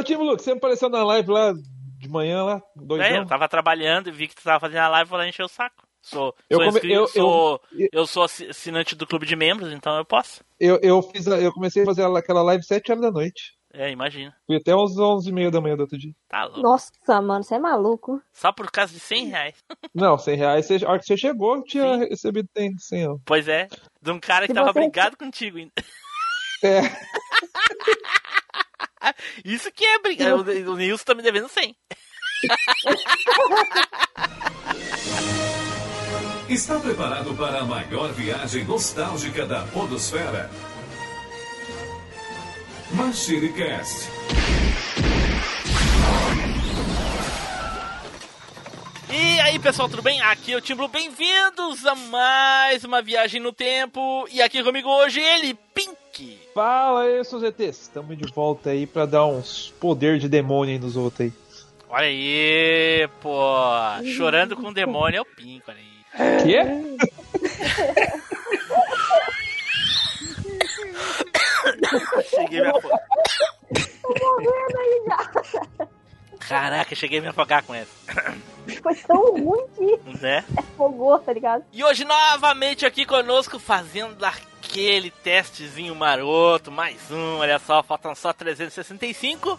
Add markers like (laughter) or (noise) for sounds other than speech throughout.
Ô, Tim Luke, você apareceu na live lá de manhã lá, dois É, eu tava trabalhando e vi que tu tava fazendo a live e falei encher o saco. Sou, Eu sou, come- inscrito, eu- sou, eu- eu sou assinante do clube de membros, então eu posso. Eu, eu, fiz a- eu comecei a fazer aquela live 7 horas da noite. É, imagina. Fui até uns 11 e meia da manhã do outro dia. Tá louco. Nossa, mano, você é maluco. Só por causa de 100 reais. (laughs) Não, 100 reais. Você, a hora que você chegou, eu tinha recebido 100, 100 ó. Pois é, de um cara que Se tava você- brigado contigo ainda. É. (laughs) (laughs) Isso que é brigar. O, o Nilson tá me devendo 100. (laughs) Está preparado para a maior viagem nostálgica da Podosfera? MachineCast. E aí, pessoal, tudo bem? Aqui é o Tim Blue. Bem-vindos a mais uma viagem no tempo. E aqui comigo hoje ele, Pink. Fala aí, seus ETs. Estamos de volta aí pra dar uns poder de demônio aí nos outros aí. Olha aí, pô. Chorando com o demônio é o Pink, olha aí. Quê? Cheguei a me afogar. Caraca, cheguei a me afogar com essa. Foi tão ruim que Né? (laughs) afogou, tá ligado? E hoje novamente aqui conosco fazendo aquele testezinho maroto, mais um, olha só, faltam só 365.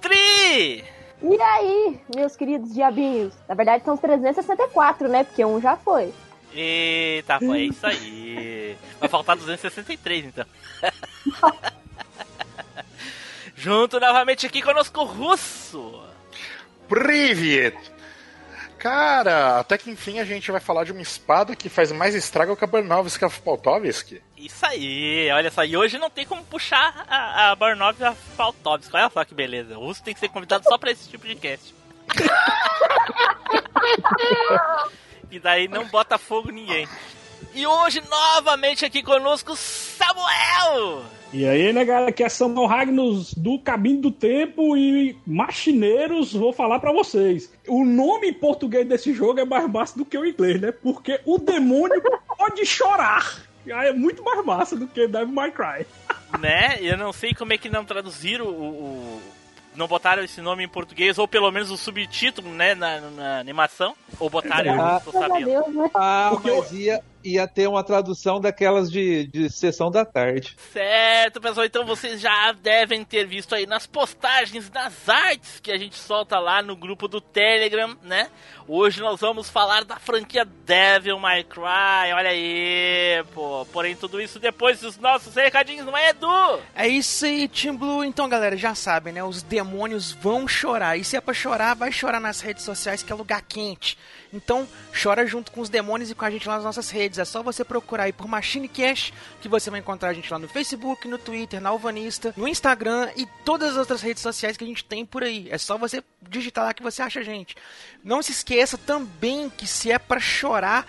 Tri! E aí, meus queridos diabinhos? Na verdade são os 364, né? Porque um já foi. Eita, foi isso aí. Vai faltar 263 então. (laughs) Junto novamente aqui conosco o Russo. Privet! Cara, até que enfim a gente vai falar de uma espada que faz mais estrago que a Barnovski of Poltovski. Isso aí, olha só, e hoje não tem como puxar a, a Barnov e a Faltovsk. Olha só que beleza. O Russo tem que ser convidado só pra esse tipo de cast. (laughs) e daí não bota fogo ninguém. E hoje, novamente aqui conosco, Samuel! E aí, né, galera, aqui é Samuel Ragnos do Caminho do Tempo e Machineiros, vou falar pra vocês. O nome em português desse jogo é mais massa do que o inglês, né? Porque o demônio (laughs) pode chorar. E aí é muito mais massa do que Devil May Cry. (laughs) né? Eu não sei como é que não traduziram o, o- não botaram esse nome em português, ou pelo menos o subtítulo, né, na, na animação. Ou botaram, eu não tô Graças a sabendo. Deus, né? Ah, Porque mas ia, ia ter uma tradução daquelas de, de sessão da tarde. Certo, pessoal, então vocês já devem ter visto aí nas postagens, nas artes que a gente solta lá no grupo do Telegram, né? Hoje nós vamos falar da franquia Devil May Cry, olha aí, pô. Porém, tudo isso depois dos nossos recadinhos, não é, Edu? É isso aí, Team Blue. Então, galera, já sabem, né? Os demônios vão chorar. E se é pra chorar, vai chorar nas redes sociais, que é lugar quente. Então, chora junto com os demônios e com a gente lá nas nossas redes. É só você procurar aí por Machine Cash, que você vai encontrar a gente lá no Facebook, no Twitter, na Alvanista, no Instagram e todas as outras redes sociais que a gente tem por aí. É só você digitar lá que você acha a gente. Não se esqueça também que se é pra chorar,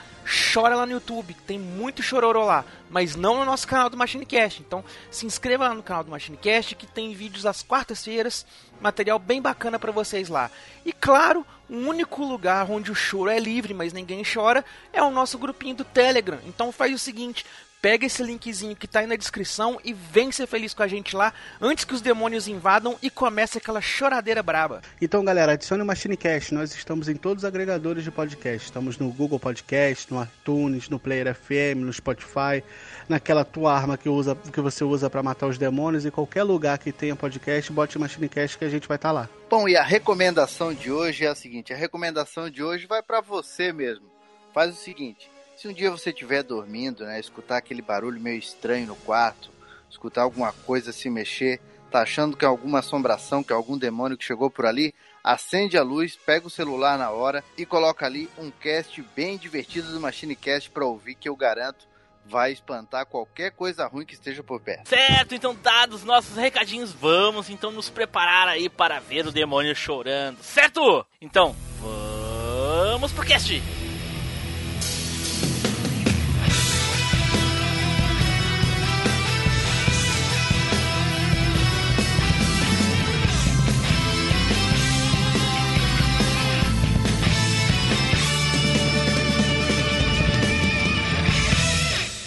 chora lá no YouTube. Tem muito chororô lá, mas não no nosso canal do Machine Cast. Então, se inscreva lá no canal do Machine Cast, que tem vídeos às quartas-feiras, material bem bacana pra vocês lá. E claro, o único lugar onde o choro é livre, mas ninguém chora, é o nosso grupinho do Telegram. Então faz o seguinte, pega esse linkzinho que tá aí na descrição e vem ser feliz com a gente lá, antes que os demônios invadam e comece aquela choradeira braba. Então, galera, adicione o MachineCast. Nós estamos em todos os agregadores de podcast. Estamos no Google Podcast, no iTunes, no Player FM, no Spotify, naquela tua arma que, usa, que você usa para matar os demônios. Em qualquer lugar que tenha podcast, bote MachineCast que a gente vai estar lá. Bom, e a recomendação de hoje é a seguinte: a recomendação de hoje vai para você mesmo. Faz o seguinte: se um dia você estiver dormindo, né, escutar aquele barulho meio estranho no quarto, escutar alguma coisa se mexer, tá achando que é alguma assombração, que é algum demônio que chegou por ali, acende a luz, pega o celular na hora e coloca ali um cast bem divertido do Machine Cast para ouvir que eu garanto vai espantar qualquer coisa ruim que esteja por perto. Certo, então dados nossos recadinhos, vamos então nos preparar aí para ver o demônio chorando, certo? Então, vamos pro cast!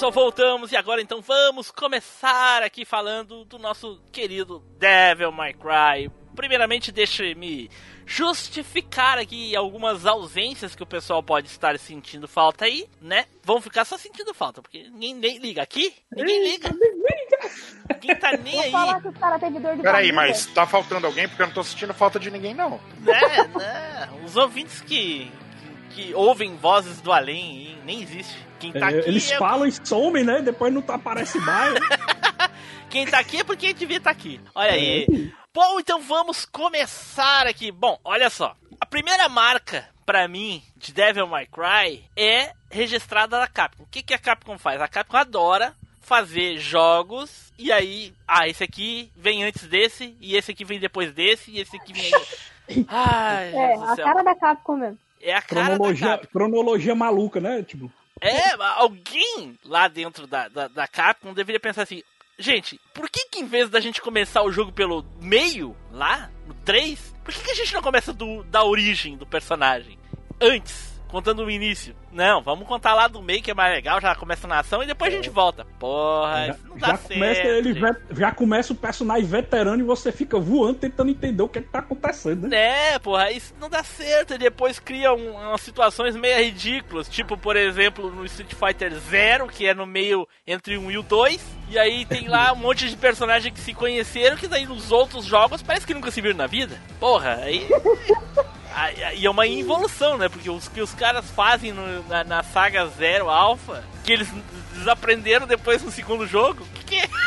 Pessoal, voltamos e agora então vamos começar aqui falando do nosso querido Devil May Cry. Primeiramente, deixe-me justificar aqui algumas ausências que o pessoal pode estar sentindo falta aí, né? Vão ficar só sentindo falta, porque ninguém nem liga aqui, ninguém liga. Ninguém tá nem Vou aí. falar que o cara teve dor de Peraí, mas tá faltando alguém porque eu não tô sentindo falta de ninguém, não. né, né? Os ouvintes que, que ouvem vozes do além, nem existe. Quem tá É, aqui eles é- falam e somem, né? Depois não tá, aparece mais. (laughs) Quem tá aqui é porque devia estar aqui. Olha aí. Bom, então vamos começar aqui. Bom, olha só. A primeira marca, pra mim, de Devil May Cry é registrada da Capcom. O que, que a Capcom faz? A Capcom adora fazer jogos e aí, ah, esse aqui vem antes desse, e esse aqui vem depois desse, e esse aqui vem. (laughs) Ai, É, a céu. cara da Capcom mesmo. É a cara da cronologia, Capcom. cronologia maluca, né? Tipo, É, alguém lá dentro da, da, da Capcom deveria pensar assim: gente, por que que em vez da gente começar o jogo pelo meio, lá, no 3, por que, que a gente não começa do, da origem do personagem? Antes, contando o início. Não, vamos contar lá do meio que é mais legal, já começa na ação e depois a gente volta. Porra, já, isso não dá já certo. começa ele já começa o personagem veterano e você fica voando tentando entender o que, é que tá acontecendo, né? É, porra, isso não dá certo. E depois cria um- umas situações meio ridículas. Tipo, por exemplo, no Street Fighter Zero, que é no meio entre um e o 2. E aí tem lá um monte de personagens que se conheceram, que daí nos outros jogos parece que nunca se viram na vida. Porra, aí. (laughs) E é uma involução, né? Porque os que os caras fazem no- na, na saga Zero Alpha, que eles desaprenderam depois no segundo jogo, que, que é? (laughs)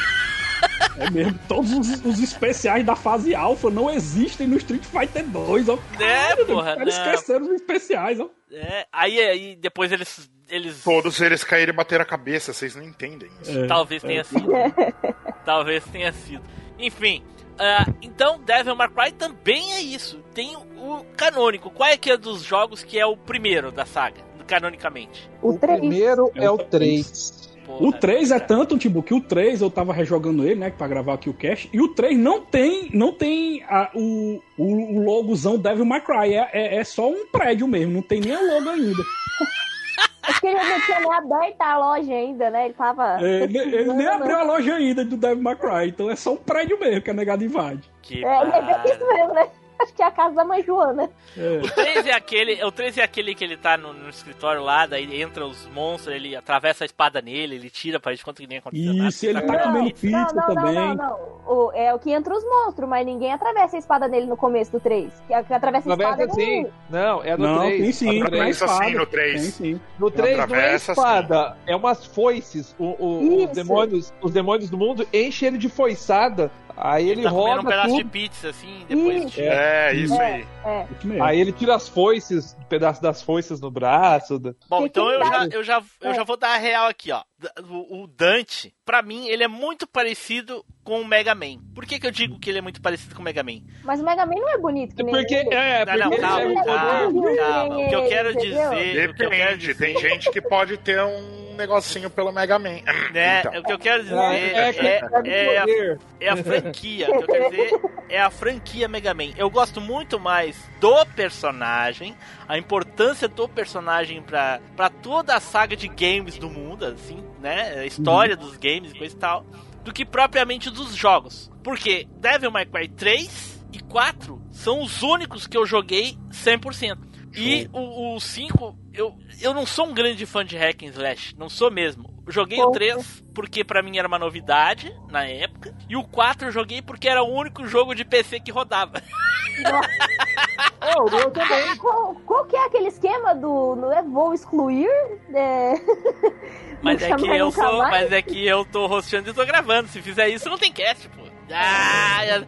É mesmo. Todos os, os especiais da fase alfa não existem no Street Fighter 2, ó. É, porra, não. esqueceram os especiais, ó. É, aí, aí depois eles. eles Todos eles caíram e bateram a cabeça, vocês não entendem isso. É, Talvez é. tenha sido. (laughs) Talvez tenha sido. Enfim, ah, então Devil May Cry também é isso. Tem o canônico. Qual é que é dos jogos que é o primeiro da saga, canonicamente? O, O 3. primeiro É é o o 3. Porra, O 3 é tanto, tipo, que o 3 eu tava rejogando ele, né, pra gravar aqui o cast, e o 3 não tem, não tem a- o, o, o logozão Devil May Cry, é, é, é só um prédio mesmo, não tem nem o logo ainda. (laughs) Acho que ele não tinha nem aberto a loja ainda, né? Ele tava. É, ele, ele nem abriu a loja ainda do Devil May Cry, então é só um prédio mesmo que a negada invade. Que É, ele é isso mesmo, né? Acho que é a casa da mãe Joana. É. O 3 é aquele, o 3 é aquele que ele tá no, no escritório lá, daí entra os monstros, ele atravessa a espada nele, ele tira pra gente quanto que nem aconteceu nada. Isso, ele Tá tá com comendo pizza. não, não, também. não, não, não. O, é o que entra os monstros, mas ninguém atravessa a espada dele no começo do 3. Que, que atravessa a espada Atravessa é sim. Não, é no Não, 3. tem sim, No tem a 3, Atravessa sim no 3. Tem sim. no 3 não é espada, é umas foices. O, o- os, demônios, os demônios do mundo enchem ele de foiçada. Aí ele, tá comendo roda um pedaço tudo. de pizza assim, depois Isso. tira. É, isso aí. É. Aí ele tira as foices, um pedaço das foices no braço. da- Bom, Que então eu já, eu, já, eu É. já vou dar a real aqui, ó. O, o Dante, pra mim, ele é muito parecido com o Mega Man. Por que, que eu digo que ele é muito parecido com o Mega Man? Mas o Mega Man não é bonito que nem Porque, ele. é, Não, não, porque calma, ele é calma, poder. calma. O que eu quero Entendeu? dizer. O que eu quero Depende, dizer, tem gente que pode ter um negocinho pelo Mega Man. né? Então. O que eu quero dizer É, é, é, é, é a, é a franquia. O que eu quero dizer é a franquia Mega Man. Eu gosto muito mais do personagem, a importância do personagem pra, pra toda a saga de games do mundo, assim, né? A história dos games e coisa e tal, do que propriamente dos jogos. Porque Devil May Cry 3 e 4 são os únicos que eu joguei 100%. E o, o 5, eu, eu não sou um grande fã de hack and slash, não sou mesmo. Joguei o Poxa. 3 porque pra mim era uma novidade na época, e o 4 eu joguei porque era o único jogo de PC que rodava. (laughs) Oh, eu também. Qual, qual que é aquele esquema do. Não é vou excluir? É... Mas é que eu sou, mais? mas é que eu tô rosteando e tô gravando. Se fizer isso, não tem cast, pô. Ah, é-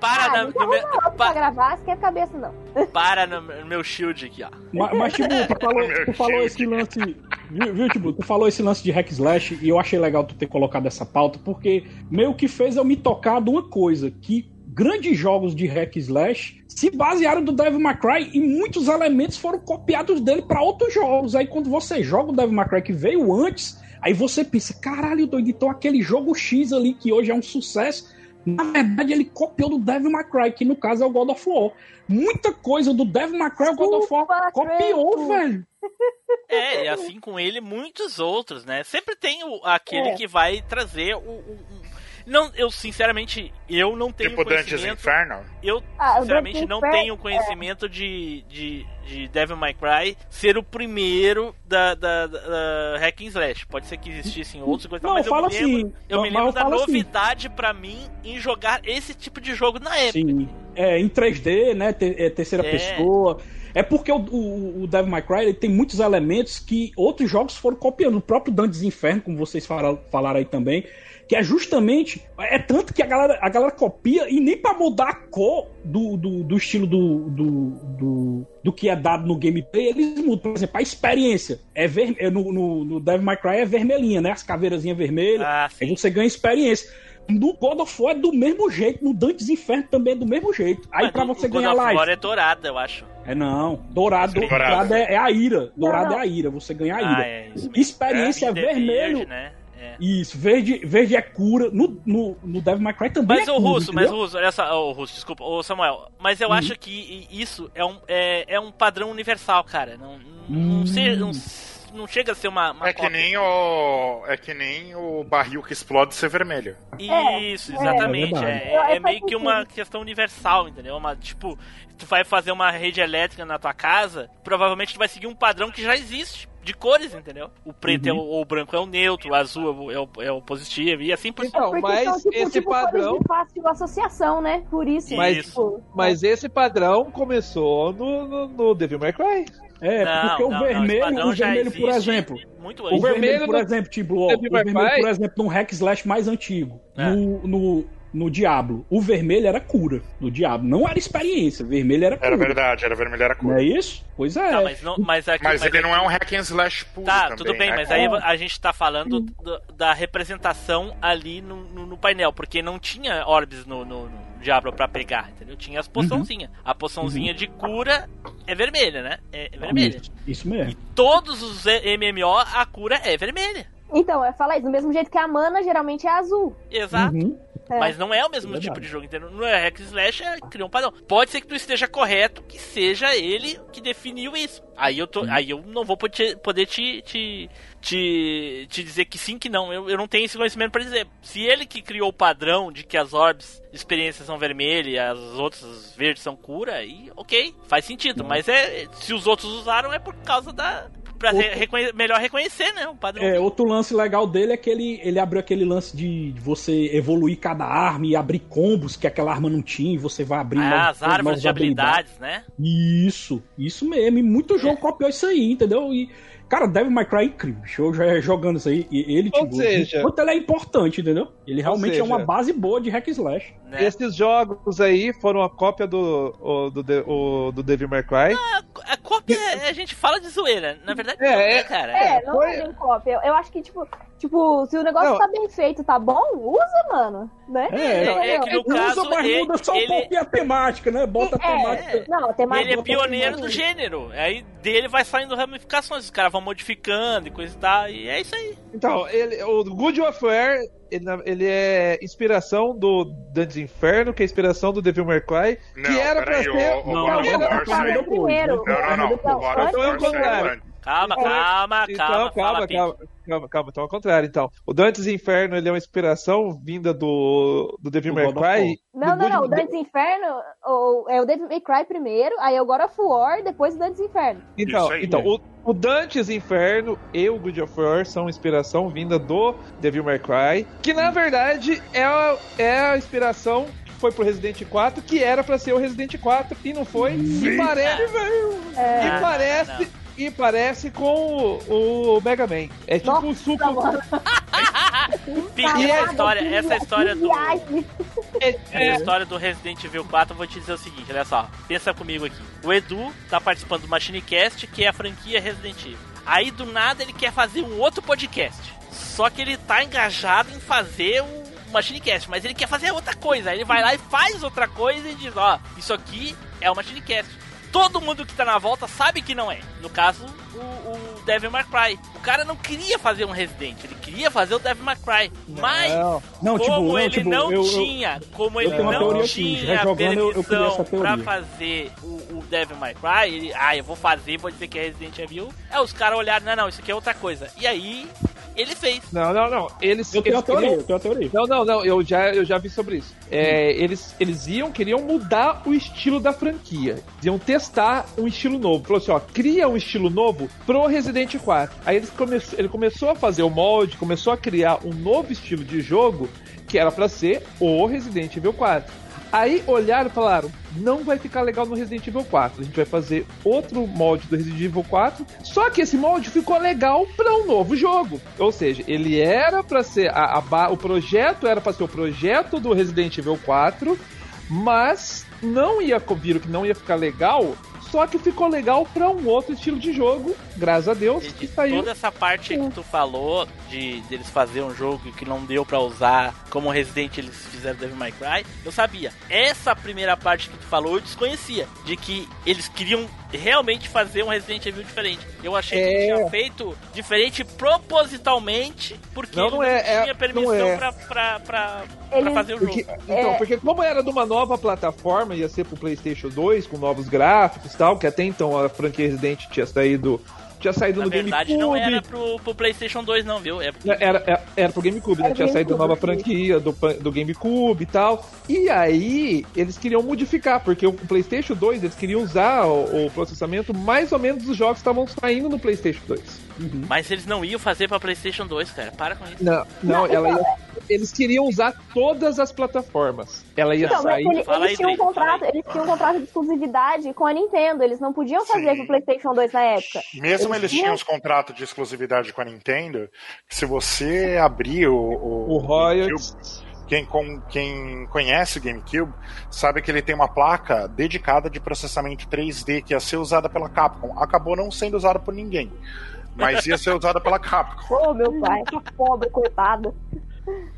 para Ah, na- não no meu, outro pra pa- gravar, esquenta a cabeça, não. (laughs) para no no meu shield aqui, ó. Mas, mas tipo, tu (laughs) falou, tu falou esse lance. Viu, viu, tipo, tu falou esse lance de hack slash e eu achei legal tu ter colocado essa pauta, porque meio que fez eu me tocar de uma coisa, que grandes jogos de hack slash se basearam do Devil May Cry e muitos elementos foram copiados dele pra outros jogos. Aí quando você joga o Devil May Cry que veio antes, aí você pensa, caralho, doido, então aquele jogo X ali que hoje é um sucesso, na verdade ele copiou do Devil May Cry, que no caso é o God of War. Muita coisa do Devil May Cry, o God of War copiou, velho. (laughs) É, e assim com ele, muitos outros, né? Sempre tem o, aquele É. que vai trazer o. o- o- não, eu sinceramente, eu não tenho Tipo Dantes conhecimento. Inferno. Eu, Ah, sinceramente, Dante's não Inferno, tenho conhecimento de, de, de Devil May Cry ser o primeiro da, da, da, da Hack and Slash. Pode ser que existissem outros, e coisa Não, mas eu me lembro, assim. eu me lembro da falo assim. novidade pra mim em jogar esse tipo de jogo na época. Sim. É, em 3D, né? é, terceira É. pessoa. É porque o, o, o Devil May Cry tem muitos elementos que outros jogos foram copiando. O próprio Dantes Inferno, como vocês falaram, falaram aí também. Que é justamente. É tanto que a galera, a galera copia e nem pra mudar a cor do, do, do estilo do, do, do, do que é dado no gameplay, eles mudam. Por exemplo, a experiência. É ver, é no, no, no Devil May Cry é vermelhinha, né? As caveirazinhas vermelhas. Ah, Aí você ganha experiência. No God of War é do mesmo jeito, no Dantes Inferno também é do mesmo jeito. Aí o- você o God ganhar of life. War é dourada, eu acho. É não, dourado, dourado, dourado. é, é a ira. Dourado não. é a ira, você ganha a Ah, ira. é isso mesmo. Experiência é, é vermelho. verde, né? É. Isso, verde, verde é cura. No, no, no Devil May Cry também Mas é o cura, russo, mas entendeu? o russo, olha só, o russo, desculpa, o Samuel, mas eu Hum. acho que isso é um, é, é um padrão universal, cara. Não, não, Hum. se- não, não chega a ser uma. uma É que cópia. nem o. É que nem o barril que explode ser vermelho. Isso, É, exatamente. é É, verdade. é- É, é meio que uma questão universal, entendeu? Uma, tipo, tu vai fazer uma rede elétrica na tua casa, provavelmente tu vai seguir um padrão que já existe. De cores, entendeu? O preto é Uhum. o, o branco é o neutro, o azul é o, é o positivo, e assim por Então, Porque mas tipo, esse tipo padrão. de fácil associação, né? Por isso. Mas- tipo, Mas esse padrão começou no, no, no Devil May Cry. É, Não, porque não, o não, vermelho, padrão o vermelho, por exemplo. Muito O antes. vermelho, vermelho por exemplo, tipo, ó, o vermelho, por exemplo, num hack slash mais antigo, É. no, no, no Diablo, o vermelho era cura do Diablo. Não era experiência, vermelho era cura. Era verdade, era vermelho, era Não cor. é isso? Pois é. Tá, mas, não, mas, aqui, Mas ele aqui- não é um hack and slash puro Tá, também, tudo bem, né, mas aí a gente tá falando do- da representação ali no, no- no painel, porque não tinha orbes no, no, no Diablo pra pegar, entendeu? Tinha as poçãozinhas. A poçãozinha de cura é vermelha, né? É, é vermelha. Isso, isso mesmo. Todos os MMO, a cura é vermelha. Então, eu falo isso, do mesmo jeito que a mana geralmente é azul. Exato. Uhum. É. Mas não é o mesmo Verdade. tipo de jogo, entendeu? Não é hack and slash, é criar um padrão. Pode ser que tu esteja correto, que seja ele que definiu isso. Aí eu, tô, aí eu não vou poder, poder te, te, te, te dizer que sim, que não. Eu, eu não tenho esse conhecimento pra dizer. Se ele que criou o padrão de que as orbs de experiência são vermelhas e as outras verdes são cura, aí ok, faz sentido. Mas é se os outros usaram é por causa da. Pra Outro- re- reconhe- melhor reconhecer, né? O padrão. É, outro lance legal dele é que ele, ele abriu aquele lance de você evoluir cada arma e abrir combos que aquela arma não tinha, e você vai abrir Ah, as árvores novas de habilidades, né? Isso, isso mesmo. E muito É. jogo copiou isso aí, entendeu? E, cara, Devil May Cry é incrível. Eu já jogando isso aí, e ele, Ou tipo, seja- quanto ele é importante, entendeu? Ele realmente seja- é uma base boa de hack and slash. né? Esses jogos aí foram a cópia do, o- do, de- o- do Devil May Cry. A cópia, a gente fala de zoeira. Na verdade, É, não, né, é- cara? É, não foi- é bem cópia. Eu acho que, tipo, tipo, se o negócio Não. tá bem feito, tá bom, usa, mano. Né? É, é, é que no Entendeu? caso, Usa, mas ele- muda só um ele- pouquinho a temática, né? Bota a temática. É, não, tem mais Ele é pioneiro do gênero. Aí dele vai saindo ramificações. Os caras vão modificando e coisa e tal. E é isso aí. Então, ele, o Good of War, ele, ele é inspiração do Dantes Inferno, que é inspiração do Devil May Cry, Não, que era pra peraí, ser... o- o Não, não, não, saiu- não, primeiro. Não, não, não. O God of War saiu contrário. antes. Calma, É. calma, Então, calma. calma, calma, calma, então ao contrário, então. O Dantes Inferno, ele é uma inspiração vinda do, do Devil May God Cry. Não, não, não. O Dantes Inferno o, é o Devil May Cry primeiro, aí é o God of War, depois o Dantes Inferno. Então, aí. então o, o Dantes Inferno e o Good of War são inspiração vinda do Devil May Cry, que na verdade é a, é a inspiração que foi pro Resident 4, que era pra ser o Resident 4 e não foi. E parece, É, e parece, e parece com o, o Mega Man. É tipo um suco. Pique, (laughs) E essa é- história, essa história do. viagem. Essa história do Resident Evil 4, eu vou te dizer o seguinte, olha só, pensa comigo aqui. O Edu tá participando do MachineCast, que é a franquia Resident Evil. Aí do nada ele quer fazer um outro podcast. Só que ele tá engajado em fazer o MachineCast, mas ele quer fazer outra coisa. Aí ele vai lá e faz outra coisa e diz, ó, isso aqui é o MachineCast. Todo mundo que tá na volta sabe que não é. No caso, o, o Devil May Cry. O cara não queria fazer um Resident, ele queria fazer o Devil May Cry. Mas, Não, tipo, como não, ele tipo, não eu- tinha, como ele não seguinte, tinha eu- eu permissão pra fazer o, o Devil May Cry, ele, ah, eu vou fazer, vou dizer que é Resident Evil. É, os caras olharam, não, não, isso aqui é outra coisa. E aí, ele fez. Não, não, não. Eles, Eu tenho eles a teoria, queriam- eu tenho a teoria. Não, não, não. Eu já, eu já vi sobre isso. É, eles, eles iam, queriam mudar o estilo da franquia. Iam testar um estilo novo. Falou assim, ó, cria um estilo novo pro Resident 4. Aí eles come, ele começou a fazer o molde, começou a criar um novo estilo de jogo que era pra ser o Resident Evil 4. Aí olharam e falaram: não vai ficar legal no Resident Evil 4. A gente vai fazer outro molde do Resident Evil 4. Só que esse molde ficou legal para um novo jogo. Ou seja, ele era para ser. A, a o projeto era para ser o projeto do Resident Evil 4, mas não ia. Viram que não ia ficar legal. Só que ficou legal para um outro estilo de jogo, graças a Deus, E que de saiu. toda essa parte que tu falou de deles fazer um jogo que não deu pra usar como Resident eles fizeram Devil May Cry, eu sabia. Essa primeira parte que tu falou eu desconhecia, de que eles queriam realmente fazer um Resident Evil diferente. Eu achei que É. eles tinham feito diferente propositalmente, porque Não, ele não é, é- tinha permissão não é. pra, pra, pra, pra Eles- fazer o jogo. Porque, então, É. porque como era de uma nova plataforma, ia ser pro PlayStation 2, com novos gráficos e tal, que até então a franquia Resident tinha saído, tinha saído Na no verdade, GameCube. não era pro, pro PlayStation 2, não, viu? É porque Era, era, era pro GameCube, né? Era Tinha saído GameCube, nova sim. franquia do, do GameCube e tal. E aí, eles queriam modificar, porque o PlayStation 2, eles queriam usar o, o processamento mais ou menos dos jogos que estavam saindo no PlayStation 2. Mas eles não iam fazer pra PlayStation 2, cara. Para com isso. Não, não, ela ia- eles queriam usar todas as plataformas. Ela ia Então, sair. ele- eles, aí, tinham um contrato, eles tinham um contrato de exclusividade com a Nintendo. Eles não podiam fazer Sim. pro PlayStation 2 na época. Mesmo Eles eles tinham- os contratos de exclusividade com a Nintendo, se você abrir o, o, O Royals. GameCube, quem, com, quem conhece o GameCube sabe que ele tem uma placa dedicada de processamento 3D que ia ser usada pela Capcom. Acabou não sendo usada por ninguém, mas ia ser usada pela Capcom. Ô, meu pai, tá pobre, coitado.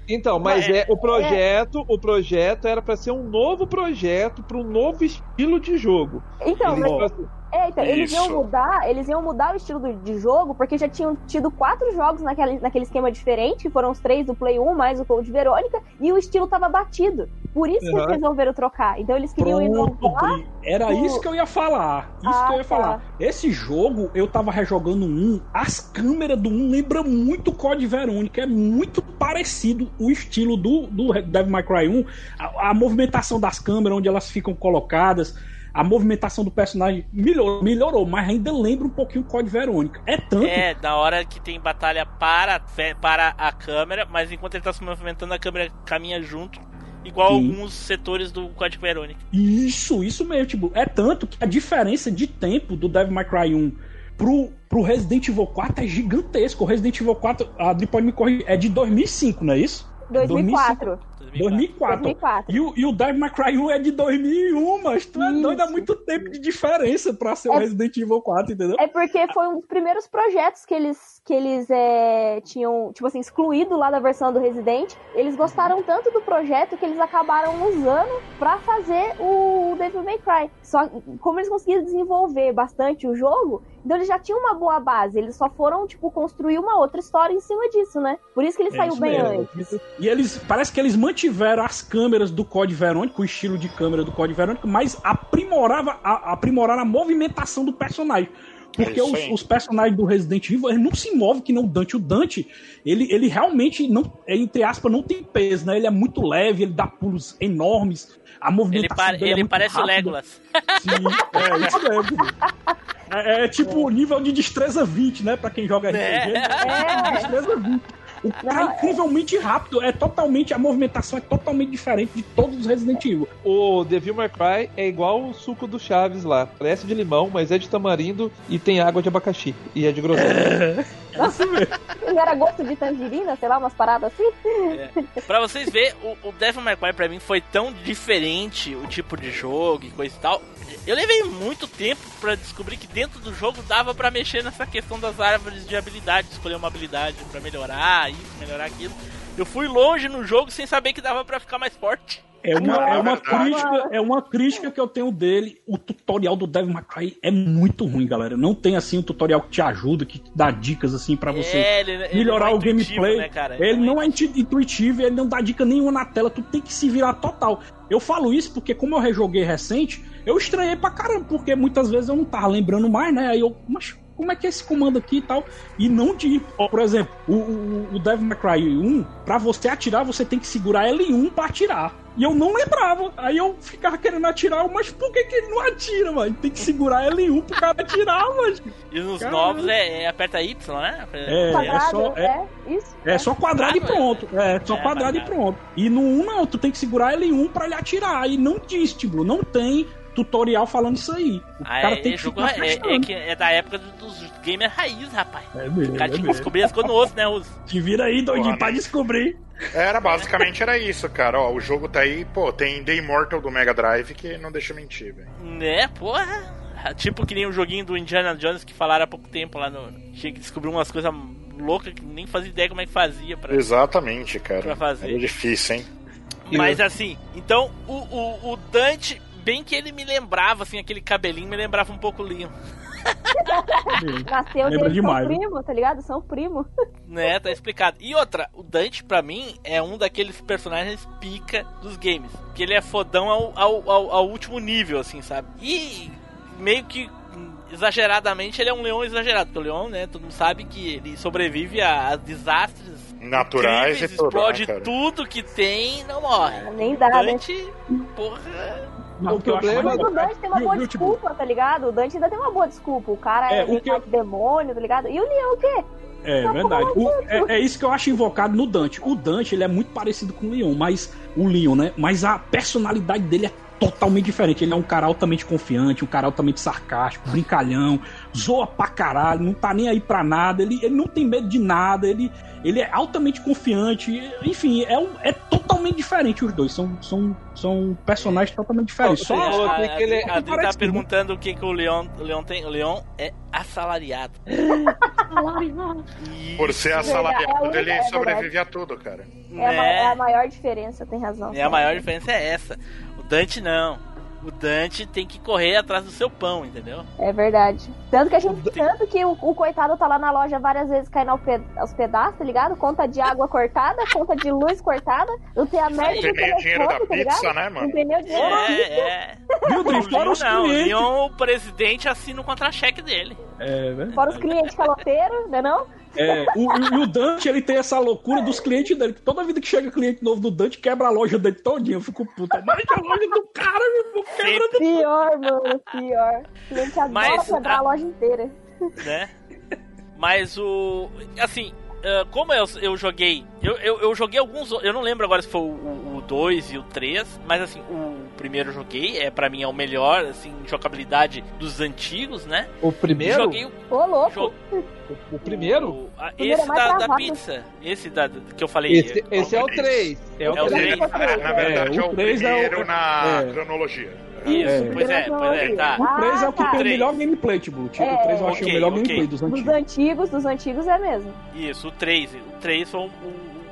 Então, mas É. é, o projeto, o projeto era pra ser um novo projeto para um novo estilo de jogo. Então, Eles- mas É, então, eles iam mudar, eles iam mudar o estilo do- de jogo, porque já tinham tido quatro jogos naquele, naquele esquema diferente, que foram os três do Play 1, mais o Code Verônica, e o estilo tava batido. Por isso que eles Uhum. resolveram trocar. Então eles queriam Pronto, inovar. Era o- isso que eu ia falar. Isso Ah, que eu ia tá. falar. Esse jogo, eu tava rejogando um. As câmeras do um lembram muito Code Verônica. É muito parecido o estilo do, do Devil May Cry 1. A, a movimentação das câmeras, onde elas ficam colocadas. A movimentação do personagem melhorou, melhorou, mas ainda lembra um pouquinho Code Verônica. É tanto É, da hora que tem batalha para, para a câmera, mas enquanto ele tá se movimentando, a câmera caminha junto, igual Sim. alguns setores do Código Verônica. Isso, isso mesmo. Tipo, é tanto que a diferença de tempo do Devil May Cry 1 pro, pro Resident Evil 4 é gigantesco. O Resident Evil 4, a Adri pode me corrigir, é de 2005, não é isso? 2004. 2004. 2004. E o, e o Devil May Cry 1 é de 2001, mas tu é Isso. doido, há muito tempo de diferença pra ser o É- Resident Evil 4, entendeu? É porque foi um dos primeiros projetos que eles, que eles é, tinham, tipo assim, excluído lá da versão do Resident. Eles gostaram tanto do projeto que eles acabaram usando pra fazer o Devil May Cry. Só como eles conseguiram desenvolver bastante o jogo, então eles já tinham uma boa base. Eles só foram, tipo, construir uma outra história em cima disso, né? Por isso que ele É saiu bem mesmo. antes. E eles, parece que eles mantiveram as câmeras do Code Verônica, o estilo de câmera do Code Verônica, mas aprimorava, a, aprimoraram a movimentação do personagem. Porque É os, os personagens do Resident Evil eles não se movem que nem o Dante. O Dante, ele, ele realmente, não, entre aspas, não tem peso, né? Ele é muito leve, ele dá pulos enormes. A Ele, movimentação pare- dele é ele muito parece o. Legolas. Sim, é isso mesmo. É, é tipo o nível de destreza 20, né? Pra quem joga RPG. É. Destreza 20. O cara é incrivelmente rápido, é totalmente, a movimentação é totalmente diferente de todos os Resident Evil. O Devil May Cry é igual o suco do Chaves lá. Parece de limão, mas é de tamarindo e tem água de abacaxi. E é de groselha. (laughs) É isso mesmo. Ele era gosto de tangerina, sei lá, umas paradas assim. Pra vocês verem, o, o Devil May Cry pra mim foi tão diferente o tipo de jogo e coisa e tal. Eu levei muito tempo pra descobrir que dentro do jogo dava pra mexer nessa questão das árvores de habilidade, escolher uma habilidade pra melhorar isso, melhorar aquilo. Eu fui longe no jogo sem saber que dava pra ficar mais forte. É uma, Não, é, uma crítica, é uma crítica que eu tenho dele. O tutorial do Devil May Cry é muito ruim, galera. Não tem assim um tutorial que te ajuda, que te dá dicas assim pra você É, ele- ele melhorar é o gameplay. né, cara? Ele não é intu- intuitivo, ele não dá dica nenhuma na tela, tu tem que se virar total. Eu falo isso porque, como eu rejoguei recente, eu estranhei pra caramba, porque muitas vezes eu não tava lembrando mais, né? Aí eu, mas como é que é esse comando aqui e tal? E não de. ó, Por exemplo, o, o, o Devil May Cry 1, pra você atirar, você tem que segurar L1 pra atirar. E eu não lembrava. Aí eu ficava querendo atirar, mas por que, que ele não atira, mano? Tem que segurar L1 pro cara atirar, (laughs) mano. E nos Caralho. novos é, é aperta Y, né? É, é Quadrado, só. É, é, isso. é só quadrado e Ah, pronto. É, só É, quadrado e pronto. E no 1 não, tu tem que segurar L1 pra ele atirar. E não diz, tipo, não tem tutorial falando isso aí. O Ah, cara é, tem que jogo, é, é que é da época do- dos gamer raiz, rapaz. É mesmo, O cara é tinha que descobrir as coisas no osso, né, Russo? Te vira aí, doidinho, pra né? descobrir. Era, basicamente era isso, cara. Ó, o jogo tá aí, pô, tem The Immortal do Mega Drive que não deixa mentir, velho. Né, porra. Tipo que nem o joguinho do Indiana Jones que falaram há pouco tempo lá no. Tinha que descobrir umas coisas loucas que nem fazia ideia como é que fazia pra. Exatamente, cara. Pra fazer. Era difícil, hein? Mas assim, então o, o, o Dante, bem que ele me lembrava, assim, aquele cabelinho me lembrava um pouco o Leon. (laughs) Nasceu Lembra demais, são né? primo, tá ligado? São primo. (laughs) Né, tá explicado. E outra, o Dante pra mim é um daqueles personagens pica dos games. Que ele é fodão ao, ao, ao, ao último nível, assim, sabe? E meio que hum, exageradamente ele é um leão exagerado. Porque o leão, né, todo mundo sabe que ele sobrevive a, a desastres Naturais incríveis, e tudo, explode né, tudo que tem e não morre. Nem dá, né? Dante, porra. Não, O que eu acho problema- Mas o legal- Dante tem uma viu- boa viu, tipo, desculpa, tá ligado? O Dante ainda tem uma boa desculpa. O cara é, É, o que eu- demônio, tá ligado? E o Leão o quê? É verdade. O- é, é isso que eu acho invocado no Dante. O Dante, ele é muito parecido com o Leon, mas o Leon, né? Mas a personalidade dele é totalmente diferente. Ele é um cara altamente confiante, um cara altamente sarcástico, brincalhão, zoa pra caralho, não tá nem aí pra nada, ele, ele não tem medo de nada, ele, ele é altamente confiante, enfim, é, um, é totalmente diferente os dois. São, são, são personagens totalmente diferentes. Só, falou a, ele é- a, a tá perguntando o que, que o Leon, o Leon tem. O Leon é assalariado. (laughs) Por ser É assalariado, única- ele é sobrevive a tudo, cara. É, a, ma- é a né? maior diferença, tem razão. E a maior diferença é essa. O Dante não. O Dante tem que correr atrás do seu pão, entendeu? É verdade. Tanto que a gente. Tanto que o, o coitado tá lá na loja várias vezes caindo aos pedaços, tá ligado? Conta de água cortada, conta de luz cortada. Não tem a merda Tem do nem o dinheiro da telefone, tá pizza, ligado? né, Não mano? tem nem o dinheiro da pizza. É, é. O Dri? Fora os não. O clientes. Leon, o presidente, assina o contra-cheque dele. É, verdade. Fora os clientes caloteiros, né não? É, o, e o Dante, ele tem essa loucura dos clientes dele. que Toda vida que chega cliente novo do Dante, quebra a loja dele todinha. Eu fico puta. Mas a loja do cara, meu irmão, quebra do... Pior, mano, pior. O cliente adora Mas quebrar a- a loja inteira. né? Mas o. Assim, ah, como eu, eu joguei. Eu, eu, eu joguei alguns. o- Eu não lembro agora se foi o 2 e o 3, mas assim, o primeiro eu joguei, é para mim é o melhor, assim, jogabilidade dos antigos, né? O primeiro? Joguei o. Ô, louco. jo- O primeiro? o- a- Primeiro é esse mais da, da pizza. Esse da, que eu falei. Esse, esse é o 3. É o É o 3. três. É, na verdade, É, é, o o três é o- primeiro na é. cronologia. Isso, É. pois é, pois é, tá. O 3 é o que Ah, tá. tem o melhor gameplay, tipo. É, o 3 eu achei ok, o melhor ok. gameplay dos Dos antigos. antigos, dos antigos é mesmo. Isso, o 3. O 3 foi o, o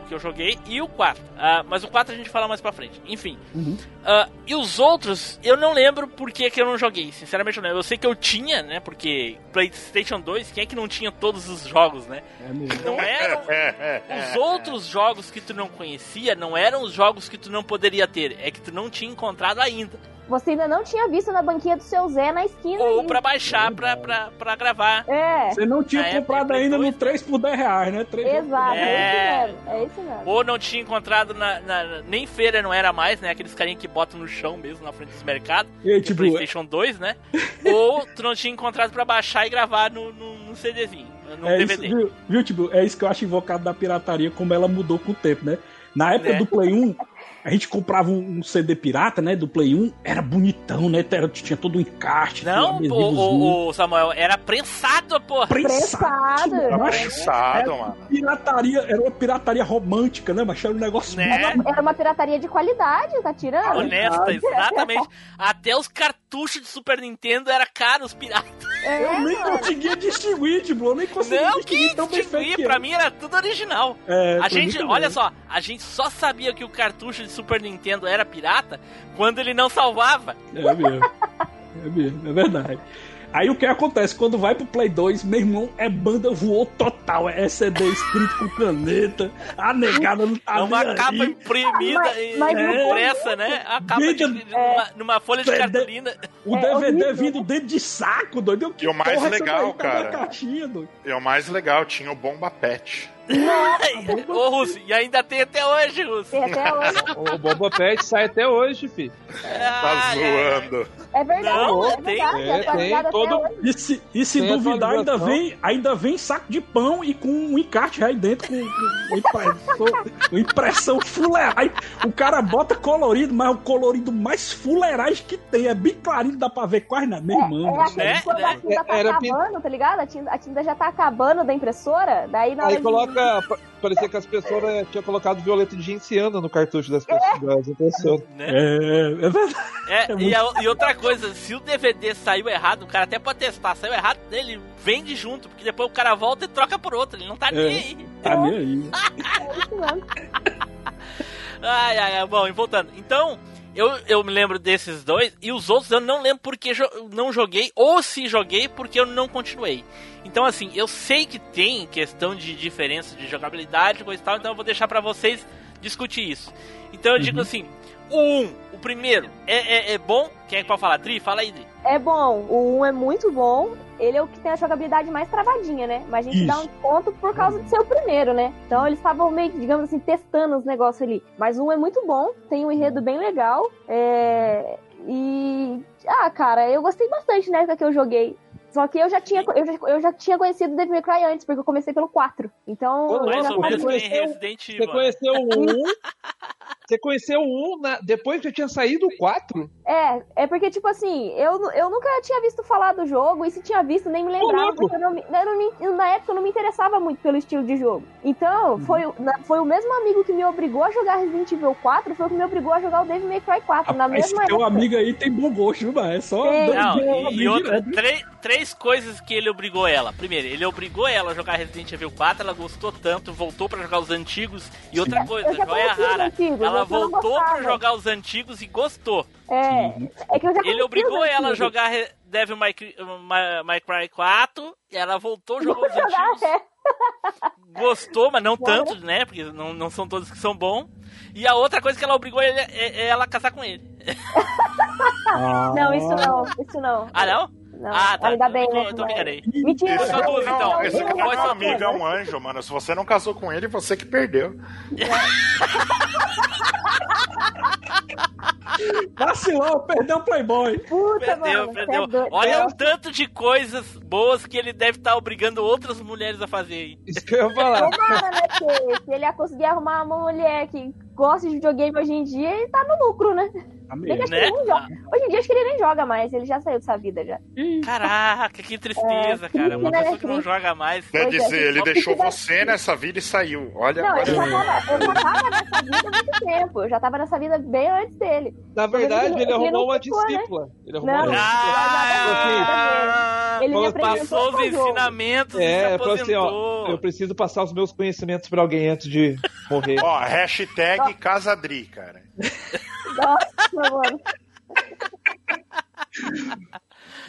que eu joguei e o 4. Ah, mas o 4 a gente fala mais pra frente. Enfim. Uhum. Ah, e os outros, eu não lembro por que, que eu não joguei. Sinceramente, eu não lembro. Eu sei que eu tinha, né? Porque PlayStation 2, quem é que não tinha todos os jogos, né? É mesmo. Não eram. Os outros jogos que tu não conhecia não eram os jogos que tu não poderia ter. É que tu não tinha encontrado ainda. Você ainda não tinha visto na banquinha do seu Zé na esquina. Ou pra baixar pra, pra, pra gravar. É, Você não tinha Na comprado ainda no dois, 3 por 10 reais, né? 3 exato. É, É. isso mesmo. É isso mesmo. Ou não tinha encontrado na, na- Nem feira não era mais, né? Aqueles carinha que botam no chão mesmo, na frente dos mercados. E é tipo, PlayStation 2, né? (laughs) Ou tu não tinha encontrado pra baixar e gravar no, no, no CDzinho, no é isso, DVD. viu, viu, tipo, é isso que eu acho invocado da pirataria, como ela mudou com o tempo, né? Na época Né? do Play 1, (laughs) A gente comprava um, um CD pirata, né, do Play 1, era bonitão, né? Era, tinha todo um encarte. Não, o, o, o Samuel, era prensado, porra. Prensado, mano. né? Pensado, Era mano. pirataria, era uma pirataria romântica, né? Mas era um negócio Né? Era uma pirataria de qualidade, tá tirando? Honesta, (laughs) exatamente. Até os cartuchos de Super Nintendo era caro, os piratas. É, Eu nem mano. conseguia distinguir, tipo, eu nem conseguia Não, distinguir que tão bem distinguir, pra mim era tudo original. É, A gente, olha só, a gente só sabia que o cartucho de Super Nintendo era pirata quando ele não salvava. É mesmo. É mesmo, é verdade. Aí o que acontece? Quando vai pro Play 2, meu irmão, é banda voou total. É CD escrito com caneta, a negada não tá É uma capa aí. imprimida Mas- e mas no impressa, né? A capa de, Vídeo- numa, numa folha de CD. cartolina. O É DVD horrível. vindo dentro de saco, doido. Que E o mais legal, tá cara. caixinha, doido. E o mais legal, tinha o Bomba Pet. Ô, Russo, e ainda tem até hoje, Russo. Tem até hoje. O Boba Pet sai até hoje, fi. Tá ai. zoando. É verdade, Não, é tem- verdade. é, é atualizado tem todo-. E se, e se Tem duvidar, ainda vem, ainda vem saco de pão e com um encarte aí dentro, com, com (laughs) impressão, com impressão fuleiragem. O cara bota colorido, mas o colorido mais fuleiragem que tem. É bem clarinho, dá pra ver quase. Meu irmão. É Né? quando a tinta tá Era acabando, tá ligado? A tinta, a tinta já tá acabando da impressora, daí na hora Pa- Parecia que as pessoas né, tinham colocado violeta de genciana no cartucho das pessoas. Das impressoras. Né? É, é verdade. É, É e, a- e outra coisa, se o DVD saiu errado, o cara até pode testar, saiu errado, ele vende junto, porque depois o cara volta e troca por outro, ele não tá nem É. aí. Tá nem aí. É. (laughs) Ai, ai, ai, bom, e voltando. Então, eu, eu me lembro desses dois, e os outros eu não lembro porque jo não joguei, ou se joguei porque eu não continuei. Então, assim, eu sei que tem questão de diferença de jogabilidade, coisa e tal, então eu vou deixar pra vocês discutir isso. Então eu digo assim, o 1, o primeiro, é, é, é bom? Quem é que pode falar? Dri, fala aí, Dri. É bom, o 1 é muito bom. Ele é o que tem a jogabilidade mais travadinha, né? Mas a gente dá um Isso. ponto por causa de ser o primeiro, né? Então eles estavam meio que, digamos assim, testando os negócios ali. Mas o 1 é muito bom, tem um enredo bem legal. É... E. Ah, cara, eu gostei bastante na época que eu joguei. Só que eu já tinha, eu já, eu já tinha conhecido Devil May Cry antes, porque eu comecei pelo 4. Então. Ô, eu Mais já ou menos conheceu- Resident Você Evil. conheceu o 1. (laughs) Você conheceu o 1 na- depois que já tinha saído o 4? É, é porque, tipo assim, eu, eu nunca tinha visto falar do jogo, e se tinha visto, nem me lembrava, porque eu não, me- eu não me- eu, na época eu não me interessava muito pelo estilo de jogo. Então, foi, o- na- foi o mesmo amigo que me obrigou a jogar Resident Evil 4, foi o que me obrigou a jogar o Devil May Cry 4, na Rapaz, esse mesma teu época. amigo aí tem bom gosto, viu, mano? É só. Tem. Não, e, e outra, três, três coisas que ele obrigou ela. Primeiro, ele obrigou ela a jogar Resident Evil 4, ela gostou tanto, voltou pra jogar os antigos. E outra coisa, Eu joia os rara, antigos, ela não voltou pra gostava. jogar os antigos e gostou. É, é que eu já Ele obrigou ela a jogar Devil May, Cry- My, My Cry 4, e ela voltou, jogou os Jogar, antigos, é. gostou, mas não tanto, né? Porque não, não são todos que são bons. E a outra coisa que ela obrigou ele, é, é ela a casar com ele. Ah, (laughs) Não, isso não, isso não. Ah, não? Não, Ah, tá. ainda bem, então, né? me enganei. Mentira, Esse só não, duas, não, então. Esse cara é um amigo, é um anjo, mano. Se você não casou com ele, você que perdeu. (laughs) Vacilou, perdeu o Playboy. Puta, Perdeu, mano, perdeu. você é. Olha Eu- o tanto de coisas boas que ele deve estar obrigando outras mulheres a fazer aí. Isso que eu ia falar. Tomara, né? Que se ele ia conseguir arrumar uma mulher que gosta de videogame hoje em dia, ele tá no lucro, né? Né? ele nem joga. Hoje em dia acho que ele nem joga mais, ele já saiu dessa vida já. Caraca, que tristeza, É, cara. Uma né, pessoa que não joga mais. Quer Pois é, dizer, ele só deixou você nessa vida e saiu. Olha, Não, olha. ele já tava, ele já tava nessa vida há muito tempo. Eu já tava nessa vida bem antes dele. Na verdade, Ele- ele ele arrumou uma ficou, né? discípula. Ele arrumou Não, uma discípula. Ah, Ele me apresentou passou os ensinamentos e se É, assim, ó, eu preciso passar os meus conhecimentos pra alguém antes de morrer. Ó, hashtag Casadri, cara. (laughs) Nossa, mano.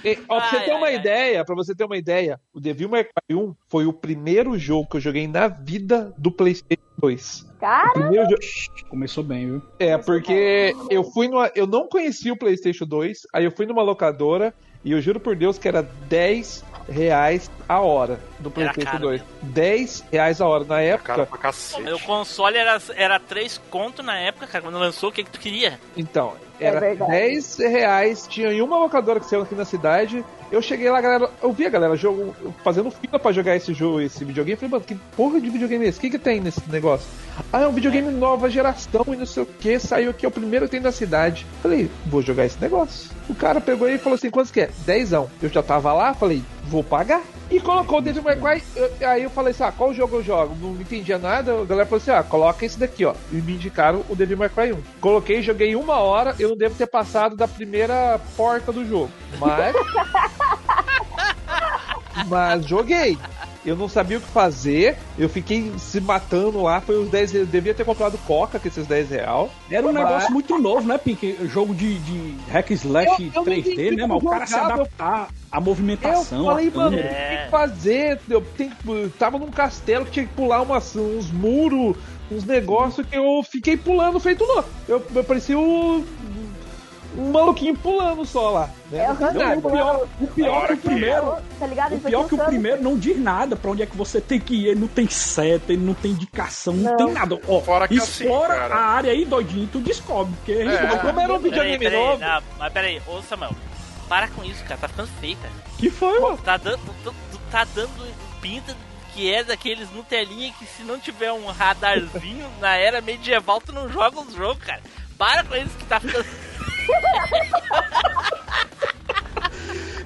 E, ó, pra você Ai, ter uma ai, ai. ideia, pra você ter uma ideia, o Devil May Cry 1 foi o primeiro jogo que eu joguei na vida do PlayStation 2. O Cara, primeiro jo- Começou bem, viu? É, porque eu fui numa. Eu não conhecia o PlayStation 2, aí eu fui numa locadora e eu juro por Deus que era 10 reais a hora do PlayStation caro 2. mesmo. 10 reais a hora. Na Cara época, pra cacete. O console era, era 3 conto na época, cara. Quando lançou, o que, que tu queria? então, É era verdade. 10 reais. Tinha em uma locadora que saiu aqui na cidade. Eu cheguei lá, galera. Eu vi a galera jogo, fazendo fila pra jogar esse jogo, esse videogame. Eu falei, mano, que porra de videogame é esse? O que, que tem nesse negócio? Ah, é um videogame nova geração e não sei o que. Saiu aqui, é o primeiro que tem da cidade. Falei, vou jogar esse negócio. O cara pegou e falou assim: quantos que é? Dezão. Eu já tava lá, falei, vou pagar. E colocou o Devil May Cry. eu- aí eu falei assim: ah, qual jogo eu jogo? Não entendia nada. A galera falou assim: ah, coloca esse daqui, ó. E me indicaram o Devil May Cry 1. Coloquei, joguei uma hora. Eu não devo ter passado da primeira porta do jogo. Mas. (laughs) Mas joguei. Eu não sabia o que fazer. Eu fiquei se matando lá. Foi uns 10 Eu devia ter comprado coca com esses 10 real. Era um negócio muito novo, né, Pink? Jogo de, de hack slash Eu- eu não 3D, entendi né, mas o cara se adaptar Eu movimentação, falei, à mano, o que fazer? Eu que- tava num castelo que tinha que pular umas, uns muros, uns negócios que eu fiquei pulando feito louco. Eu, eu parecia um, um maluquinho pulando só lá. Né? É, Não o pior, o pior que o primeiro. Tá ligado? O pior que o pensando- primeiro não diz nada pra onde é que você tem que ir. Ele não tem seta, ele não tem indicação, não, Não. tem nada. Ó, Fora que assim, explora cara. a área aí, doidinho, tu descobre. Porque É. Como era um videogame peraí, novo. não, mas peraí, ô Samuel, para com isso, cara, tá ficando feio, cara. que foi, mano? Tá dando, tá dando pinta que é daqueles Nutelinha que se não tiver um radarzinho (laughs) na era medieval, tu não joga os jogos, cara. Para com isso que tá ficando. (laughs)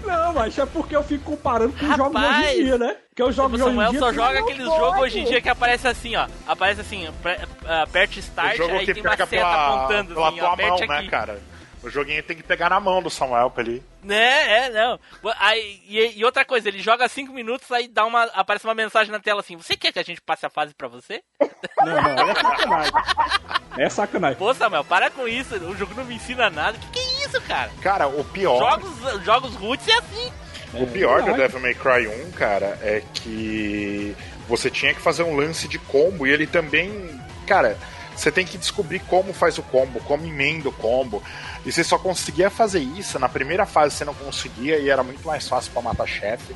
Não, mas é porque eu fico comparando com os jogos hoje em dia, né? Porque os O jogos hoje em Samuel dia. só joga aqueles jogos hoje em dia que aparece assim, ó. Aparece assim, aperte start, jogo aí que tem uma seta pela, apontando pela assim, ó, tua aperte mão, né, aqui. cara? O joguinho tem que pegar na mão do Samuel pra ele. Né, é, não. Aí, e, e outra coisa, ele joga 5 minutos, aí dá uma, aparece uma mensagem na tela assim: Você quer que a gente passe a fase pra você? Não, não, é sacanagem. É sacanagem. Pô, Samuel, para com isso, o jogo não me ensina nada. Que que é isso, cara? Cara, o pior. Jogos, jogos roots é assim. O pior do verdade. Devil May Cry 1, cara, é que você tinha que fazer um lance de combo e ele também. Cara, você tem que descobrir como faz o combo, como emenda o combo. E você só conseguia fazer isso. Na primeira fase você não conseguia e era muito mais fácil pra matar chefe.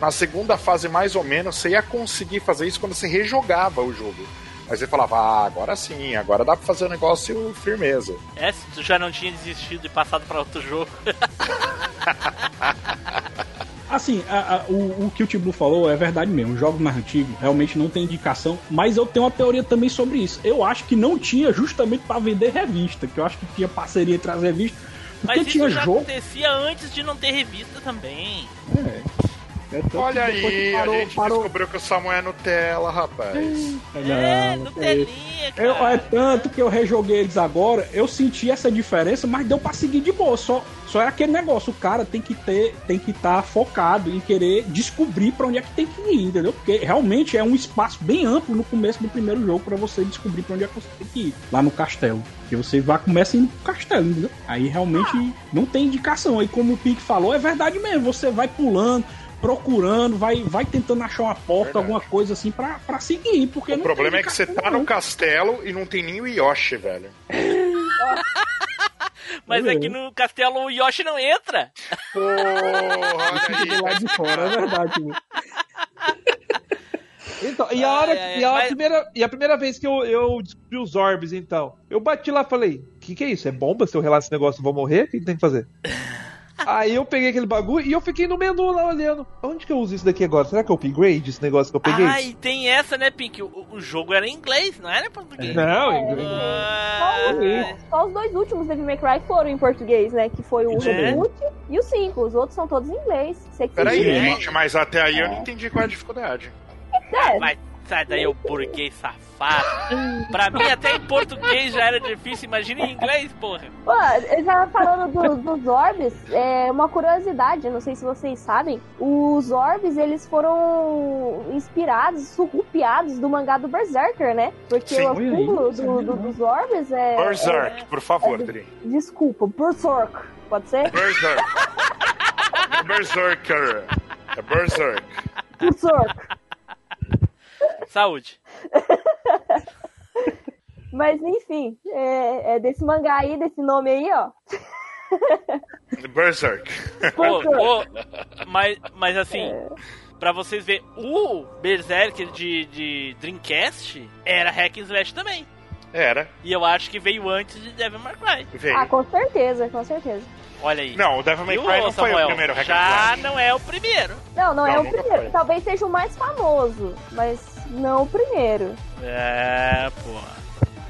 Na segunda fase, mais ou menos, você ia conseguir fazer isso quando você rejogava o jogo. Aí você falava, ah, agora sim, agora dá pra fazer o negócio firmeza. É, se tu já não tinha desistido e passado pra outro jogo. (laughs) Assim, a- a- o, o que o T Blue falou é verdade mesmo. Os jogos mais antigos realmente não tem indicação, mas eu tenho uma teoria também sobre isso. Eu acho que não tinha justamente pra vender revista, que eu acho que tinha parceria entre as revistas. Porque Mas tinha isso já jogo. acontecia antes de não ter revista também. É, tanto Olha que que aí, parou- a gente parou- descobriu que o Samuel é Nutella, rapaz. é, Não, é isso. telinha, Eu, cara. é tanto que eu rejoguei eles agora, eu senti essa diferença, mas deu pra seguir de boa. Só, só é aquele negócio, o cara tem que ter, tem que estar focado em querer descobrir pra onde é que tem que ir, entendeu? Porque realmente é um espaço bem amplo no começo do primeiro jogo pra você descobrir pra onde é que você tem que ir, lá no castelo. Porque você vai começa indo pro castelo, entendeu? Aí realmente não tem indicação. Aí como o Pique falou, é verdade mesmo, você vai pulando, procurando, vai, vai tentando achar uma porta, Verdade. alguma coisa assim pra, pra seguir, porque O não problema tem é que você tá não. no castelo e não tem nem o Yoshi, velho. (laughs) Mas é que no castelo o Yoshi não entra. Porra, do lado de fora, é verdade. meu. Então, e a hora, Ai, ai, e, a mas- primeira, e a primeira vez que eu, eu descobri os orbes, então, eu bati lá e falei, o que, que é isso? É bomba? Se eu relar esse negócio, eu vou morrer? O que, que tem que fazer? Aí eu peguei aquele bagulho e eu fiquei no menu lá olhando. Onde que eu uso isso daqui agora? Será que é o upgrade, esse negócio que eu peguei? Ah, e tem essa, né, Pink? O, o jogo era em inglês, não era em português. Não, Ah, Só, só os dois últimos Devil May Cry foram em português, né? Que foi o É. reboot e o 5. Os outros são todos em inglês. Peraí, gente, mas até aí eu não entendi qual é a dificuldade. É, Vai, sai daí, o burguês safado. pra mim, até em português já era difícil, imagina em inglês, porra. Pô, eu já falando do- dos orbes, é uma curiosidade, não sei se vocês sabem, os orbes eles foram inspirados, surrupiados do mangá do Berserker, né? Porque Sim. o não do- do- não. dos orbes é, Berserk, por favor, Dri. é- Desculpa, Berserk, pode ser? Berserk. (laughs) Berserker. É Berserk. Berserk. Saúde. Mas enfim, é, é desse mangá aí, desse nome aí, ó. (laughs) Berserk. Ô, ô, mas, mas assim, pra vocês verem, o Berserker de, de Dreamcast era hack and slash também. Era. E eu acho que veio antes de Devil May Cry. Veio. Ah, com certeza, com certeza. Olha aí. Não, o Devil May Cry não foi Samuel? o primeiro hack and Já não é o primeiro. Não, não, é Não, o nunca primeiro. foi. Talvez seja o mais famoso, mas não o primeiro. É, porra.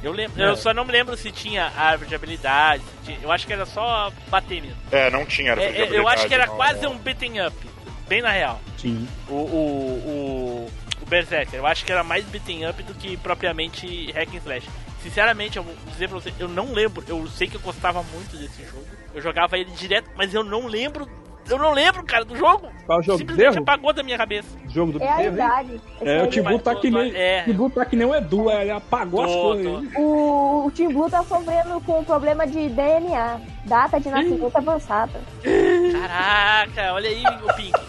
Eu, lembro, É. eu só não me lembro se tinha árvore de habilidade. tinha- eu acho que era só bater mesmo. É, não tinha. É, é, eu acho que era não. quase um beating up. Bem na real. Sim. O, o, o, o Berserker. Eu acho que era mais beating up do que propriamente hack and slash. Sinceramente, eu vou dizer pra você, eu não lembro. Eu sei que eu gostava muito desse jogo. Eu jogava ele direto, mas eu não lembro. Eu não lembro, cara, do jogo. Qual jogo? Simplesmente Bezerro? apagou da minha cabeça. Jogo do É a idade. É, o Timbu tá que nem. É. Timbu tá que nem o Edu, é, ele apagou as Tô, coisas. tô. aí. O, o Tim Blue tá sofrendo com um problema de DNA, data de nascimento avançada. Caraca, olha aí o Pink.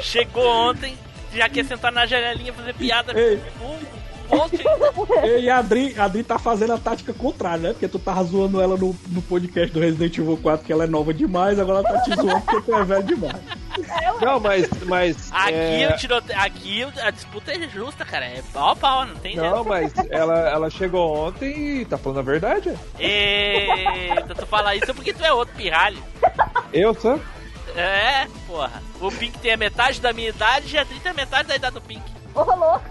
Chegou ontem, já quer sentar na janelinha fazer piada Ei. com o post. E a Adri, a Adri tá fazendo a tática contrária, né? Porque tu tava zoando ela no, no podcast do Resident Evil 4, que ela é nova demais, agora ela tá te zoando porque tu é velho demais. Não, mas. mas Aqui, é, o tirote... Aqui a disputa é justa, cara. É pau a pau, não tem Não, mas ela, ela chegou ontem e tá falando a verdade. Eita, tu fala isso porque tu é outro pirralho. Eu, só. É, porra. O Pink tem a metade da minha idade e a Tri tem a metade da idade do Pink. Ô, louco! (laughs)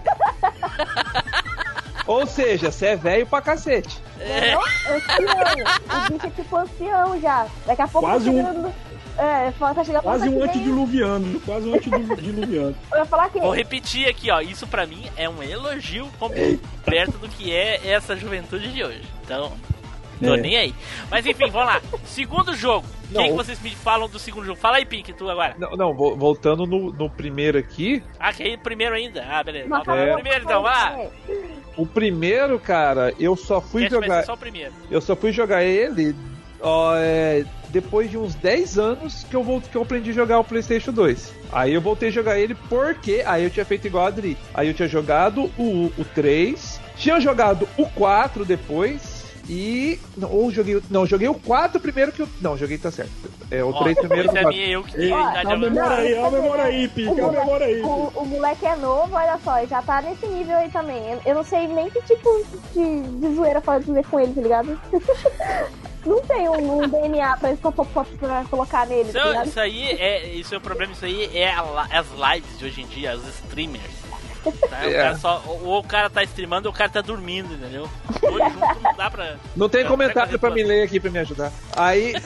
Ou seja, você é velho pra cacete. É. Não, ancião. O bicho é tipo ancião já. Daqui a pouco Quase tá um- chegando. no- É, tá chegando Quase um que nem- antediluviano, quase um antediluviano. (laughs) Eu ia falar que. Vou repetir aqui, ó. Isso pra mim é um elogio perto do que é essa juventude de hoje. Então, tô É. nem aí. Mas enfim, vamos lá. Segundo jogo. O que, Não, que o- vocês me falam do segundo jogo? Fala aí, Pink, tu agora. Não, não vo- voltando no, no primeiro aqui. Ah, que aí primeiro ainda. Ah, beleza. Mas Vamos É. primeiro então, vá. É. O primeiro, cara, eu só fui vai jogar. só o primeiro. Eu só fui jogar ele ó, é, depois de uns 10 anos que eu, que eu aprendi a jogar o PlayStation 2. Aí eu voltei a jogar ele porque aí eu tinha feito igual a Adri. Aí eu tinha jogado o, o 3, tinha jogado o 4 depois. E. Não, ou joguei. o- Não, joguei o 4 primeiro que eu. Não, joguei tá certo. É o Ó, 3 primeiro que é o 4. minha, eu que tenho idade Olha a memória aí, olha a memória aí, Pique, olha a memória aí. O, o moleque é novo, olha só, ele já tá nesse nível aí também. Eu, eu não sei nem que tipo de, de zoeira fazer com ele, tá ligado? (laughs) não tem um, um DNA pra, pra, pra- pra colocar nele, tá Isso, ligado? isso aí é. Isso é o problema, isso aí é a as lives de hoje em dia, os streamers. Tá? O, É. cara só, ou o cara tá streamando ou o cara tá dormindo, entendeu? Dois (laughs) juntos não dá pra. Não tem Não, comentário pega pra a me ler aqui pra me ajudar. Aí. (laughs)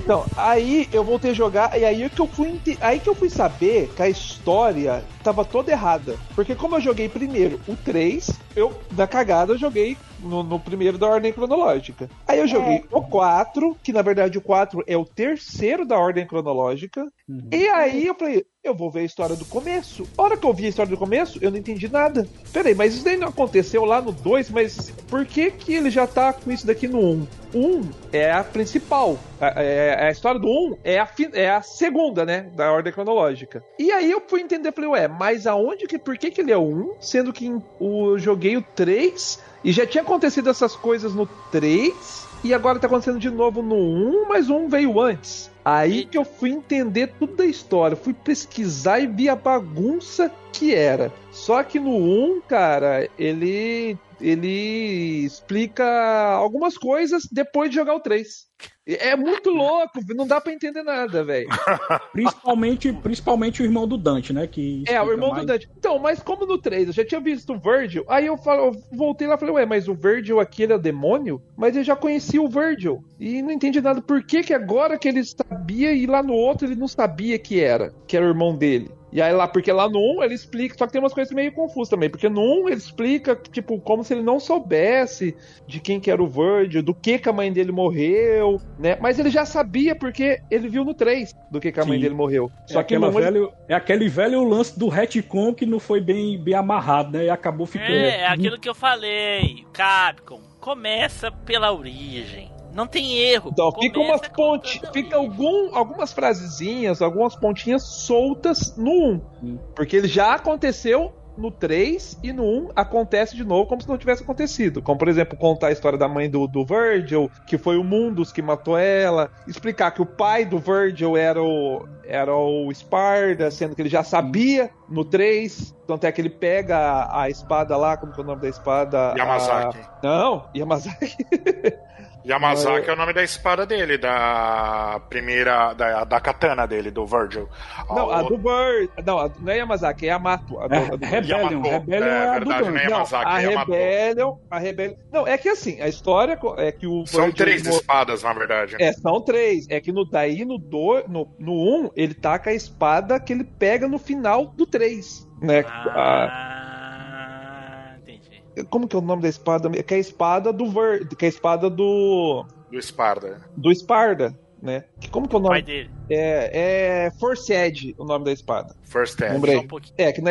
Então, aí eu voltei a jogar e aí que eu fui aí que eu fui saber que a história tava toda errada. Porque como eu joguei primeiro o 3, eu da cagada eu joguei no, no primeiro da ordem cronológica. Aí eu joguei o 4, que na verdade o 4 é o terceiro da ordem cronológica. E aí eu falei, eu vou ver a história do começo. A hora que eu vi a história do começo, eu não entendi nada. Peraí, mas isso daí não aconteceu lá no 2, mas por que que ele já tá com isso daqui no 1? 1 é a principal. A, é- a história do 1 é a, é a segunda, né? Da ordem cronológica. E aí eu fui entender, falei, ué, mas aonde que. Por que, que ele é o 1? Sendo que eu joguei o 3 e já tinha acontecido essas coisas no 3. E agora tá acontecendo de novo no 1, mas o 1 veio antes. Aí que eu fui entender tudo da história, fui pesquisar e vi a bagunça que era. Só que no 1, cara, ele ele explica algumas coisas depois de jogar o 3. É muito louco, não dá pra entender nada, velho. (laughs) Principalmente, principalmente o irmão do Dante, né? Que É, o irmão mais. do Dante. Então, mas como no 3 eu já tinha visto o Virgil, aí eu, falo, eu voltei lá e falei, ué, mas o Virgil aqui ele é demônio? Mas eu já conhecia o Virgil. E não entendi nada por que, que agora que ele sabia e lá no outro ele não sabia que era, que era o irmão dele. E aí lá, porque lá no 1 ele explica, só que tem umas coisas meio confusas também, porque no 1 ele explica, tipo, como se ele não soubesse de quem que era o Virgil, do que que a mãe dele morreu, né? Mas ele já sabia porque ele viu no 3 do que que a mãe Sim. dele morreu. É, Só que aquela no 1 ele- velho, é aquele velho lance do retcon que não foi bem, bem amarrado, né? E acabou ficando. É, é aquilo que eu falei. Capcom, começa pela origem. Não tem erro. Então, fica umas Começa pontes, contando a fica algum, algumas frasezinhas, algumas pontinhas soltas no 1. Hum. Porque ele já aconteceu no 3 e no 1 acontece de novo como se não tivesse acontecido. Como, por exemplo, contar a história da mãe do, do Virgil, que foi o Mundus que matou ela. Explicar que o pai do Virgil era o, era o Sparda, sendo que ele já sabia no 3. Tanto é que ele pega a, a espada lá, como que é o nome da espada? Yamazaki. A- Não, Yamazaki. (laughs) Yamazaki é o nome da espada dele, da primeira. Da, da katana dele, do Virgil. Não, a o- do Bird. Não, a- não é Yamazaki, é Yamato. A do, a do- É, Rebellion. Yamato. Rebellion É, é, a verdade, do. Não, Yamazaki, a Yamato. Rebellion, a Rebellion. Não, é que assim, a história é que o São Virgil três espadas, na verdade. É, são três. É que no daí no do, no, no um, ele taca a espada que ele pega no final do 3. Né? A- Ah, entendi. Como que é o nome da espada? Que é a espada do Ver, que é a espada do Do Esparda. do Sparda, né? Que como que é o O pai nome? dele. É, é Forced, o nome da espada. First Edge. Lembrei. Um pouquinho. É, que no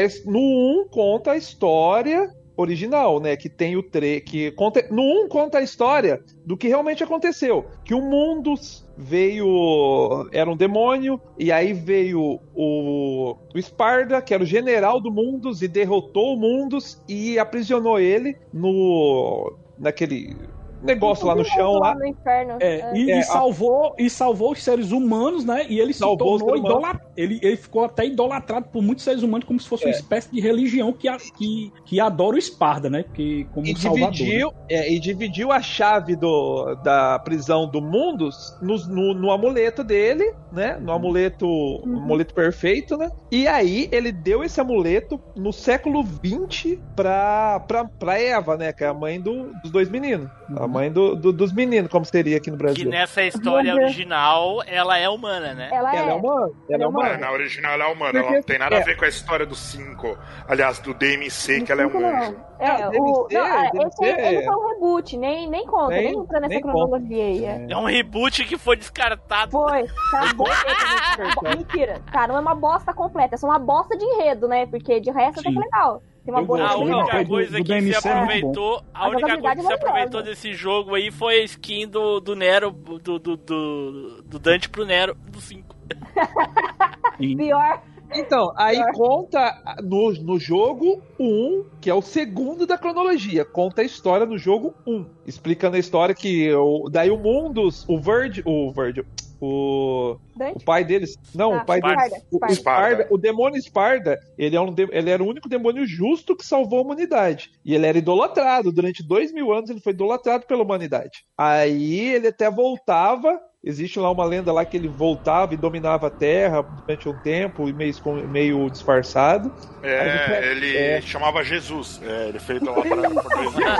1 conta a história original, né? Que tem o tre que conta no 1 conta a história do que realmente aconteceu, que o Mundus veio era um demônio e aí veio o, o Sparda, que era o general do Mundus e derrotou o Mundus e aprisionou ele no naquele negócio lá no chão lá. no inferno. É, e, É, e a- salvou, e salvou os seres humanos, né? E ele se Salvou os tornou idolatrado. Ele, ele ficou até idolatrado por muitos seres humanos, como se fosse uma É. espécie de religião que, a- que, que adora o Esparda, né? Que, como E um salvador. dividiu, é, e dividiu a chave do, da prisão do Mundus no, no, no amuleto dele, né? No amuleto, amuleto perfeito, né? E aí ele deu esse amuleto no século XX pra, pra, pra Eva, né? Que é a mãe do- dos dois meninos. A mãe do, do- dos meninos, como seria aqui no Que Brasil. nessa história original, ela é humana, né? Ela, Ela é humana. Ela é humana. É, na original ela é humana, Porque- ela não tem nada é. a ver com a história do 5. Aliás, do DMC, que ela é um Não. anjo. É, Ah, o, DMC, não, ah, DMC. esse aí, ele foi um reboot, nem, nem conta, nem, Nem- entra nessa nem cronologia aí. É. É um reboot que foi descartado. Foi, acabou. (laughs) Mentira, cara, não é uma bosta completa, é só uma bosta de enredo, né? Porque de resto que Sim. legal. Tem uma boa A gosto, história. única coisa do que se é aproveitou, a A única coisa que se aproveitou desse jogo aí foi a skin do, do Nero, do, do, do, do Dante pro Nero do 5. (laughs) Pior. Então, aí Pior. conta no, no jogo 1, que é o segundo da cronologia. Conta a história no jogo 1. Explicando a história que o, daí o Mundus, o Virgil, o Virgil, o, o pai deles, não, Ah, o pai Sparda, deles, o, Sparda. Sparda, o demônio Sparda, ele, é um, ele era o único demônio justo que salvou a humanidade. E ele era idolatrado, durante dois mil anos ele foi idolatrado pela humanidade. Aí ele até voltava, existe lá uma lenda lá que ele voltava e dominava a Terra durante um tempo, meio, meio disfarçado. É, ele É. chamava Jesus. É, ele fez por dois dias.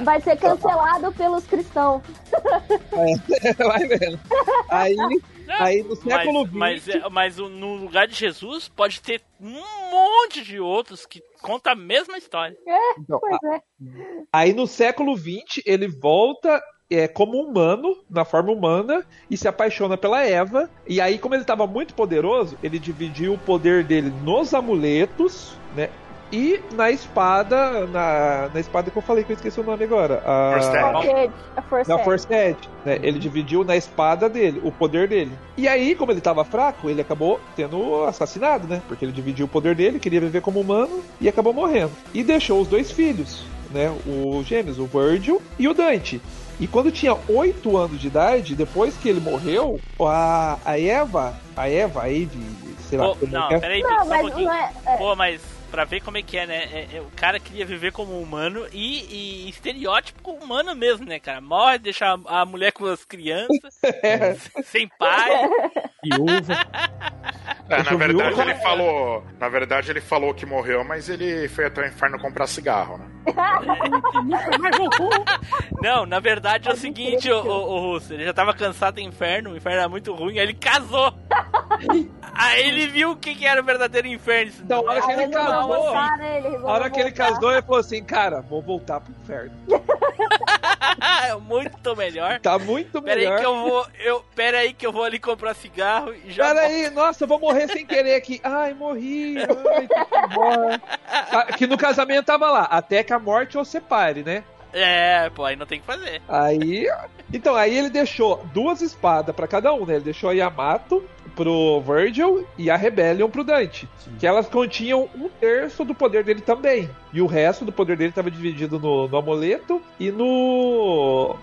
Vai ser cancelado pelos cristãos. (laughs) Vai vendo. Aí, aí no século mas, XX. mas, é- mas o- no lugar de Jesus pode ter um monte de outros que conta a mesma história. então, Pois é. Aí no século XX ele volta é, como humano, na forma humana, e se apaixona pela Eva. E aí, como ele estava muito poderoso, ele dividiu o poder dele nos amuletos, né? E na espada, na, na espada que eu falei que eu esqueci o nome agora. A, força na. Force Edge, né? Ele dividiu na espada dele, o poder dele. E aí, como ele tava fraco, ele acabou tendo assassinado, né? Porque ele dividiu o poder dele, queria viver como humano e acabou morrendo. E deixou os dois filhos, né? Os gêmeos, o Virgil e o Dante. E quando tinha 8 anos de idade, depois que ele morreu, a, a Eva, a Eva, a Eve, sei lá, Pô, como não, é é? peraí, Não, só um mas pouquinho. não é. é, Pô, mas pra ver como é que é, né? É- é- o cara queria viver como humano e, e estereótipo humano mesmo, né, cara? Morre, deixa a, a mulher com as crianças, (laughs) sem pai. Viúva. É, na verdade o- ele falou. Na verdade ele falou que morreu, mas ele foi até o inferno comprar cigarro, né? Não, na verdade é o seguinte, o, o, o Russo, ele já tava cansado do inferno, o inferno era muito ruim, aí ele casou. (laughs) aí ele viu o que, que era o verdadeiro inferno. Então, a hora que ele casou, né? A hora que ele casou, ele falou assim, cara, vou voltar pro inferno. (laughs) (laughs) muito melhor. Tá muito Pera melhor. aí que eu vou, eu, pera aí que eu vou ali comprar cigarro e já Pera volto. aí, nossa, eu vou morrer sem querer aqui. Ai, morri. Ai, que. Ah, Que no casamento tava lá, até que a morte os separe, né? É, pô, aí não tem o que fazer. Aí. Então, aí ele deixou duas espadas pra cada um, né? Ele deixou a Yamato pro Virgil e a Rebellion pro Dante. Que elas continham um terço do poder dele também. E o resto do poder dele tava dividido no, no amuleto e no.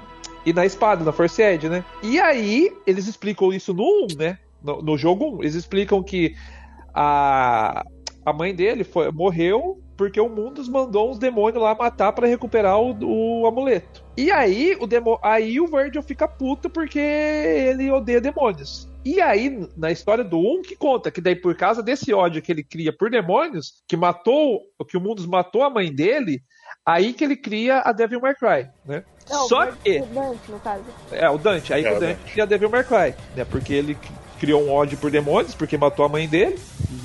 E na espada, na Force Edge, né? E aí, eles explicam isso no 1, né? No, no jogo 1. Eles explicam que a, a mãe dele foi, morreu porque o Mundus mandou uns demônios lá matar pra recuperar o, o amuleto. E aí o, demo, aí o Virgil fica puto porque ele odeia demônios. E aí, na história do 1, que conta que daí, por causa desse ódio que ele cria por demônios, que matou, que o Mundus matou a mãe dele, aí que ele cria a Devil May Cry, né? Não, Só o que... o Dante, no caso. É, o Dante. Aí É, o Dante cria a Devil May Cry, né? Porque ele criou um ódio por demônios, porque matou a mãe dele,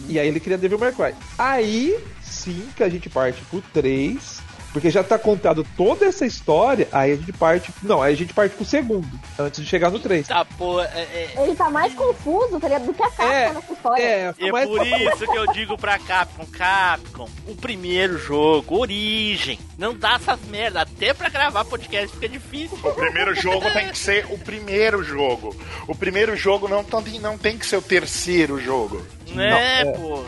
e aí ele cria Devil May Cry. Aí, sim, que a gente parte pro 3, porque já tá contado toda essa história, aí a gente parte... Não, aí a gente parte pro segundo, antes de chegar no 3. Tá, pô, é, é- Ele tá mais confuso, tá ligado? Do que a Capcom É, nessa história. É, é mas- por isso que eu digo pra Capcom, Capcom, o primeiro jogo, Origem, não dá essas merda, até pra gravar podcast fica difícil. O primeiro jogo tem que ser o primeiro jogo. O primeiro jogo não, tem- não tem que ser o terceiro jogo. Né, é. porra?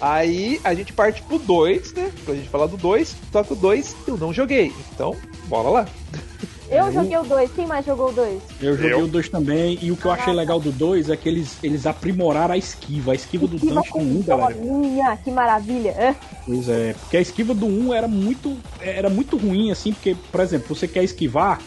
Aí a gente parte pro 2, né? Pra gente falar do 2, só que o 2 eu não joguei. Então, bora lá. (laughs) Eu joguei o 2, quem mais jogou o 2? Eu joguei Eu? o 2 também, e o que eu achei legal do 2 é que eles, eles aprimoraram a esquiva. A esquiva do Esquiva Dante com no 1, galera. bolinha, que maravilha. É. (laughs) Pois é, porque a esquiva do 1 era muito, era muito ruim, assim, porque, por exemplo, você quer esquivar,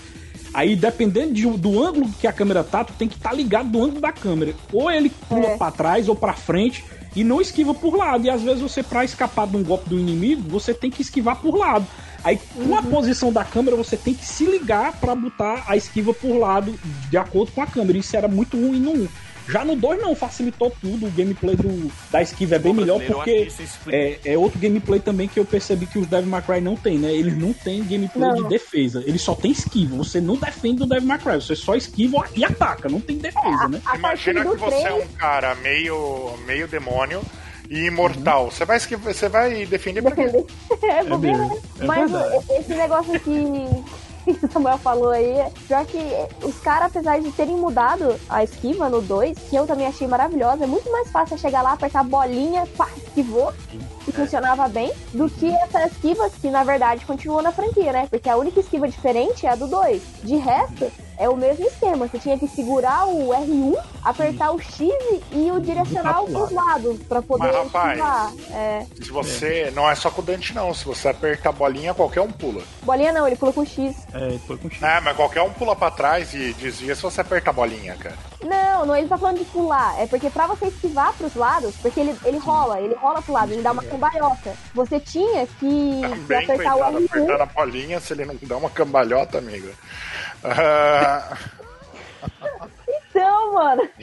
aí dependendo de- do ângulo que a câmera tá, tu tem que estar ligado do ângulo da câmera. Ou ele pula É. pra trás ou pra frente e não esquiva por lado. E às vezes você, pra escapar de um golpe do inimigo, você tem que esquivar por lado. Aí, com a posição da câmera, você tem que se ligar pra botar a esquiva por lado de acordo com a câmera. Isso era muito ruim no 1. Já no 2 não, facilitou tudo. O gameplay do, da esquiva é bem melhor porque é, é outro gameplay também que eu percebi que os Devil May Cry não tem, né? Eles não têm gameplay Não. de defesa, eles só tem esquiva. Você não defende o Devil May Cry, você só esquiva e ataca, não tem defesa, né? A Imagina partir que você é 3, um cara meio, meio demônio e imortal. Você vai você vai defender pra quê? (laughs) É, né? é Mas esse negócio que (laughs) que o Samuel falou aí, pior que os caras, apesar de terem mudado a esquiva no 2, que eu também achei maravilhosa, é muito mais fácil chegar lá, apertar a bolinha, pá, esquivou, e funcionava bem, do que essa esquiva que na verdade continuou na franquia, né? Porque a única esquiva diferente é a do 2. De resto, é o mesmo esquema. Você tinha que segurar o R1, apertar o X e o direcional pro pros lados pra poder Mas, rapaz, esquivar. É. Se você. Não é só com o Dante, não. Se você apertar a bolinha, qualquer um pula. Bolinha não, ele pula com o X. É, foi contigo. É, mas qualquer um pula pra trás e desvia se você aperta a bolinha, cara. Não, não, ele tá falando de pular. É porque pra você esquivar pros lados, porque ele, ele rola, ele rola pro lado, ele dá uma cambalhota. Você tinha que, que apertar o coitado, R1. apertando a bolinha, se ele não dá uma cambalhota, amigo. Ah, Então, mano. (laughs)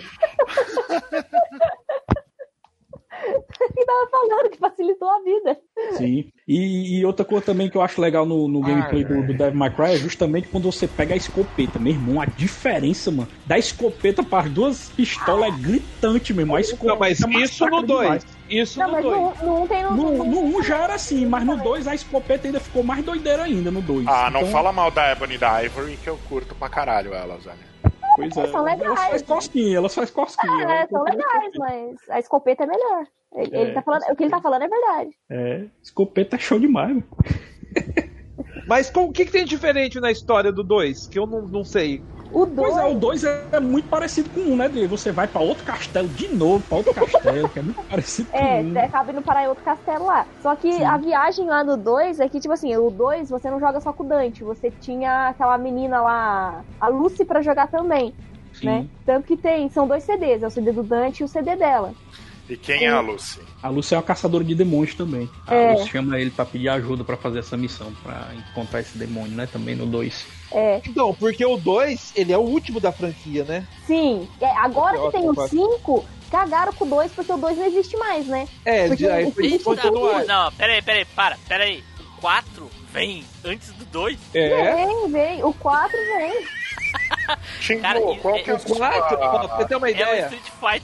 que tava falando que facilitou a vida. Sim. E, e outra coisa também que eu acho legal no, no gameplay do, do Devil May Cry é justamente quando você pega a escopeta, meu irmão. A diferença, mano, da escopeta para as duas pistolas é gritante mesmo. A escopeta Não, mas isso massacra no 2. demais. Isso Não, no mas 2. no, no 1 tem no. No, no 1 já era assim, mas no 2 a escopeta ainda ficou mais doideira ainda no 2. ah, não Então, fala mal da Ebony e da Ivory, que eu curto pra caralho elas, velho. Pois é. São legais. Ela faz cosquinha, ela faz cosquinha. É, ela- são legais, mas a escopeta é melhor. Ele, ele É. tá falando, o que ele tá falando é verdade. É, escopeta é show demais, mano. Mas com- o que, que tem de diferente na história do 2? Que eu não, não sei. O Pois é, o 2. 2 é muito parecido com o 1, né, Dri? Você vai pra outro castelo de novo, pra outro castelo, que é muito parecido com É, o 1. você acaba indo parar em outro castelo lá. Só que a viagem lá no 2 é que, tipo assim, o 2 você não joga só com o Dante, você tinha aquela menina lá, a Lucy, pra jogar também, Sim. né? Tanto que tem, são dois CDs, é o CD do Dante e o CD dela. E quem é a Lucy? A Lúcia é uma caçadora de demônios também. A É. Lúcia chama ele pra pedir ajuda pra fazer essa missão, pra encontrar esse demônio, né? Também no 2. É, Então, porque o 2, ele é o último da franquia, né? sim. É, agora que tem o Ótimo, 5, cagaram com o 2 porque o 2 não existe mais, né? É, Porque de, aí o- foi Eita, continuar. Não, pera aí, pera aí, para, pera aí. O 4 vem antes do 2? É. Vem, vem. O 4 vem. Xingu, Cara, qual e- que é a O 4, ó, pra você sua... ter uma É ideia,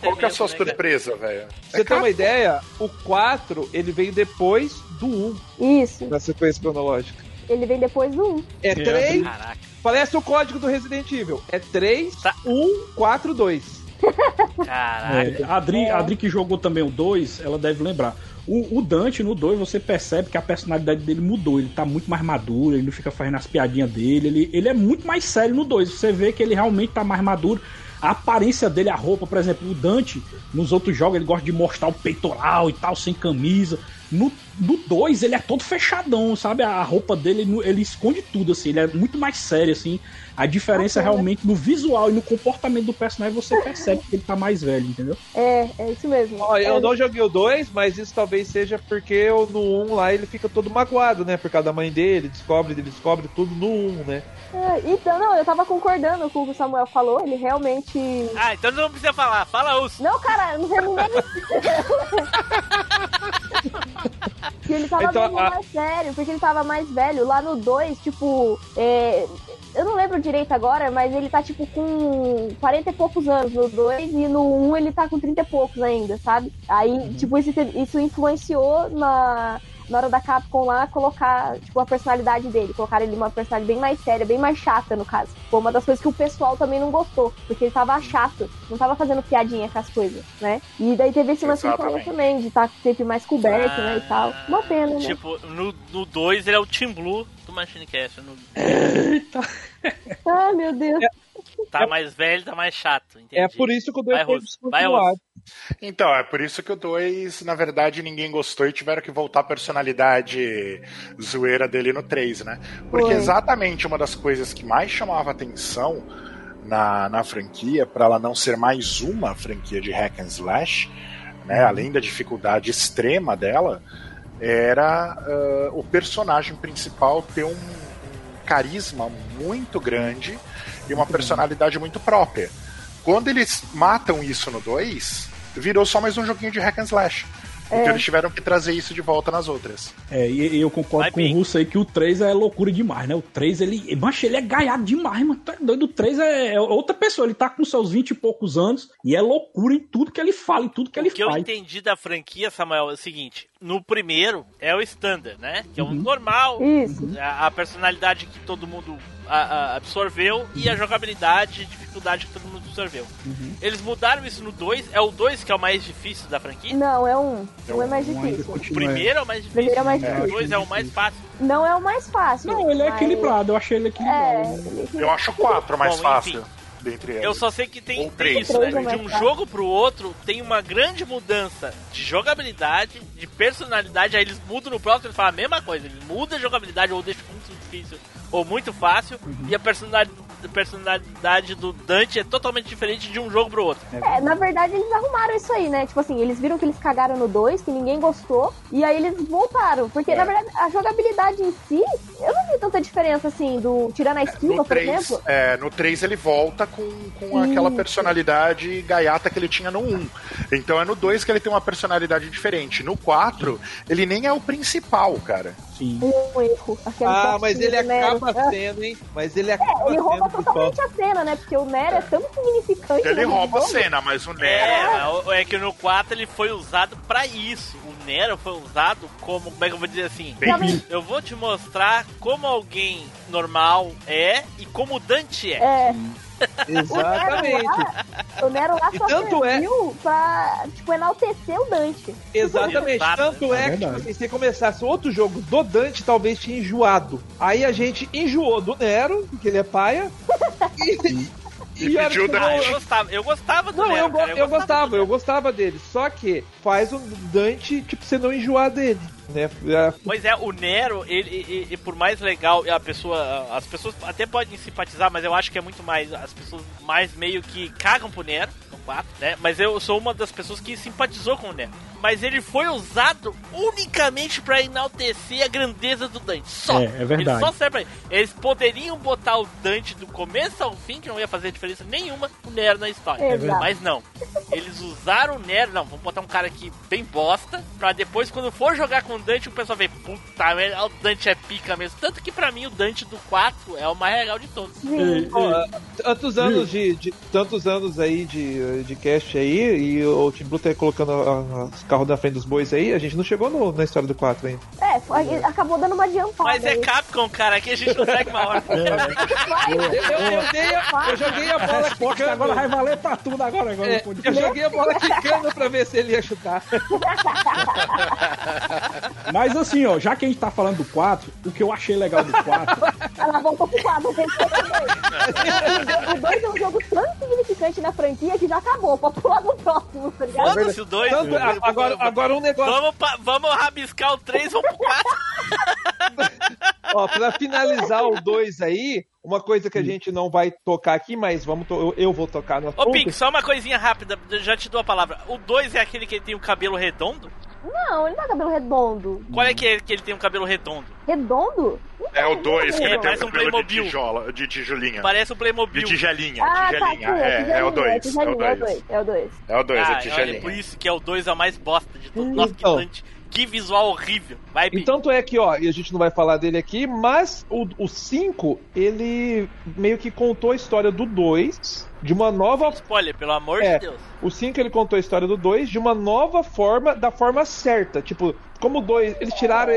Qual que é a sua né, surpresa, velho? pra você ter uma ideia, o 4, ele veio depois do 1, Isso. na sequência cronológica. Ele vem depois do 1. É 3, Caraca. parece o código do Resident Evil. É 3, Tá. 1, 4, 2. Caraca. É, a, Adri, a Adri que jogou também o 2, ela deve lembrar. O, o Dante no 2, você percebe que a personalidade dele mudou. Ele tá muito mais maduro, ele não fica fazendo as piadinhas dele. Ele, ele é muito mais sério no 2. Você vê que ele realmente tá mais maduro. A aparência dele, a roupa, por exemplo, o Dante, nos outros jogos, ele gosta de mostrar o peitoral e tal, sem camisa. No 2, ele é todo fechadão, sabe? A roupa dele, ele, esconde tudo, assim, ele é muito mais sério, assim. A diferença Bacana. realmente no visual e no comportamento do personagem, você (laughs) percebe que ele tá mais velho, entendeu? É, é isso mesmo. Ó, eu É, não joguei o 2, mas isso talvez seja porque eu, no 1 um lá ele fica todo magoado, né? Por causa da mãe dele, descobre, ele descobre tudo no 1, um, né? é, então, não, eu tava concordando com o que o Samuel falou, ele realmente. Ah, então não precisa falar. Fala os. Não, cara, eu não terminei. (laughs) que ele tava Então, a- mais sério, porque ele tava mais velho. Lá no 2, tipo, é, eu não lembro direito agora, mas ele tá, tipo, com 40 e poucos anos no 2 e no 1 um ele tá com 30 e poucos ainda, sabe? Aí, tipo, isso, isso influenciou na, na hora da Capcom lá colocar, tipo, a personalidade dele. Colocar ele uma personalidade bem mais séria, bem mais chata, no caso. Foi uma das coisas que o pessoal também não gostou, porque ele tava chato, não tava fazendo piadinha com as coisas, né? E daí teve esse lance que falou também, de estar sempre mais coberto, né, e tal. Uma pena, né? Tipo, no 2 ele é o Team Blue Machine Cast. No, Ai, (laughs) meu Deus. tá mais velho, tá mais chato. Entendi. É por isso que o 2 Vai, foi descontinuado. Então, é por isso que o 2, na verdade, ninguém gostou e tiveram que voltar a personalidade zoeira dele no 3, né? Porque Foi. exatamente uma das coisas que mais chamava atenção na, na franquia, para ela não ser mais uma franquia de hack and slash, né? Além da dificuldade extrema dela, era ah, o personagem principal ter um, um carisma muito grande e uma personalidade muito própria. Quando eles matam isso no 2, virou só mais um joguinho de hack and slash. Então eles tiveram que trazer isso de volta nas outras. É, e, e eu concordo Vai com bem. o Russo aí que o 3 é loucura demais, né? O 3, ele. Mancha, ele é gaiado demais, mano. Tá doido. O 3 é, é outra pessoa. Ele tá com seus 20 e poucos anos e é loucura em tudo que ele fala, em tudo que ele O que eu faz. entendi da franquia, Samuel, é o seguinte: no primeiro é o standard, né? Que é Uhum. o normal, Isso. a, a personalidade que todo mundo a- a- absorveu e a jogabilidade e dificuldade que todo mundo absorveu. Uhum. Eles mudaram isso no 2, é o 2 que é o mais difícil da franquia? Não, é um. Um é mais difícil. O primeiro é o mais difícil. Primeiro é mais O difícil. 2 é o mais fácil. Não é o mais fácil. Não, ele é mas- equilibrado. Eu achei ele É, equilibrado. ele- Eu acho o 4 mais Bom, fácil enfim. Eu só sei que tem, tem três. isso, né? É De um jogo pro outro tem uma grande mudança de jogabilidade, de personalidade. Aí eles mudam no próximo, eles falam a mesma coisa. Eles mudam a jogabilidade ou deixam muito difícil ou muito fácil. Uhum. E a personalidade, personalidade do Dante é totalmente diferente de um jogo pro outro. É, na verdade eles arrumaram isso aí, né? Tipo assim, eles viram que eles cagaram no 2, que ninguém gostou, e aí eles voltaram. Porque, É. na verdade, a jogabilidade em si, eu não vi tanta diferença assim, do tirando a esquiva, No por 3, exemplo. é, no 3 ele volta com, com aquela personalidade gaiata que ele tinha no 1. Então é no 2 que ele tem uma personalidade diferente. No 4, ele nem é o principal, cara. Sim. Um erro. Ah, mas ele Nero. acaba sendo, hein? Mas ele acaba É, ele rouba totalmente a cena, né? Porque o Nero é tão significante. Ele no rouba a cena, mas o É, Nero. é que no 4 ele foi usado pra isso. O Nero foi usado como, como é que eu vou dizer assim? Bem, Eu vou te mostrar como alguém normal é e como o Dante é. É, Exatamente. o Nero lá E só tanto é- serviu pra, tipo, enaltecer o Dante. Exatamente. Exato. Tanto é, É que tipo, assim, se começasse outro jogo do Dante, talvez tinha enjoado. Aí a gente enjoou do Nero, porque ele é paia. (laughs) E, E a hora pediu que o Dante. eu gostava, eu gostava do Não, Nero, eu, go- cara, eu gostava, do eu Nero. gostava dele. Só que faz o Dante, tipo, você não enjoar dele, né? É, Pois é, o Nero, ele, ele- ele, por mais legal, a pessoa, as pessoas até podem simpatizar, mas eu acho que é muito mais, as pessoas mais meio que cagam pro Nero, no 4, né? Mas eu sou uma das pessoas que simpatizou com o Nero. Mas ele foi usado unicamente pra enaltecer a grandeza do Dante, só. É, é verdade. Ele só serve pra isso. Eles poderiam botar o Dante do começo ao fim, que não ia fazer diferença nenhuma, o Nero na história. É. Mas não. Eles usaram o Nero, não, vamos botar um cara aqui bem bosta, pra depois, quando for jogar com o Dante, o pessoal vê, puta merda, o Dante é pica mesmo. Tanto que pra mim o Dante do 4 é o mais legal de todos. Ei, ei, tantos anos de, de- tantos anos aí de, de cast aí e o Team Blue tá colocando os carros na frente dos bois aí, a gente não chegou no- na história do 4 ainda. É, foi- acabou dando uma adiantada. Mas é aí. Capcom, cara, aqui a gente não segue uma hora. Eu, eu dei a- eu joguei a bola quicando. agora vai valer pra tudo agora. agora É, eu joguei a bola quicando pra ver se ele ia chutar. (laughs) Mas assim, ó, já que a gente tá falando do 4, o que eu achei legal do 4 Ela voltou pro quadro. O 2 é um jogo tão significante na franquia que já acabou. Pode pular no próximo, tá ligado? Foda-se o dois. Tanto- a- agora, agora um negócio. Vamos, pa- vamos rabiscar o 3, vamos pro 4. (laughs) Ó, pra finalizar o 2 aí, uma coisa que a gente não vai tocar aqui, mas vamos to- eu, eu vou tocar no Ô, assunto. Pink, só uma coisinha rápida, já te dou a palavra. O 2 é aquele que tem o cabelo redondo? Não, ele não é cabelo redondo. Qual é que é que ele tem um cabelo redondo? Redondo? É o 2 que É, ele tem um cabelo de tijola, de tijolinha. Parece um De Playmobil. tigelinha, Ah, tá, tigelinha. sim, é, é o 2. É o tigelinha, é o 2. 2. É o 2. É o 2, é Ah, olha, tigelinha. por isso que é o 2 a mais bosta de todos. Nossa, que Então. Que visual horrível. Vai. E tanto é que, ó, e a gente não vai falar dele aqui, mas o 5, ele meio que contou a história do 2 de uma nova. Spoiler, pelo amor É. de Deus. O 5 ele contou a história do 2 de uma nova forma, da forma certa. Tipo, como o 2, eles tiraram.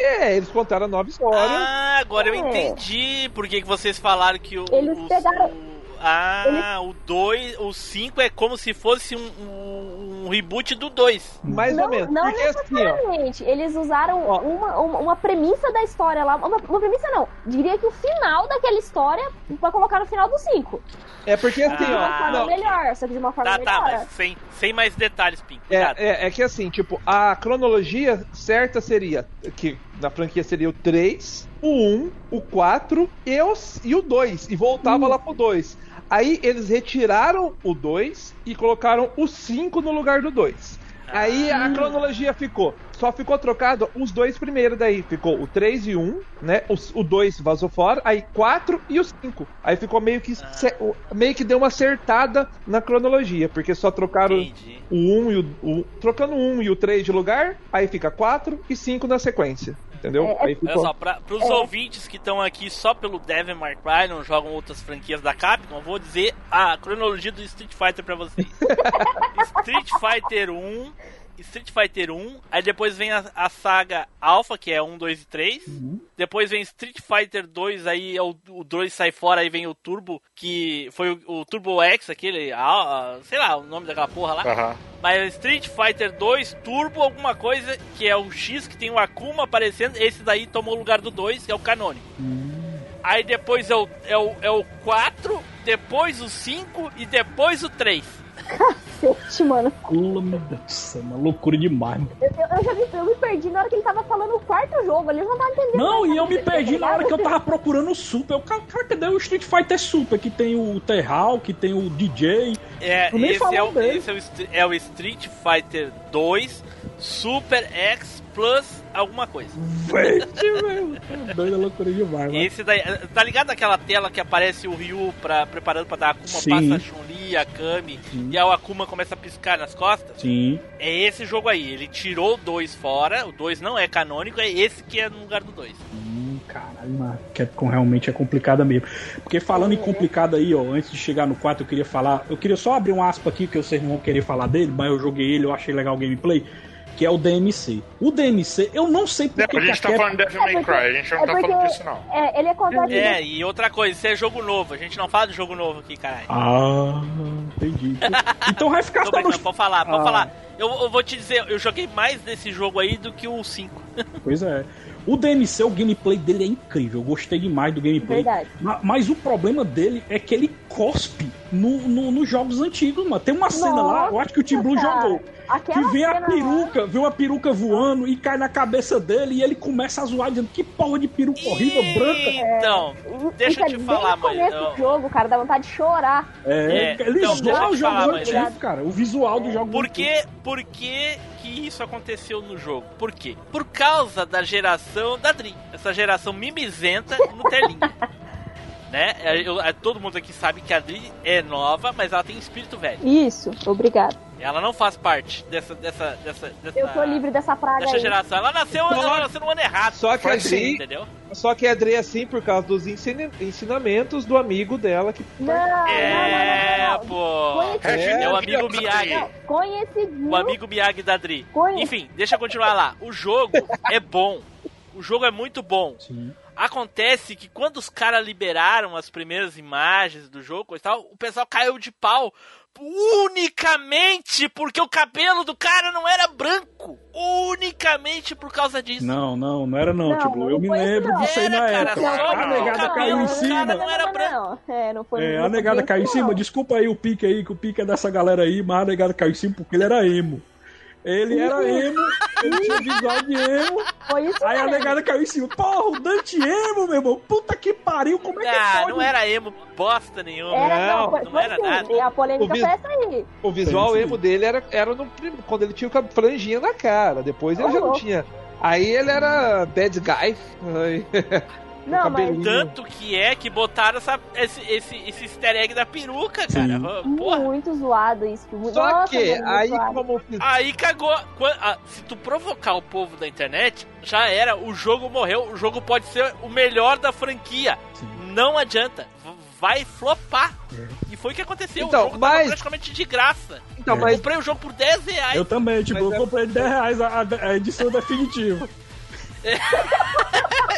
É, eles contaram a nova história. Ah, agora eu É. entendi por que que vocês falaram que o. Eles o- pegaram- o- ah, o 2, o 5 é como se fosse um, um- um reboot do 2. mais não, ou menos. não Porque assim, necessariamente. Eles usaram Ó. uma, uma, uma premissa da história lá. Uma, uma premissa não. Diria que o final daquela história pra colocar no final do 5. É porque assim, De uma Ah, forma ó. Não, melhor, só que de uma forma Tá, tá, melhor. mas sem, sem mais detalhes, Pink. É, é, é que assim, tipo, a cronologia certa seria que na franquia seria o 3, o 1, o 4 e, os, e o 2. E voltava lá pro 2. Aí eles retiraram o 2 e colocaram o 5 no lugar do 2. Aí a cronologia ficou. Só ficou trocado os dois primeiros daí. Ficou o 3 e 1, né? O, o 2 vazou fora, aí 4 e o 5. Aí ficou meio que. o- meio que deu uma acertada na cronologia, porque só trocaram Entendi. o 1 e o, o. Trocando o 1 e o 3 de lugar, aí fica 4 e 5 na sequência. Entendeu? É, é- Olha só, pra, pros É. ouvintes que estão aqui só pelo Devil May Cry, não jogam outras franquias da Capcom, eu vou dizer a cronologia do Street Fighter pra vocês. (laughs) Street Fighter 1, Street Fighter 1, aí depois vem a, a saga Alpha, que é 1, 2 e 3. Depois vem Street Fighter 2, aí é o, o 2 sai fora, aí vem o Turbo, que foi o, o Turbo X, aquele, a- a- sei lá, o nome daquela porra lá. Aham. Mas Street Fighter 2 Turbo alguma coisa, que é o X que tem o Akuma aparecendo, esse daí tomou o lugar do 2, que é o canônico. Aí depois é o, é, o, é o 4, depois o 5 e depois o 3. (laughs) Cacete, mano. Céu, uma loucura demais. mano. Eu, eu, eu já vi, eu me perdi na hora que ele tava falando o quarto jogo. Eles não estavam entendendo. Não, e eu me tá perdi na hora que eu tava procurando o Super. Eu, cara, cara, cadê o Street Fighter Super? Que tem o T-Hawk, que tem o DJ. É, Eu esse, é o, esse é, o, Str- é o Street Fighter 2 Super X Plus alguma coisa. Tá Doida loucura demais, mano. Esse daí, tá ligado aquela tela que aparece o Ryu pra, preparando pra dar a Akuma, Sim. passa a Chun-Li, a Kami, Sim. e aí o Akuma começa a piscar nas costas? Sim. É esse jogo aí. Ele tirou o 2 fora, o 2 não é canônico, é esse que é no lugar do 2. Hum, caralho, mano. Capcom realmente é complicada mesmo. Porque falando em complicado aí, ó, antes de chegar no 4, eu queria falar. Eu queria só abrir um aspa aqui, que vocês não vão querer falar dele, mas eu joguei ele, eu achei legal o gameplay. Que é o DMC. O DMC, eu não sei por É, que a que gente tá Capcom- falando de Devil May Cry, a gente não é tá falando disso, não. É, ele é contado É, e outra coisa, isso é jogo novo. A gente não fala de jogo novo aqui, caralho. Ah, entendi. (laughs) Então vai ficar só pode falar, pode Ah. falar. Eu, eu vou te dizer, eu joguei mais desse jogo aí do que o 5. Pois é. (laughs) O DMC, o gameplay dele é incrível. Eu gostei demais do gameplay. Verdade. Ma- Mas o problema dele é que ele cospe no, no- nos jogos antigos, mano. Tem uma cena lá, eu acho que o Tim Blue cara. jogou. Aquela Que vem a lá- peruca, vê uma peruca voando e cai na cabeça dele e ele começa a zoar dizendo que porra de peruca horrível, branca. Então, deixa eu te é falar, bem no começo mano. do jogo, cara, dá vontade de chorar. É, É, ele então, zoa os jogos mas, antigos, é. cara. O visual dos jogos Por que, por que isso aconteceu no jogo? Por quê? Por causa da geração da Dream. Essa geração mimizenta no telinha. (laughs) né? É, eu- é, todo mundo aqui sabe que a Adri é nova, mas ela tem espírito velho. Isso, obrigado. Ela não faz parte dessa dessa dessa, dessa Eu tô livre dessa praga dessa aí. geração. Ela nasceu, ela nasceu no ano errado. Só que a Adri, entendeu? só que a Adri é assim por causa dos ensina- ensinamentos do amigo dela que Não, não, É, não, não, não. pô. Conhecidinho. É o amigo Miyagi. Não, Conhecidinho. O amigo Miyagi da Adri. Conhe- Enfim, deixa eu continuar lá. O jogo é bom. O jogo é muito bom. Sim. Acontece que quando os caras liberaram as primeiras imagens do jogo e tal, o pessoal caiu de pau unicamente porque o cabelo do cara não era branco. Unicamente por causa disso. Não, não, não era não, Não, tipo, eu não me foi isso, lembro não. disso aí na Era, cara, época. só A porque o negada caiu em cima. cara não era branco. É, não foi É, a negada caiu em cima, desculpa aí o pique aí, que o pique é dessa galera aí, mas a negada caiu em cima porque ele era emo. Ele era emo, ele tinha visual de emo, Foi isso aí a mesmo. negada caiu em cima. Porra, o Dante emo, meu irmão. Puta que pariu, como é que Ah, pode? não era emo bosta nenhuma. Era, não, Não, não era sim. nada. E a polêmica foi essa aí. o visual emo dele era, era no, quando ele tinha o franjinha na cara. Depois ele já não tinha. Aí ele era bad guy. (laughs) Não, mas. Tanto que é que botaram essa, esse, esse, esse easter egg da peruca, cara. Sim. Porra. muito zoado isso. Muito... Só Nossa, que aí zoado. como Aí cagou. Ah, Se tu provocar o povo da internet, já era. O jogo morreu. O jogo pode ser o melhor da franquia. Não adianta. Vai flopar. E foi o que aconteceu. Então, o jogo tava mas- praticamente de graça. Então, Eu mas comprei o jogo por 10 reais. Eu também, tipo, Mas eu é- comprei 10 reais a, a- a edição definitiva. (laughs)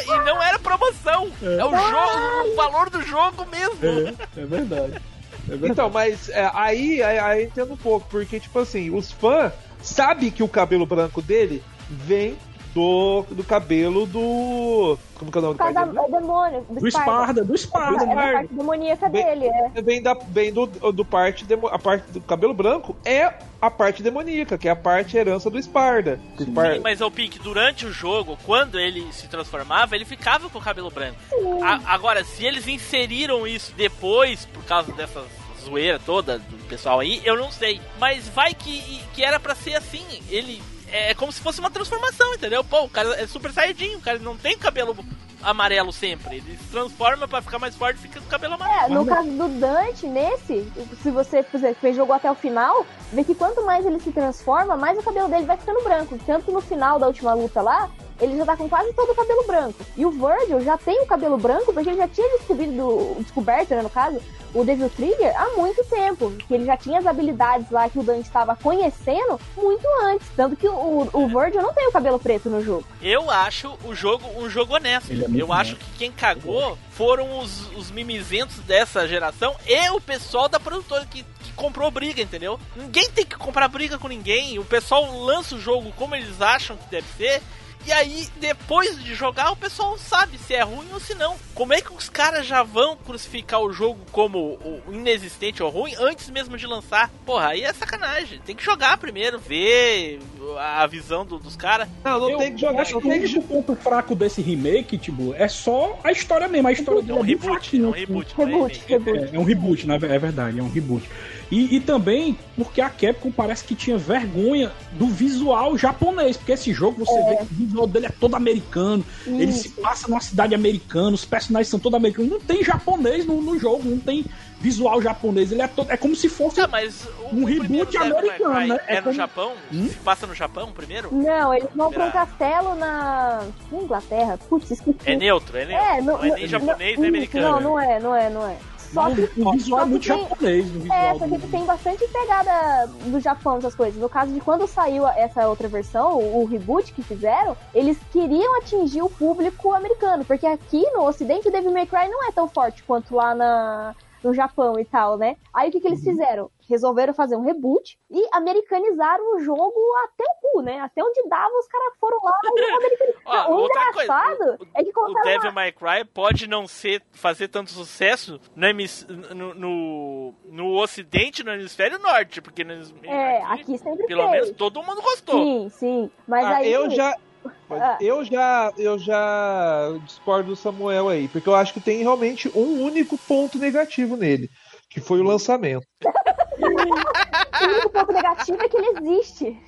e não era promoção. É, o jogo, o valor do jogo mesmo. É, é verdade. É verdade. Então, mas é, aí, aí, aí eu entendo um pouco, porque, tipo assim, os fãs sabem que o cabelo branco dele vem do, do cabelo do. Como que é o nome do dele? é demônio. Do, do Esparda, do Esparda. É da Esparda. parte demoníaca Bem- dele, é. Vem, da, vem do, do parte demo, a parte do cabelo branco é a parte demoníaca, que é a parte herança do Esparda. Sim, mas o Pink, durante o jogo, quando ele se transformava, ele ficava com o cabelo branco. A- agora, se eles inseriram isso depois, por causa dessa zoeira toda do pessoal aí, eu não sei. Mas vai que, que era pra ser assim. Ele. É como se fosse uma transformação, entendeu? Pô, o cara é super saiyajin, o cara não tem cabelo amarelo sempre. Ele se transforma pra ficar mais forte e fica com o cabelo amarelo. É, no caso do Dante, nesse, se você, por exemplo, jogou até o final, vê que quanto mais ele se transforma, mais o cabelo dele vai ficando branco. Tanto no final da última luta lá, ele já tá com quase todo o cabelo branco. E o Virgil já tem o cabelo branco, porque ele já tinha descobrido, descoberto, né, no caso, o Devil Trigger há muito tempo. Que ele já tinha as habilidades lá que o Dante estava conhecendo muito antes. Tanto que o, o Virgil não tem o cabelo preto no jogo. Eu acho o jogo um jogo honesto. Ele é Eu acho que quem cagou foram os, os mimizentos dessa geração e o pessoal da produtora que, que comprou briga, entendeu? Ninguém tem que comprar briga com ninguém. O pessoal lança o jogo como eles acham que deve ser. E aí, depois de jogar, o pessoal sabe se é ruim ou se não. Como é que os caras já vão crucificar o jogo como o inexistente ou ruim antes mesmo de lançar? Porra, aí é sacanagem. Tem que jogar primeiro, ver a visão do- dos caras. Não, não eu, tem que jogar. acho Não que o único ponto fraco desse remake, tipo, é só a história mesmo. A história É um é bem reboot, é um reboot. não é Reboot, remake. reboot. É, é um reboot, é verdade, é um reboot. E, e também porque a Capcom parece que tinha vergonha do visual japonês, porque esse jogo você vê que o visual dele é todo americano, ele se passa numa cidade americana, os personagens são todos americanos, não tem japonês no, no jogo, não tem visual japonês, ele é todo, é como se fosse mas o, Um o reboot americano, né? É É no como- Japão? Hum? Se passa no Japão primeiro? Não, eles vão pra um castelo na Inglaterra. Putz, esqueci. É neutro, é neutro. É, não, é nem japonês nem americano. Não, não é, não é, não é. Só o, que, o visual só é muito tem- japonês no visual. É, porque tem bastante pegada do Japão, essas coisas. No caso de quando saiu essa outra versão, o, o reboot que fizeram, eles queriam atingir o público americano. Porque aqui no ocidente o Devil May Cry não é tão forte quanto lá na, no Japão e tal, né? Aí o que, que eles Uhum. fizeram? Resolveram fazer um reboot e americanizaram o jogo até o cu, né? Até onde dava, os caras foram lá e (laughs) americanizaram. Ó, Não, o outra coisa, engraçado o- é que O Devil uma... May Cry pode não ser fazer tanto sucesso no, no, no, no Ocidente, no Hemisfério Norte, porque no, É, aqui sempre pelo fez. menos todo mundo gostou. Sim, sim. Mas Ah, aí... eu já. (laughs) Ah. Eu já, eu já discordo do Samuel aí, porque eu acho que tem realmente um único ponto negativo nele, que foi o lançamento. (laughs) O único ponto negativo é que ele existe.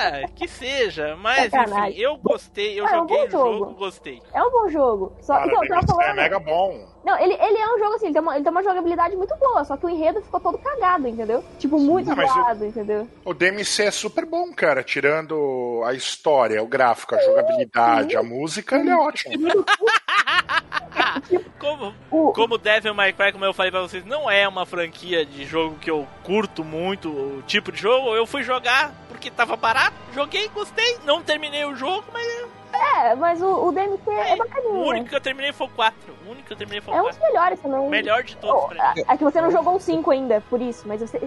É, que seja, mas Sacanagem. enfim, eu gostei, eu Ah, é um joguei bom o jogo, jogo. gostei. É um bom jogo. Só, Cara, então, eu tava Demon falando. é mega bom. Não, ele, ele é um jogo assim, ele tem, uma, ele tem uma jogabilidade muito boa, só que o enredo ficou todo cagado, entendeu? Tipo, muito Não, zoado, entendeu? O DMC é super bom, cara. Tirando a história, o gráfico, a jogabilidade, a música, ele é ótimo. (laughs) Como, O, como Devil May Cry, como eu falei pra vocês, não é uma franquia de jogo que eu curto muito, o tipo de jogo. Eu fui jogar porque tava barato, joguei, gostei, não terminei o jogo, mas é, mas o, o DMC é o bacaninho. único né? que eu terminei foi o 4. O único que eu terminei foi É o um dos 4. melhores também. O melhor de todos Oh, pra mim. é é que você não jogou o 5 ainda, por isso. Mas você,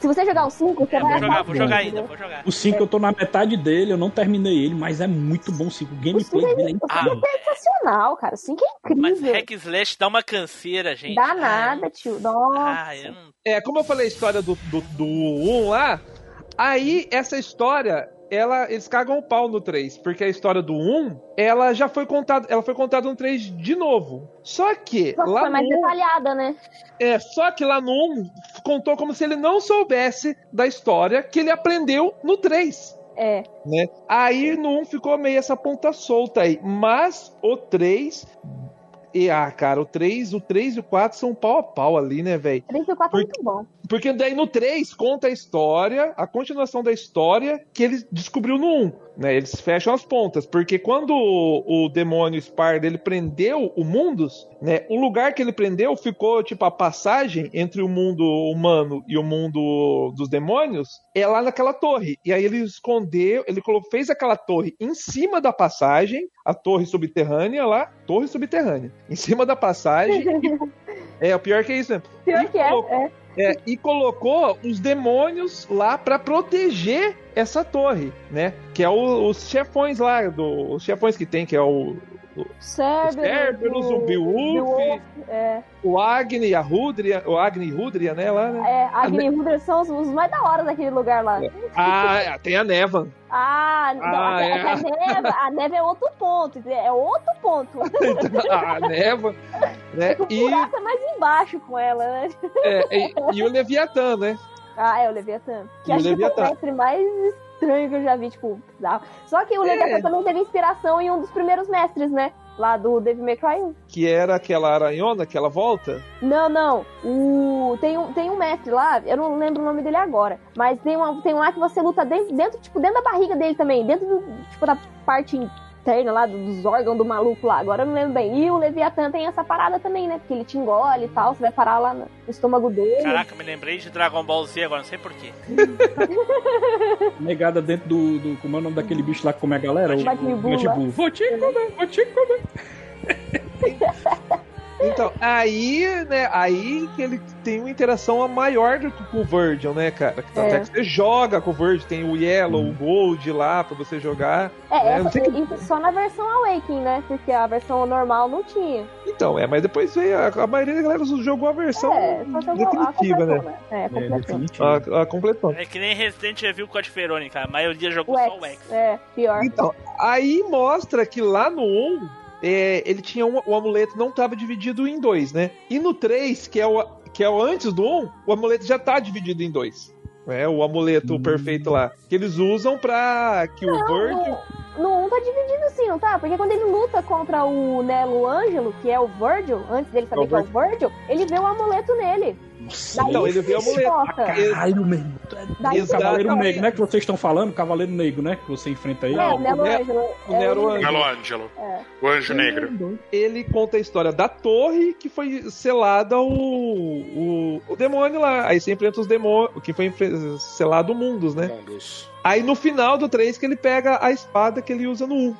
se você jogar o 5, você É, vai vou jogar, vou jogar ainda, vou jogar. O 5 eu tô na metade dele, eu não terminei ele, mas é muito bom o 5. O gameplay O cinco é- dele é o cinco incrível. é sensacional, cara. O 5 é Mas incrível. Hack Slash dá uma canseira, gente. Dá Ah, nada, tio. Nossa. Ah, eu não... É, como eu falei a história do, do, do 1 lá, aí essa história, ela, eles cagam o pau no 3, porque a história do 1, ela já foi contada, ela foi contada no 3 de novo. Só que que lá foi mais no 1, detalhada, né? é, só que lá no 1 contou como se ele não soubesse da história que ele aprendeu no 3 É. né? Aí no 1 ficou meio essa ponta solta aí. Mas o 3. E, ah, cara, o 3, o 3 e o 4 são pau a pau ali, né, velho? 3 e 4 é muito bom. Porque daí no 3 conta a história, a continuação da história que ele descobriu no 1. Né? Eles fecham as pontas. Porque quando o, o demônio Spar dele prendeu o Mundus, né? O lugar que ele prendeu ficou, tipo, a passagem entre o mundo humano e o mundo dos demônios é lá naquela torre. E aí ele escondeu, ele fez aquela torre em cima da passagem, a torre subterrânea lá, torre subterrânea, em cima da passagem. e- (laughs) é, o pior que é isso, né? Pior E que é, colocou- é. É, e colocou os demônios lá pra proteger essa torre, né? Que é o- os chefões lá, do, os chefões que tem, que é o, Cerberus, Cerberus, o Beowulf, É, o Agni, a Rudria, o Agni e Rudria, né? Lá, né? é, Agni e Rudra são os, os mais da hora daquele lugar lá. Ah, tem a Nevan. Ah, não, Ah, a, é. a, neve, a neve é outro ponto, é outro ponto. (laughs) a Nevan, né? O E, é mais embaixo com ela, né? é, e, e o Leviatã, né? Ah, é o Leviatã. Que E o acho que foi Leviatã. o mestre mais estranho que eu já vi, tipo, bizarro. Só que o É. Leviatã também teve inspiração em um dos primeiros mestres, né? Lá do Devil May Cry 1. Que era aquela aranhona que ela volta. Não, não. O... Tem, um, tem um mestre lá, eu não lembro o nome dele agora. Mas tem, uma, tem um lá que você luta dentro, dentro, tipo, dentro da barriga dele também. Dentro do, tipo, da parte interna lá, dos órgãos do maluco lá. Agora eu não lembro bem. E o Leviatã tem essa parada também, né? Porque ele te engole e tal. Você vai parar lá no estômago dele. Caraca, me lembrei de Dragon Ball Z agora, não sei porquê. (laughs) Negada dentro do, do. Como é o nome daquele bicho lá que come a galera? O-. Vou te comer, vou te comer. (laughs) Então, aí, né, aí que ele tem uma interação a maior do que com o Virgil, né, cara? Que Até É. que você joga com o Virgil, tem o Yellow, o Gold lá pra você jogar. É, É, essa- que- só na versão Awakening, né? Porque a versão normal não tinha. Então, é, mas depois veio, a, a maioria da galera jogou a versão É, a definitiva, completou, né? né? É, É. A, a completou. É que nem Resident Evil Code Verônica, a maioria jogou O só o X. X. É, pior. Então, aí mostra que lá no 1, é, ele tinha um, o amuleto não estava dividido em dois, né? E no 3, que é o, que é o antes do 1, o amuleto já tá dividido em dois. É o amuleto perfeito lá. Que eles usam pra que o Virgil. No, no 1 tá dividido sim, não tá? Porque quando ele luta contra o Nelo Ângelo, que é o Virgil, antes dele saber É o que é o Virgil, ele vê o amuleto nele. Nossa, Daí Então, ele vê o se amuleto. choca. caralho mesmo. Daí O. Cavaleiro Negro, né? Que vocês estão falando, Cavaleiro Negro, né? Que você enfrenta aí. É, Não, o Nelo o Ne- Ângelo. o Nero é, Ângelo. Melo Ângelo, É. o Anjo Negro. ele conta a história da torre que foi selada o, o, o demônio lá. Aí você enfrenta os demônios, que foi selado o Mundus, né? Mundos. Aí no final do 3 que ele pega a espada que ele usa no 1.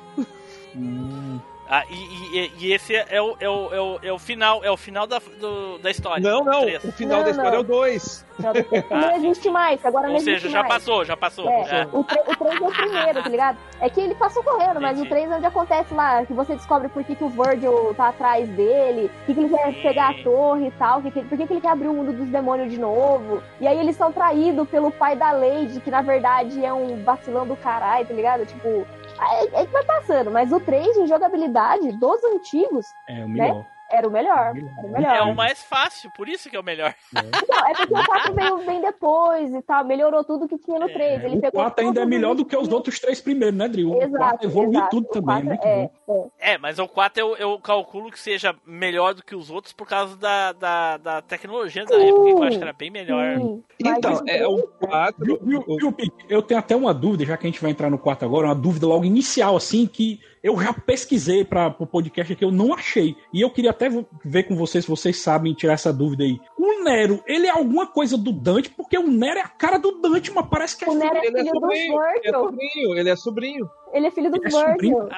Hum, Ah, e, e- e esse é o, é, o, é, o, é o final, é o final da, do- da história. Não, não, o final Não, da história não. é o 2. Não, (laughs) não existe mais, agora não Ou existe seja, já mais. passou, já passou. É, É. o 3, é o primeiro, tá ligado? É que ele passou correndo, mas o Entendi. 3 é onde acontece lá, que você descobre por que, que o Virgil tá atrás dele, por que, que ele quer Sim. pegar a torre e tal, que que por que, que ele quer abrir o mundo dos demônios de novo. E aí eles são traídos pelo pai da Lady, que na verdade é um vacilão do caralho, tá ligado? Tipo, é, é que vai passando, mas o 3 em jogabilidade dos antigos é o melhor. Era o melhor. Era o melhor. É o mais fácil, por isso que é o melhor. (laughs) Não, é porque o 4 veio bem depois e tal, melhorou tudo que tinha no 3. Ele O pegou 4 ainda é melhor do que os outros três primeiros, né, Drill? O Exato, 4 evoluiu exato. tudo também, quatro muito é, bom. é. É, mas o 4 eu, eu calculo que seja melhor do que os outros por causa da, da, da tecnologia da época, que eu acho que era bem melhor. Sim, Então, é o 4. Viu, viu? Eu tenho até uma dúvida, já que a gente vai entrar no quarto agora, uma dúvida logo inicial, assim, que eu já pesquisei para o podcast aqui, eu não achei. E eu queria até ver com vocês se vocês sabem tirar essa dúvida aí. O Nero, ele é alguma coisa do Dante, porque o Nero é a cara do Dante, mas parece que é O Nero é Ele é filho do sobrinho, ele é sobrinho, ele é sobrinho. Ele é filho do Ele é? Virgil.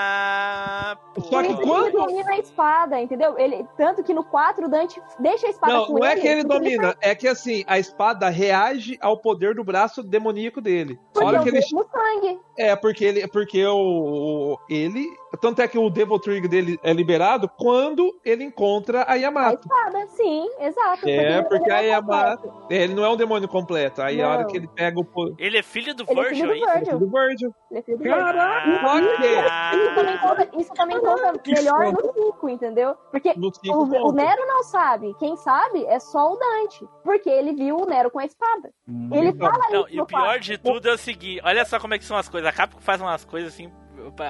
Ah. Só que Ele quando- domina a espada, entendeu? Ele, tanto que no 4 o Dante deixa a espada Não, com não é ele. que ele domina, é que assim, a espada reage ao poder do braço demoníaco dele. Porque hora é o que ele. sangue. É, porque ele. Porque o. o- Ele. Tanto é que o Devil Trigger dele é liberado quando ele encontra a A Yamato. espada, sim, exato. É, porque ele a não é Yamato. completo. Ele não é um demônio completo. Aí a hora Não. que ele pega o. Ele é filho do Ele é Virgil, é? Virgil. do Virgil. Ele é filho do Virgil. Caraca! Ah. Isso também conta, isso também conta melhor no 5, entendeu? Porque o, cinco o pontos. Nero não sabe. Quem sabe é só o Dante. Porque ele viu o Nero com a espada. Ele então. fala Não, isso e no o pior quarto. de tudo é o seguinte: olha só como é que são as coisas. A Capcom faz umas coisas assim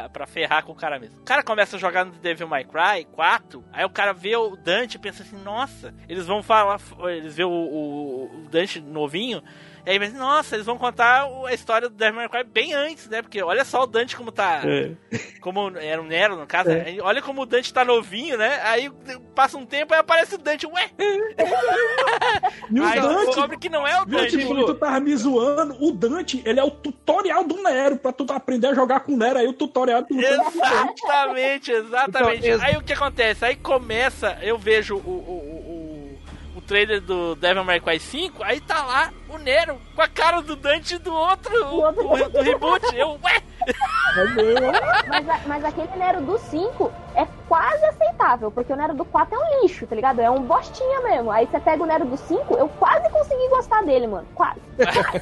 pra, ferrar com o cara mesmo. O cara começa a jogar no Devil May Cry 4, aí o cara vê o Dante e pensa assim: nossa, eles vão falar. Eles vê o, o- o Dante novinho. E aí, mas, nossa, eles vão contar a história do Devil May Cry bem antes, né? Porque olha só o Dante como tá. É. Como era o Nero, no caso. aí Olha como o Dante tá novinho, né? Aí passa um tempo e aparece o Dante. Ué! (laughs) E o Aí Dante, descobre que não é o viu, Dante. tipo, tu tava me zoando, o Dante, ele é o tutorial do Nero, pra tu aprender a jogar com o Nero, aí o tutorial tu Exatamente, exatamente. Então, Aí o que acontece? Aí começa, eu vejo o, o trailer do Devil May Cry 5, aí tá lá o Nero com a cara do Dante do outro, o, o- do reboot. (laughs) Eu, ué, Mas, mas aquele Nero do 5 é quase aceitável, porque o Nero do 4 é um lixo, tá ligado? É um bostinha mesmo. Aí você pega o Nero do 5, eu quase consegui gostar dele, mano. Quase. (laughs)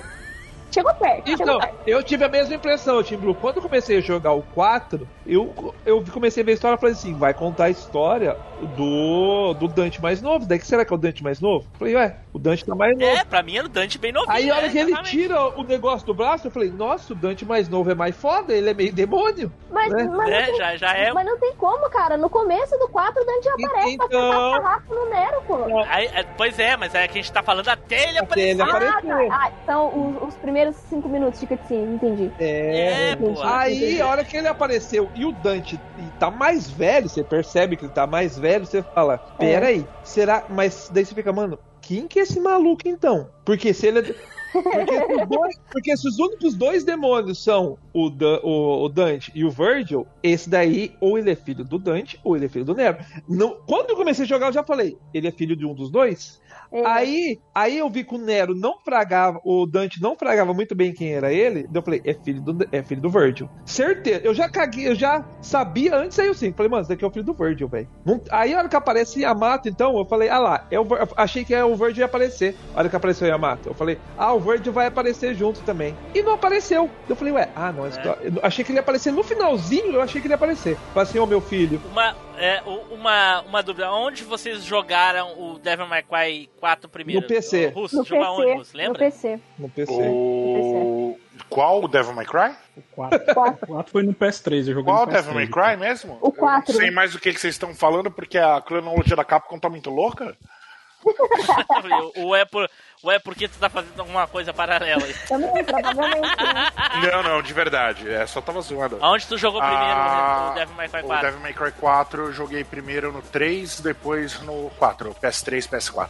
chegou perto, chegou Então, perto. eu tive a mesma impressão, Tim Blue. Quando eu comecei a jogar o 4, eu, eu comecei a ver a história e falei assim: vai contar a história do, do Dante mais novo. Daí que será que é o Dante mais novo? Eu falei, ué, o Dante tá mais novo. é, pra mim era o Dante bem novinho. Aí a hora é, que ele tira o negócio do braço, eu falei, nossa, o Dante mais novo é mais foda, ele é meio demônio. Mas, né? mas, É, não tem, já, já é. mas não tem como, cara. No começo do 4, o Dante já aparece pra Então- tentar sarrafo no Nero, pô. Aí, é, pois é, mas é que a gente tá falando até ele Até ele aparecer. aparecer. Ah, tá. Ah, são os, os primeiros 5 minutos de cutscene, entendi. É, pô. Aí, a hora que ele apareceu e o Dante tá mais velho, você percebe que ele tá mais velho, você fala, pera aí, será? Mas daí você fica, mano, quem que é esse maluco então? Porque se ele. (laughs) Porque se os, dois- porque se os únicos dois demônios são o, Dan- o- o Dante e o Virgil, esse daí, ou ele é filho do Dante, ou ele é filho do Nero. Não, quando eu comecei a jogar, eu já falei, ele é filho de um dos dois? É. Aí, aí eu vi que o Nero não fragava, o Dante não fragava muito bem quem era ele. daí Eu falei, é filho do, é filho do Virgil. Certeza. Eu já caguei, eu já sabia antes aí eu sim. Falei, mano, esse daqui é o filho do Virgil, velho. Aí a hora que aparece Yamato, então, eu falei, ah lá, é o, achei que é o Virgil ia aparecer. A hora que apareceu Yamato, eu falei, ah, o Virgil vai aparecer junto também. E não apareceu. Eu falei, ué, ah, não, eu achei que ele ia aparecer no finalzinho, eu achei que ele ia aparecer. Falei assim, ô meu filho. Uma, é, uma, uma dúvida. Onde vocês jogaram o Devil May Cry 4 primeiro? No PC. O Russo, No jogou aonde, Russo? PC, no Lembra? PC. No PC. O... Qual o Devil May Cry? O 4. Quatro. 4 foi no PS3, eu joguei Qual o no Devil May PS3. Cry mesmo? O quatro. Eu não sei mais do que que vocês estão falando porque a cronologia da Capcom tá muito louca. (laughs) ou, é por, ou é porque tu tá fazendo alguma coisa paralela aí? Também, provavelmente. né? Não, não, de verdade. É, só tava zoando. Aonde tu jogou primeiro Ah, o Devil May Cry O 4? Devil May Cry 4 eu joguei primeiro no 3, depois no 4, PS3, PS4.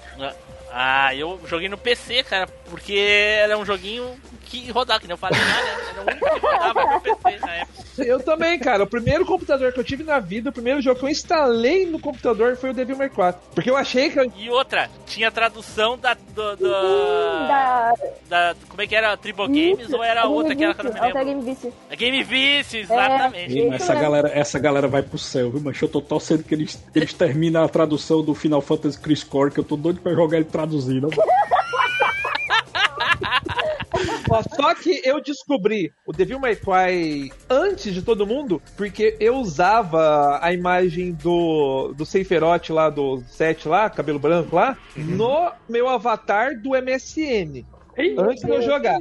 Ah, eu joguei no PC, cara, porque era um joguinho que rodava, que nem eu falei, né? Era o único que rodava no PC na época. Eu também, cara. O primeiro computador que eu tive na vida, o primeiro jogo que eu instalei no computador foi o Devil May 4. Porque eu achei que eu. E outra, tinha tradução da. Do, do- Da... da- como é que era? Tribo Games ou era Game outra que era que eu não me lembro? Game Vício. A Game Vice, exatamente. Mas essa galera, essa galera vai pro céu, viu? Mas eu tô torcendo que eles, eles terminam a tradução do Final Fantasy Chris Core, que eu tô doido pra jogar ele (laughs) só que eu descobri o Devil May Cry antes de todo mundo, porque eu usava a imagem do, do Seiferote lá, do 7 lá, cabelo branco lá, no meu avatar do MSN. Antes de eu jogar.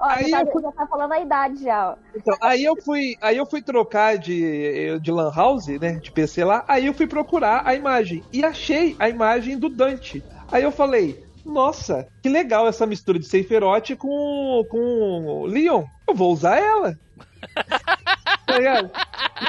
Ó, Aí tá, eu- já tá falando a idade já, ó. Então, aí eu fui, aí eu fui trocar de, de Lan House, né, de PC lá, aí eu fui procurar a imagem e achei a imagem do Dante. Aí eu falei, nossa, que legal essa mistura de Seiferote com com Leon. Eu vou usar ela. (laughs) tá ligado?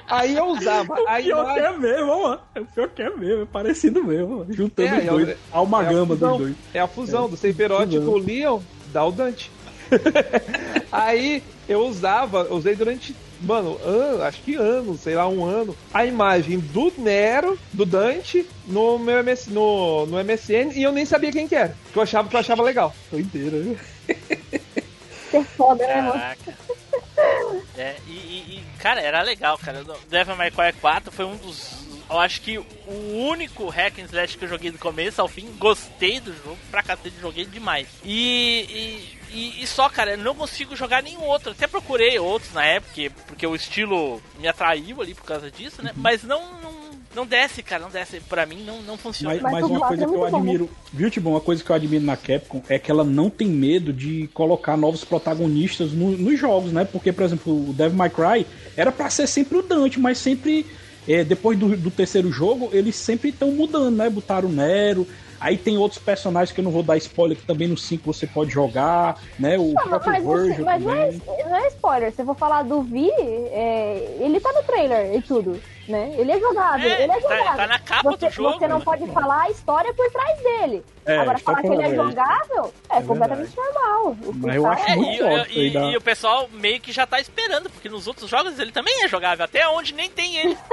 Aí eu usava a Pior que imagem. é mesmo, ó. É pior que é mesmo, é parecido mesmo. Juntando É, os é o- dois. A almagama dos fusão, dois. É a fusão do Seiferote com o Leon, dá o Dante. (laughs) Aí eu usava, usei durante, mano, an- acho que anos, sei lá, um ano, a imagem do Nero, do Dante, no meu MS, no, no MSN, e eu nem sabia quem que era. Que eu achava que eu achava legal. Doideira, viu? (laughs) Ser foda, né, mano? Caraca. É, e, e- e, cara, era legal, cara. Devil May Cry 4 foi um dos. Eu acho que o único hack and slash que eu joguei do começo ao fim. Gostei do jogo, pra cacete, joguei demais. E, e, e- e só, cara, eu não consigo jogar nenhum outro. Até procurei outros na época, porque- porque o estilo me atraiu ali por causa disso, né? Mas não, não, não desce, cara, não desce. Pra mim não, não funciona. Mas, Mas uma coisa é que eu bom. admiro, viu, Tibão? Uma coisa que eu admiro na Capcom é que ela não tem medo de colocar novos protagonistas no- nos jogos, né? Porque, por exemplo, o Devil May Cry era pra ser sempre o Dante, mas sempre, é, depois do, do terceiro jogo, eles sempre estão mudando, né? Botaram o Nero. Aí tem outros personagens que eu não vou dar spoiler, que também no 5 você pode jogar, né? O Não, próprio mas, Virgil mas não, é, não é spoiler. Se eu for falar do Vi, é, ele tá no trailer e tudo, né? Ele é jogável, É, ele é tá- jogável. tá na capa você, do jogo, Você não né? pode falar a história por trás dele. É, Agora, é falar que ele é jogável é, É completamente normal. Mas eu cara- acho É, muito e, foda e- e- da- e o pessoal meio que já tá esperando, porque nos outros jogos ele também é jogável, até onde nem tem ele. (laughs)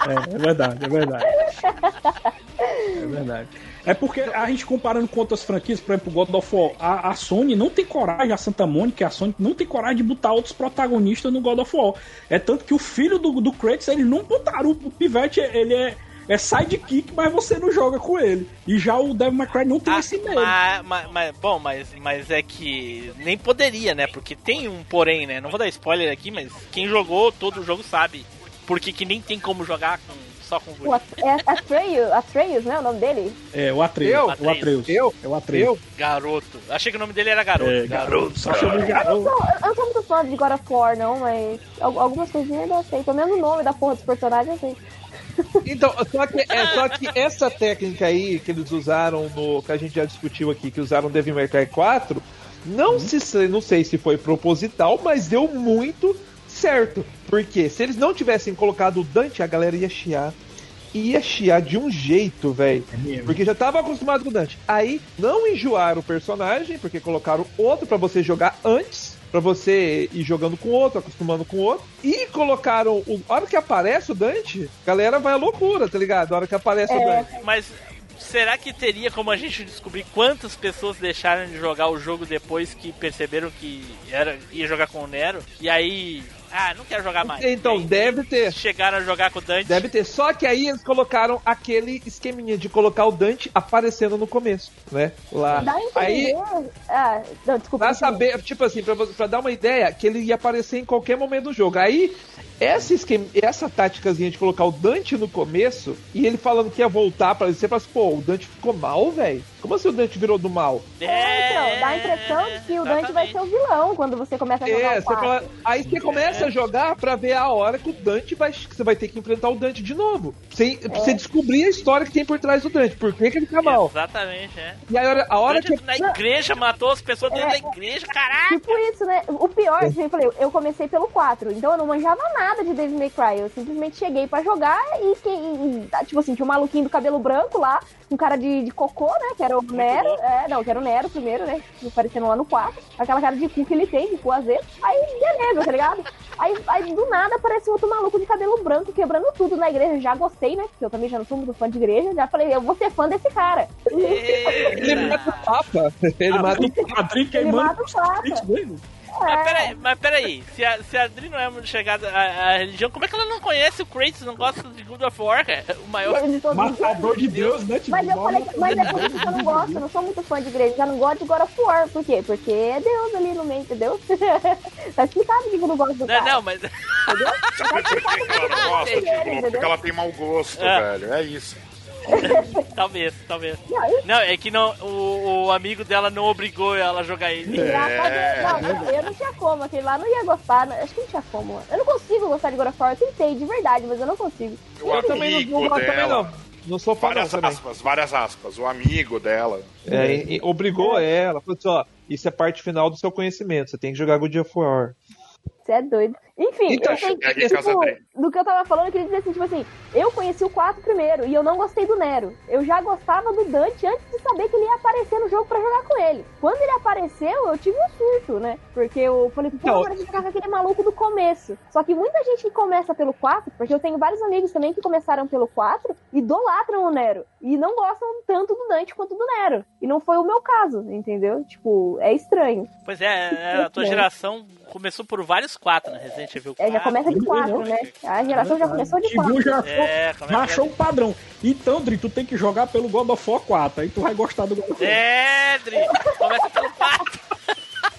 É, é verdade, é verdade. (laughs) É verdade. É porque a gente comparando com outras franquias, por exemplo, God of War, a, a Sony não tem coragem, a Santa Mônica, a Sony não tem coragem de botar outros protagonistas no God of War. É tanto que o filho do, do Kratos, eles não botaram. O, o Pivete, ele é, é sidekick, mas você não joga com ele. E já o Devil May Cry não tem esse medo. mas, mas- mas- bom, mas, mas é que nem poderia, né? Porque tem um porém, né? Não vou dar spoiler aqui, mas quem jogou todo o jogo sabe. Porque que nem tem como jogar com, só com O At- é Atreus, Atreus, né? O nome dele? É, o Atreus. Eu? O Atreus. Eu? É o Atreus. Eu? garoto. Achei que o nome dele era garoto. É, garoto. Só chama de garoto. Não, eu eu não sou muito fã de God of War, não, mas al- algumas coisinhas eu sei. Pelo menos o nome da porra dos personagens eu sei. (laughs) Então, só que, é, só que essa técnica aí que eles usaram no. que a gente já discutiu aqui, que usaram no Devil May Cry 4, não, se, sei- não sei se foi proposital, mas deu muito certo. Porque se eles não tivessem colocado o Dante, a galera ia chiar. Ia chiar de um jeito, velho. Porque já tava acostumado com o Dante. Aí não enjoaram o personagem, porque colocaram outro pra você jogar antes. Pra você ir jogando com outro, acostumando com outro. E colocaram. O, a hora que aparece o Dante, a galera vai à loucura, tá ligado? A hora que aparece o É. Dante. Mas será que teria como a gente descobrir quantas pessoas deixaram de jogar o jogo depois que perceberam que era, ia jogar com o Nero? E aí. Ah, não quero jogar mais. Então, aí deve ter. Chegaram a jogar com o Dante. Deve ter. Só que aí eles colocaram aquele esqueminha de colocar o Dante aparecendo no começo, né? Lá. Dá. Aí, Ah, não, desculpa. Pra saber, tipo assim, pra, pra dar uma ideia, que ele ia aparecer em qualquer momento do jogo. Aí, essa, esquema, essa táticazinha de colocar o Dante no começo e ele falando que ia voltar pra você, fala assim, pô, o Dante ficou mal, velho? Como assim o Dante virou do mal? É, então, dá a impressão de que o Dante vai ser o vilão quando você começa a jogar É, você fala, aí você começa a jogar pra ver a hora que o Dante vai. Que você vai ter que enfrentar o Dante de novo. Sem, Pra você descobrir a história que tem por trás do Dante. Por que, que ele tá mal? Exatamente, é. E aí, a hora, a hora que. Dante na igreja, matou as pessoas dentro É. da igreja, caralho! Tipo isso, né? O pior, como eu falei, eu comecei pelo 4, então eu não manjava nada de Devil May Cry. Eu simplesmente cheguei pra jogar e, quem, tipo assim, tinha um maluquinho do cabelo branco lá, um cara de, de cocô, né? Que era o Nero. É, não, que era o Nero primeiro, né? Aparecendo lá no 4. Aquela cara de cu que ele tem, de cu azedo. Aí, beleza, tá ligado? Aí, aí do nada aparece outro maluco de cabelo branco quebrando tudo na igreja. Já gostei, né? Porque eu também já não sou muito fã de igreja. Já falei, eu vou ser fã desse cara. Ele mata o Papa. (laughs) Ele Ah, mata o padrinho Ele mata o Papa. Mas peraí, mas peraí, se a, se a Adri não é muito chegada à, à religião, como é que ela não conhece o Kratos, não gosta de God of War, cara? O maior. De todos os Matador de Deus, né? Tipo, Mas eu falei que, mas é por isso que eu não gosto, eu não sou muito fã de igreja, já não gosto de God of War. Por quê? Porque é Deus ali no meio, entendeu? (laughs) tá explicado que eu não gosto do Não, cara. não, mas. Entendeu? Tá Por que explicado que ela não entendeu? Porque ela tem mau gosto, É. velho. É isso. (laughs) talvez, talvez. Não, é que não, o, o amigo dela não obrigou ela a jogar ele. Deus. Não, eu- não tinha como, aquele lá não ia gostar. não- Acho que não tinha como. Eu não consigo gostar de God of War. Eu tentei, de verdade, mas eu não consigo. O Eu também não, não também, não. Não sou fã Várias também. aspas, várias aspas. O amigo dela. É, e- e obrigou ela, falou assim, ó, isso é parte final do seu conhecimento, você tem que jogar God of War. Você é doido. Enfim, Então, eu sei, é tipo, do que eu tava falando, eu queria dizer assim, tipo assim, eu conheci o 4 primeiro e eu não gostei do Nero. Eu já gostava do Dante antes de saber que ele ia aparecer no jogo pra jogar com ele. Quando ele apareceu, eu tive um surto, né? Porque eu falei, pô, Então- agora eu jogar com aquele maluco do começo. Só que muita gente que começa pelo 4, porque eu tenho vários amigos também que começaram pelo 4, idolatram o Nero. E não gostam tanto do Dante quanto do Nero. E não foi o meu caso, entendeu? Tipo, é estranho. Pois é, é, a tua geração começou por vários quatro, né? Resident Evil 4. É, já começa de 4, né? A geração já começou de Tibu 4. já achou, É, já achou o padrão. Então, Dri, tu tem que jogar pelo God of War 4. Aí tu vai gostar do God of War. É, Dri, começa pelo 4.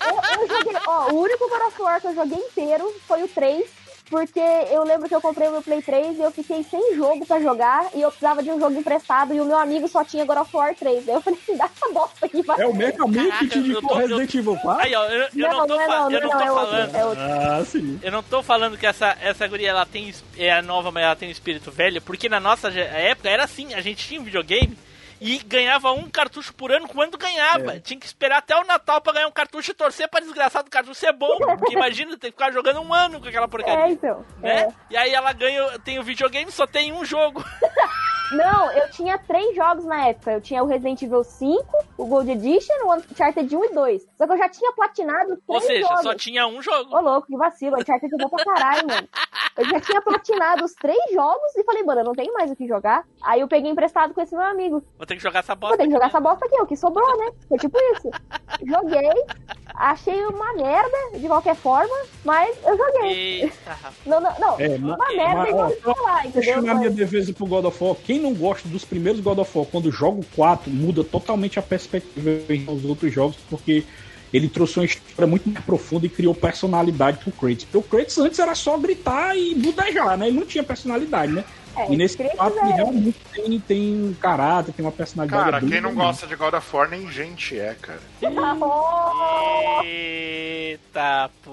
Eu, eu joguei, ó, o único God of War que eu joguei inteiro foi o 3, porque eu lembro que eu comprei o meu Play 3 e eu fiquei sem jogo pra jogar e eu precisava de um jogo emprestado e o meu amigo só tinha God of War 3. Daí eu falei, dá essa bosta aqui, vai. É o Mega Man que te indicou Resident Evil 4? Aí, ó, eu, eu não, não, tô, não é fa- não, eu não, não é tô é outro, falando. é outro. Ah, sim. Eu não tô falando que essa, essa guria ela tem é a nova, mas ela tem um espírito velho, porque na nossa época era assim, a gente tinha um videogame e ganhava um cartucho por ano quando ganhava. Tinha que esperar até o Natal pra ganhar um cartucho e torcer pra desgraçado do cartucho ser bom. Porque imagina ter que ficar jogando um ano com aquela (laughs) porcaria. É, então. Né? é. E aí ela ganha, tem o videogame, só tem um jogo. (laughs) Não, eu tinha três jogos na época. Eu tinha o Resident Evil 5, o Gold Edition, o Uncharted 1 e 2. Só que eu já tinha platinado três Ou seja, jogos. só tinha um jogo. Ô, louco, que vacilo. Uncharted é bom pra caralho, mano. Eu já tinha platinado os três jogos e falei, mano, eu não tenho mais o que jogar. Aí eu peguei emprestado com esse meu amigo. Vou ter que jogar essa Vou bosta. ter que jogar essa bosta aqui, o que sobrou, né? Foi tipo isso. Joguei, achei uma merda, de qualquer forma, mas eu joguei. Eita. Não, não, não. É, uma mas- merda igual falar, entendeu? Deixa minha Mas- defesa pro God of War. Quem não gosta dos primeiros God of War, quando joga o 4, muda totalmente a perspectiva em os outros jogos, porque ele trouxe uma história muito mais profunda e criou personalidade pro Kratos. Porque o Kratos antes era só gritar e budejar, né? Ele não tinha personalidade, né? É, e nesse 4 é- ele realmente tem, tem um caráter, tem uma personalidade. Cara, quem não gosta de God of War nem gente é, cara. Eita, pô.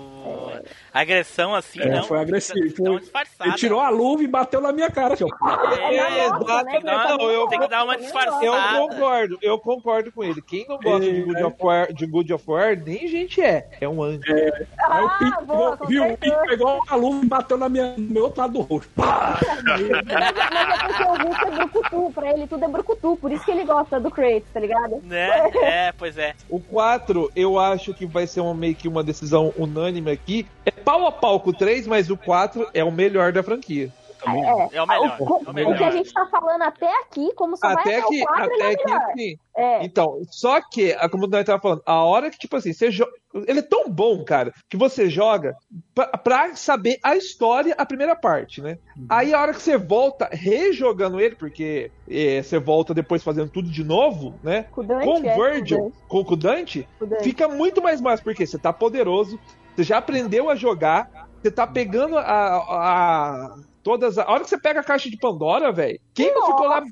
Agressão assim, É, não. foi agressivo. Foi-. Ele tirou a luva e bateu na minha cara, ó. É, É, Nossa, exato. tem, que dar uma, Não, eu- tem que dar uma eu- disfarçada. Eu concordo, eu concordo com ele. Quem não gosta de God of War, de God of War nem gente é. É um anjo. Aí o Ah, Pink boa, viu? O Pink pegou a luva e bateu na minha, no meu outro lado do rosto. Pá! Mas é porque o Hulk é brucutu, pra ele tudo é brucutu, por isso que ele gosta do Kratos, tá ligado? Né? É, pois é. O 4, eu acho que vai ser uma, meio que uma decisão unânime aqui. É pau a pau com o 3, mas o 4 é o melhor da franquia. É. É o melhor. O, é o o que a melhor. gente tá falando até aqui, como só vai Até até que, o 4, ele é até o melhor. que sim. É. Então, só que, a comunidade tava falando, a hora que, tipo assim, você joga. Ele é tão bom, cara, que você joga pra, pra saber a história, a primeira parte, né? Aí a hora que você volta rejogando ele, porque eh, você volta depois fazendo tudo de novo, né? Com o Dante, Com é, o o Virgil, com o Dante, com o Dante. fica muito mais massa, porque você tá poderoso, você já aprendeu a jogar, você tá pegando a. a todas a... hora que você pega a caixa de Pandora, velho, quem não ficou lá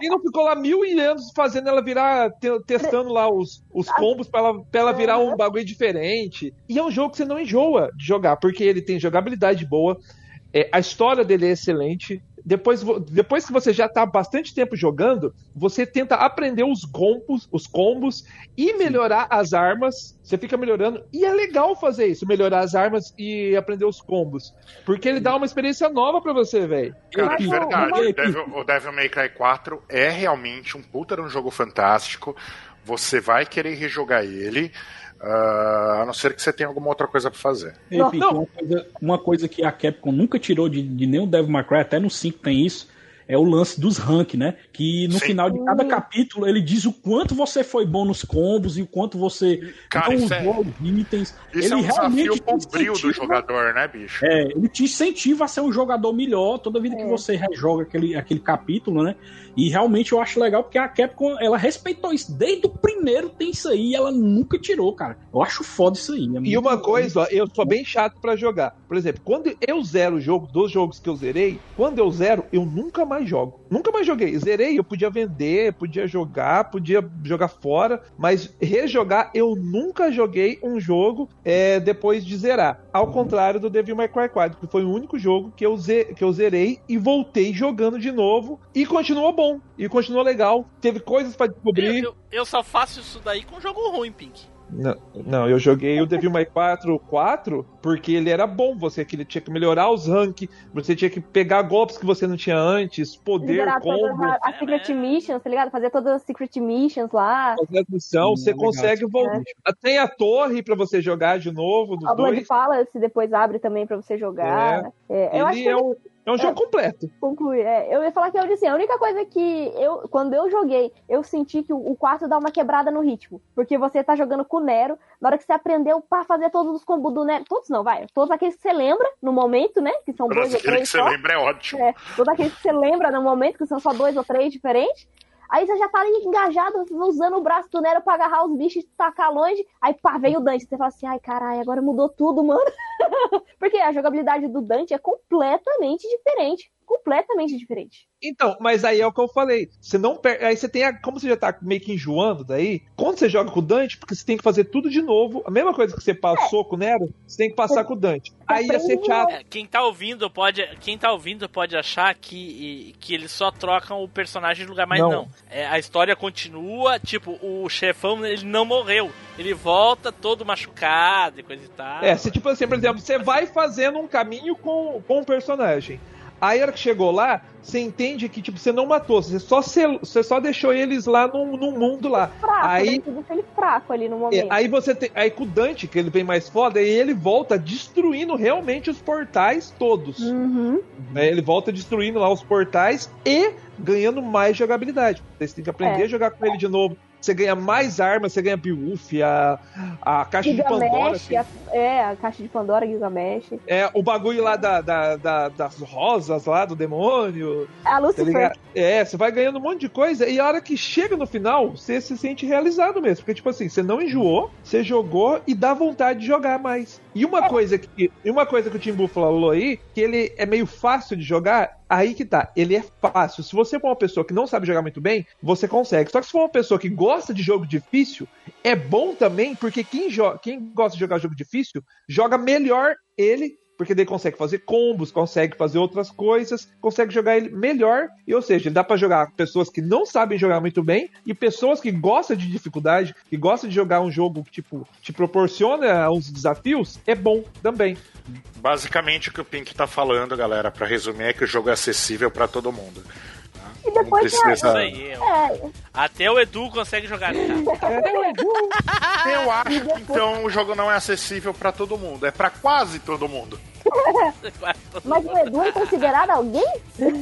quem não ficou lá mil e anos fazendo ela virar, te- testando lá os, os combos pra ela, pra ela virar um bagulho diferente. E é um jogo que você não enjoa de jogar, porque ele tem jogabilidade boa, é, a história dele é excelente. Depois, depois que você já tá há bastante tempo jogando, você tenta aprender os combos, os combos e melhorar as armas. Você fica melhorando. E é legal fazer isso, melhorar as armas e aprender os combos. Porque ele dá uma experiência nova pra você, velho. Cara, de verdade, o- o Devil, o Devil May Cry 4 é realmente um puta de um jogo fantástico. Você vai querer rejogar ele, ah, a não ser que você tenha alguma outra coisa pra fazer. Não, não. Uma, coisa, uma coisa que a Capcom nunca tirou de, de nenhum Devil May Cry, até no 5 tem isso, é o lance dos rank, né? Que no Sim. final de cada capítulo ele diz o quanto você foi bom nos combos e o quanto você Cara, não isso é- usou os itens. Isso ele é um desafio realmente brilho do jogador, né, bicho? É, ele te incentiva a ser um jogador melhor toda vida que você rejoga aquele, aquele capítulo, né? E realmente eu acho legal porque a Capcom, ela respeitou isso. Desde o primeiro tem isso aí e ela nunca tirou, cara. Eu acho foda isso aí. é E uma bom. coisa, ó, eu sou bem chato pra jogar. Por exemplo, quando eu zero o jogo, dos jogos que eu zerei, quando eu zero, eu nunca mais jogo. Nunca mais joguei. Zerei, eu podia vender, podia jogar, podia jogar fora, mas rejogar, eu nunca joguei um jogo é, depois de zerar. Ao contrário do Devil May Cry 4, que foi o único jogo que eu, que eu zerei e voltei jogando de novo e continuou bom. E continuou legal. Teve coisas pra descobrir. Eu, eu, eu só faço isso daí com jogo ruim, Pink. Não, não, eu joguei o Devil May 4 4 porque ele era bom. Você que ele tinha que melhorar os rank, você tinha que pegar golpes que você não tinha antes, poder, Liberar combo, as, as Secret Missions, tá ligado? Fazer todas as Secret Missions lá. fazer a missão, Hum, você legal. consegue voltar. Tem a torre pra você jogar de novo A Blood. Palace depois abre também pra você jogar. É, eu acho Ele que é um, é um jogo completo. concluir. É, eu ia falar que eu disse, a única coisa que eu, quando eu joguei, eu senti que o, o 4 dá uma quebrada no ritmo. Porque você tá jogando com o Nero, na hora que você aprendeu pra fazer todos os combos do Nero. Todos não, vai. Todos aqueles que você lembra no momento, né? Que são dois Nossa, ou aquele que três você só. lembra é ótimo. É, todos aqueles que você lembra no momento, que são só dois ou três diferentes. Aí você já tá ali engajado, usando o braço do Nero pra agarrar os bichos e tacar longe. Aí pá, vem o Dante. Você fala assim, ai caralho, agora mudou tudo, mano. (laughs) Porque a jogabilidade do Dante é completamente diferente. Completamente diferente. Então, mas aí é o que eu falei. Você não per... Aí você tem a... Como você já tá meio que enjoando daí, quando você joga com o Dante, porque você tem que fazer tudo de novo. A mesma coisa que você passou com o Nero, você tem que passar com o Dante. Aí ia ser chato. É, quem tá ouvindo pode, quem tá ouvindo pode achar que, que eles só trocam o personagem de lugar, mas Não. não. É, a história continua, tipo, o chefão ele não morreu. Ele volta todo machucado e coisa e tal. É, se tipo assim, por exemplo, você vai fazendo um caminho com, com um personagem. Aí a hora que chegou lá, você entende que, tipo, você não matou, você só, sel- você só deixou eles lá num, num mundo lá. Fraco, Aí, né? Você deixa ele fraco ali no é, momento. aí você tem. Aí com o Dante, que ele vem mais foda, aí ele volta destruindo realmente os portais todos. Uhum. né? Ele volta destruindo lá os portais e ganhando mais jogabilidade. Você tem que aprender É. a jogar com ele de novo. Você ganha mais armas, você ganha Beowulf, a, a caixa de Pandora. Assim. a- é, a caixa de Pandora, Gilgamesh. É, o bagulho lá da, da- da- das rosas lá, do demônio. A Tá Lucifer. ligado? É, você vai ganhando um monte de coisa e a hora que chega no final, você se sente realizado mesmo. Porque, tipo assim, você não enjoou, você jogou e dá vontade de jogar mais. E uma coisa que, e uma coisa que o Timbu falou aí, que ele é meio fácil de jogar, aí que tá. Ele é fácil. Se você for uma pessoa que não sabe jogar muito bem, você consegue. Só que se for uma pessoa que gosta de jogo difícil, é bom também, porque quem, quem gosta de jogar jogo difícil, joga melhor ele porque daí consegue fazer combos, consegue fazer outras coisas, consegue jogar ele melhor. E ou seja, dá pra jogar pessoas que não sabem jogar muito bem e pessoas que gostam de dificuldade, que gostam de jogar um jogo que tipo te proporciona uns desafios, é bom também. Basicamente o que o Pink tá falando, galera, pra resumir, é que o jogo é acessível pra todo mundo. E depois Não precisa- Isso aí. É, Até o Edu consegue jogar. Tá? (laughs) Eu acho que então o jogo não é acessível pra todo mundo, é pra quase todo mundo. (laughs) mas o Edu é considerado alguém? Edu,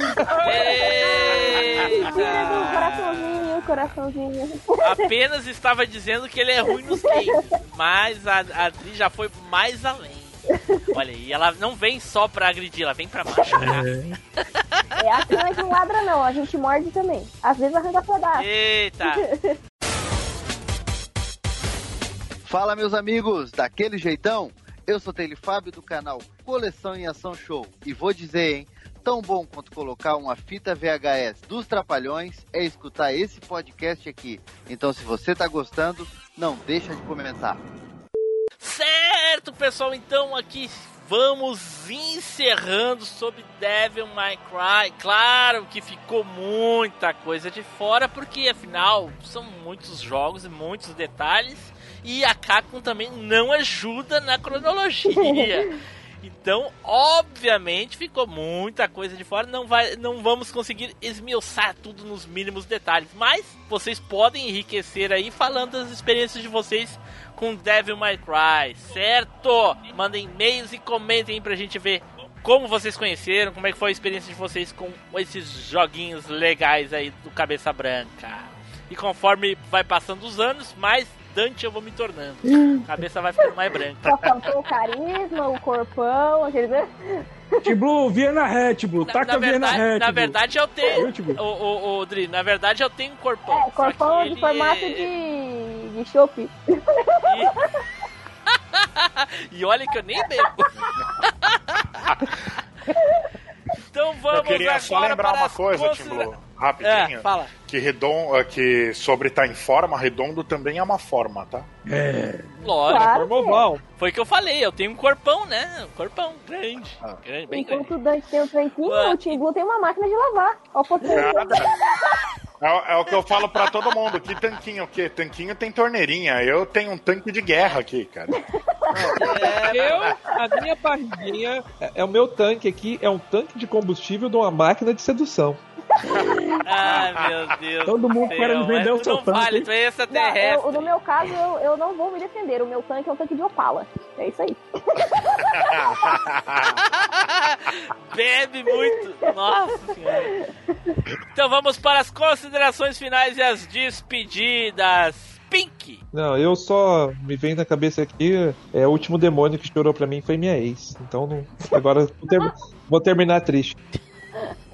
coraçãozinho, coraçãozinho. Apenas estava dizendo que ele é ruim nos games, mas a, a Adri já foi mais além. Olha aí, ela não vem só pra agredir, ela vem pra machucar. É, aqui não é que ladra não, a gente morde também. Às vezes arranca pedaço. Eita! (laughs) Fala, meus amigos, daquele jeitão? Eu sou Tele Fábio do canal Coleção em Ação Show e vou dizer, hein? Tão bom quanto colocar uma fita VHS dos Trapalhões é escutar esse podcast aqui. Então, se você tá gostando, não deixa de comentar. Certo, pessoal, então aqui vamos encerrando sobre Devil May Cry. Claro que ficou muita coisa de fora, porque afinal são muitos jogos e muitos detalhes. E a Capcom também não ajuda na cronologia. (laughs) Então, obviamente, ficou muita coisa de fora. Não, vai, não vamos conseguir esmiuçar tudo nos mínimos detalhes. Mas vocês podem enriquecer aí falando das experiências de vocês com Devil May Cry, certo? Mandem e-mails e comentem pra gente ver como vocês conheceram, como é que foi a experiência de vocês com esses joguinhos legais aí do Cabeça Branca. E conforme vai passando os anos, mais Eu vou me tornando. A cabeça vai ficando mais branca. Só faltou o carisma, o corpão, aquele. T-Blue, Viena Red, Blue. Na, Taca na Viena verdade, Red. na verdade eu tenho. Ô, ô, ô, Dri, na verdade eu tenho um corpão. É, corpão de formato é- de. de chope. (laughs) E olha que eu nem bebo. (laughs) então vamos Eu queria agora só lembrar para uma coisa, considera- Tim Blue, rapidinho. É, fala. Que, redon, que sobre estar em forma, redondo também é uma forma, tá? É. Lógico. Claro. Forma oval. Foi o que eu falei, eu tenho um corpão, né? Um corpão grande. Ah. grande bem grande. Enquanto o Dante tem o tanquinho, Ué. o Tim Blue tem uma máquina de lavar. Ó. (laughs) É, é o que eu falo pra todo mundo. Que tanquinho o quê? Tanquinho tem torneirinha. Eu tenho um tanque de guerra aqui, cara. Eu, a minha barriguinha, é, é o meu tanque aqui, é um tanque de combustível de uma máquina de sedução. (laughs) Ai, meu Deus. Todo mundo do céu, querendo vender o seu não tanque, Vale, tu é Não, eu- no meu caso, eu, eu não vou me defender. O meu tanque é um tanque de Opala. É isso aí. (laughs) Bebe muito. Nossa senhora. Então vamos para as considerações finais e as despedidas. Pink. Não, eu só me vem na cabeça aqui, é o último demônio que chorou pra mim foi minha ex. Então não, agora vou, ter- vou terminar triste.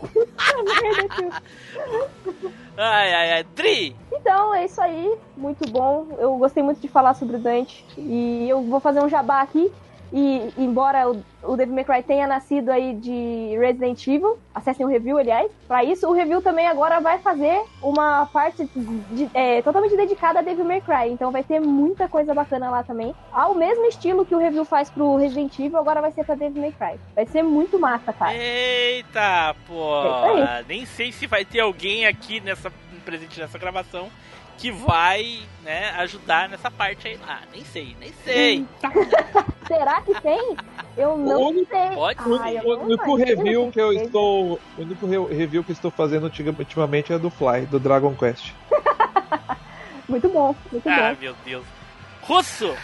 (laughs) Ai, ai, ai. Dri. Então, é isso aí. Muito bom. Eu gostei muito de falar sobre o Dante. E eu vou fazer um jabá aqui. E embora o, o Devil May Cry tenha nascido aí de Resident Evil, acessem o review, aliás. Pra isso, o review também agora vai fazer uma parte de- é, totalmente dedicada a Devil May Cry. Então vai ter muita coisa bacana lá também. Ao mesmo estilo que o review faz pro Resident Evil, agora vai ser pra Devil May Cry. Vai ser muito massa, cara. Eita, pô. É Nem sei se vai ter alguém aqui nessa presente nessa gravação que vai, né, ajudar nessa parte aí lá. Nem sei, nem sei. (laughs) Será que tem? Eu não O único- sei. Pode O Ai, o único review que eu estou. O único re- review que estou fazendo ultima- ultimamente é do Fly, do Dragon Quest. (laughs) Muito bom, muito Ah, bom. meu Deus. Russo.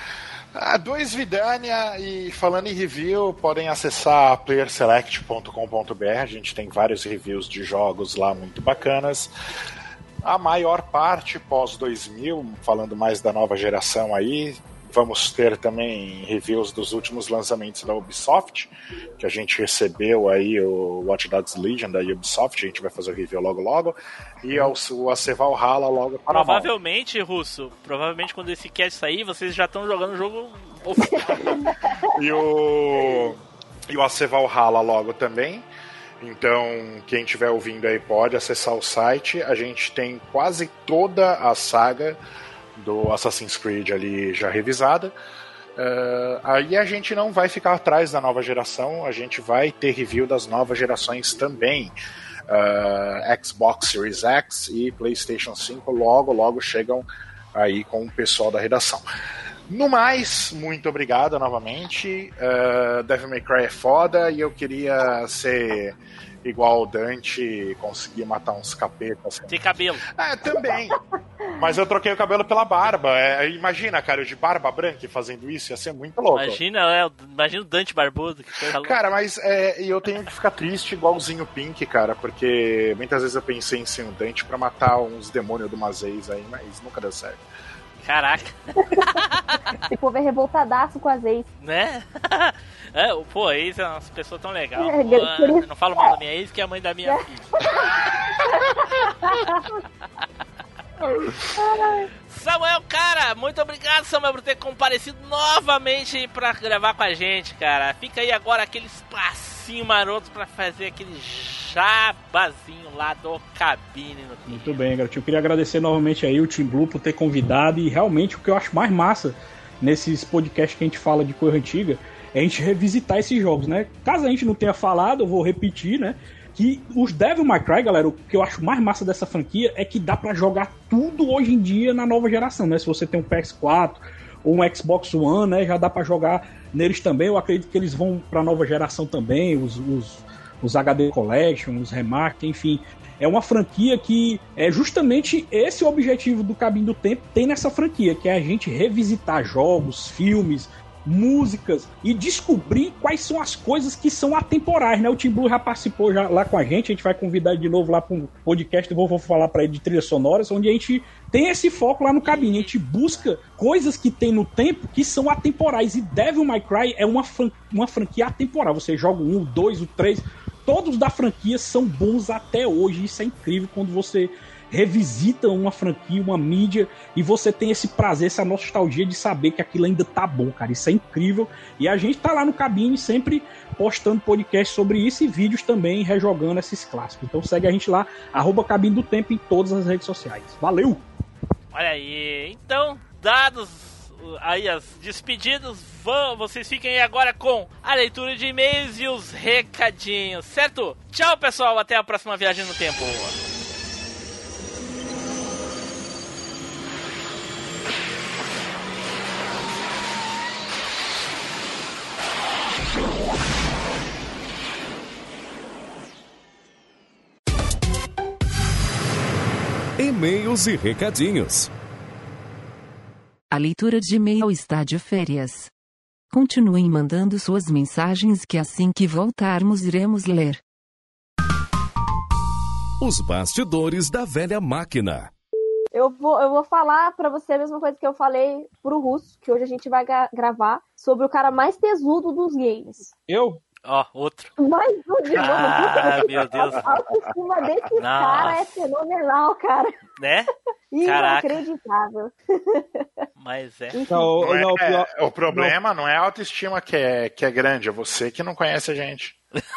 Ah, dois Vidania e falando em review, podem acessar playerselect.com.br. A gente tem vários reviews de jogos lá muito bacanas. A maior parte pós 2000, falando mais da nova geração aí, vamos ter também reviews dos últimos lançamentos da Ubisoft, que a gente recebeu aí o Watch Dogs Legion da Ubisoft, a gente vai fazer o review logo logo, e o AC Valhalla logo para. Provavelmente, Russo, provavelmente quando esse cast sair, vocês já estão jogando o jogo. (laughs) E o. E o AC Valhalla logo também. Então, quem estiver ouvindo aí pode acessar o site. A gente tem quase toda a saga do Assassin's Creed ali já revisada. Eh, aí a gente não vai ficar atrás da nova geração, a gente vai ter review das novas gerações também. Eh, Xbox Series X e PlayStation 5 logo, logo chegam aí com o pessoal da redação. No mais, muito obrigado novamente. Uh, Devil May Cry é foda e eu queria ser igual o Dante conseguir matar uns capetas. Tem cabelo. É, também. Mas eu troquei o cabelo pela barba. É, imagina, cara, eu de barba branca fazendo isso ia ser muito louco. Imagina, é, imagina o Dante Barbudo. Cara, mas é, eu tenho que ficar triste igualzinho o Pink, cara, porque muitas vezes eu pensei em ser um Dante pra matar uns demônios do Mazeis aí, mas nunca deu certo. Caraca, Esse povo é revoltadaço com as ex. né? (laughs) É, pô, a ex é uma pessoa tão legal. É, pô, queria- eu não falo mal da minha ex, que é a mãe da minha filha. (laughs) Samuel, cara, muito obrigado, Samuel, por ter comparecido novamente pra gravar com a gente, cara. Fica aí agora aquele espacinho maroto pra fazer aquele jabazinho lá do cabine no Muito bem, garotinho. Eu queria agradecer novamente aí o Team Blue por ter convidado e realmente o que eu acho mais massa nesses podcasts que a gente fala de coisa antiga é a gente revisitar esses jogos, né? Caso a gente não tenha falado, eu vou repetir, né? Que os Devil May Cry, galera, o que eu acho mais massa dessa franquia é que dá pra jogar tudo hoje em dia na nova geração, né? Se você tem um PS4 ou um Xbox One, né? Já dá pra jogar neles também. Eu acredito que eles vão pra nova geração também, os, os, os HD Collection, os Remaster, enfim. É uma franquia que é justamente esse o objetivo do Cabinho do Tempo tem nessa franquia, que é a gente revisitar jogos, filmes, músicas e descobrir quais são as coisas que são atemporais, né? O Tim Blue já participou já lá com a gente, a gente vai convidar ele de novo lá para um podcast, vou, vou falar para ele de trilhas sonoras, onde a gente tem esse foco lá no cabine, a gente busca coisas que tem no tempo que são atemporais e Devil May Cry é uma, fran uma franquia atemporal, você joga um, dois, o três, todos da franquia são bons até hoje, isso é incrível quando você revisita uma franquia, uma mídia, e você tem esse prazer, essa nostalgia de saber que aquilo ainda tá bom, cara. Isso é incrível. E a gente tá lá no cabine sempre postando podcast sobre isso e vídeos também rejogando esses clássicos. Então segue a gente lá, arroba Cabine do Tempo em todas as redes sociais. Valeu! Olha aí, então, dados aí as despedidas, vão, vocês fiquem aí agora com a leitura de e-mails e os recadinhos, certo? Tchau, pessoal, até a próxima viagem no tempo. E-mails e recadinhos. A leitura de e-mail está de férias. Continuem mandando suas mensagens que assim que voltarmos iremos ler. Os bastidores da velha máquina. Eu vou, eu vou falar pra você a mesma coisa que eu falei pro Russo, que hoje a gente vai gra- gravar sobre o cara mais tesudo dos games. Eu? Ó, outro. Mais um de novo. Ah, meu Deus. A autoestima desse cara é fenomenal, cara. Né? (laughs) Caraca. Inacreditável. Mas é. Não, Não é- não, pior- o problema não. é a autoestima que é, que é grande, é você que não conhece a gente. (laughs)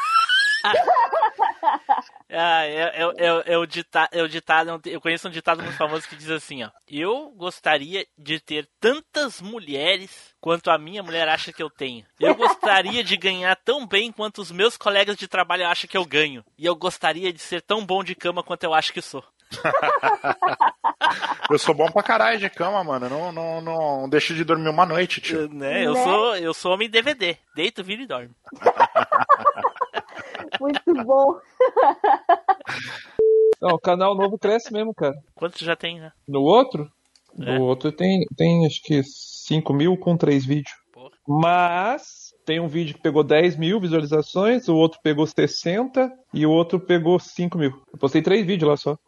Ah, é, é, é, é o dita, é o ditado, eu conheço um ditado muito famoso que diz assim, ó. Eu gostaria de ter tantas mulheres quanto a minha mulher acha que eu tenho. Eu gostaria de ganhar tão bem quanto os meus colegas de trabalho acham que eu ganho. E eu gostaria de ser tão bom de cama quanto eu acho que sou. (laughs) Eu sou bom pra caralho de cama, mano. Não, não, não deixo de dormir uma noite, tio. Né? Eu Né? sou eu sou homem DVD. Deito, vira e dorme. (laughs) Muito bom. Não, o canal novo cresce mesmo, cara. Quantos já tem, né? No outro? É. No outro tem, tem acho que 5 mil com 3 vídeos. Porra. Mas tem um vídeo que pegou 10 mil visualizações, o outro pegou 60 e o outro pegou 5 mil. Eu postei 3 vídeos lá só.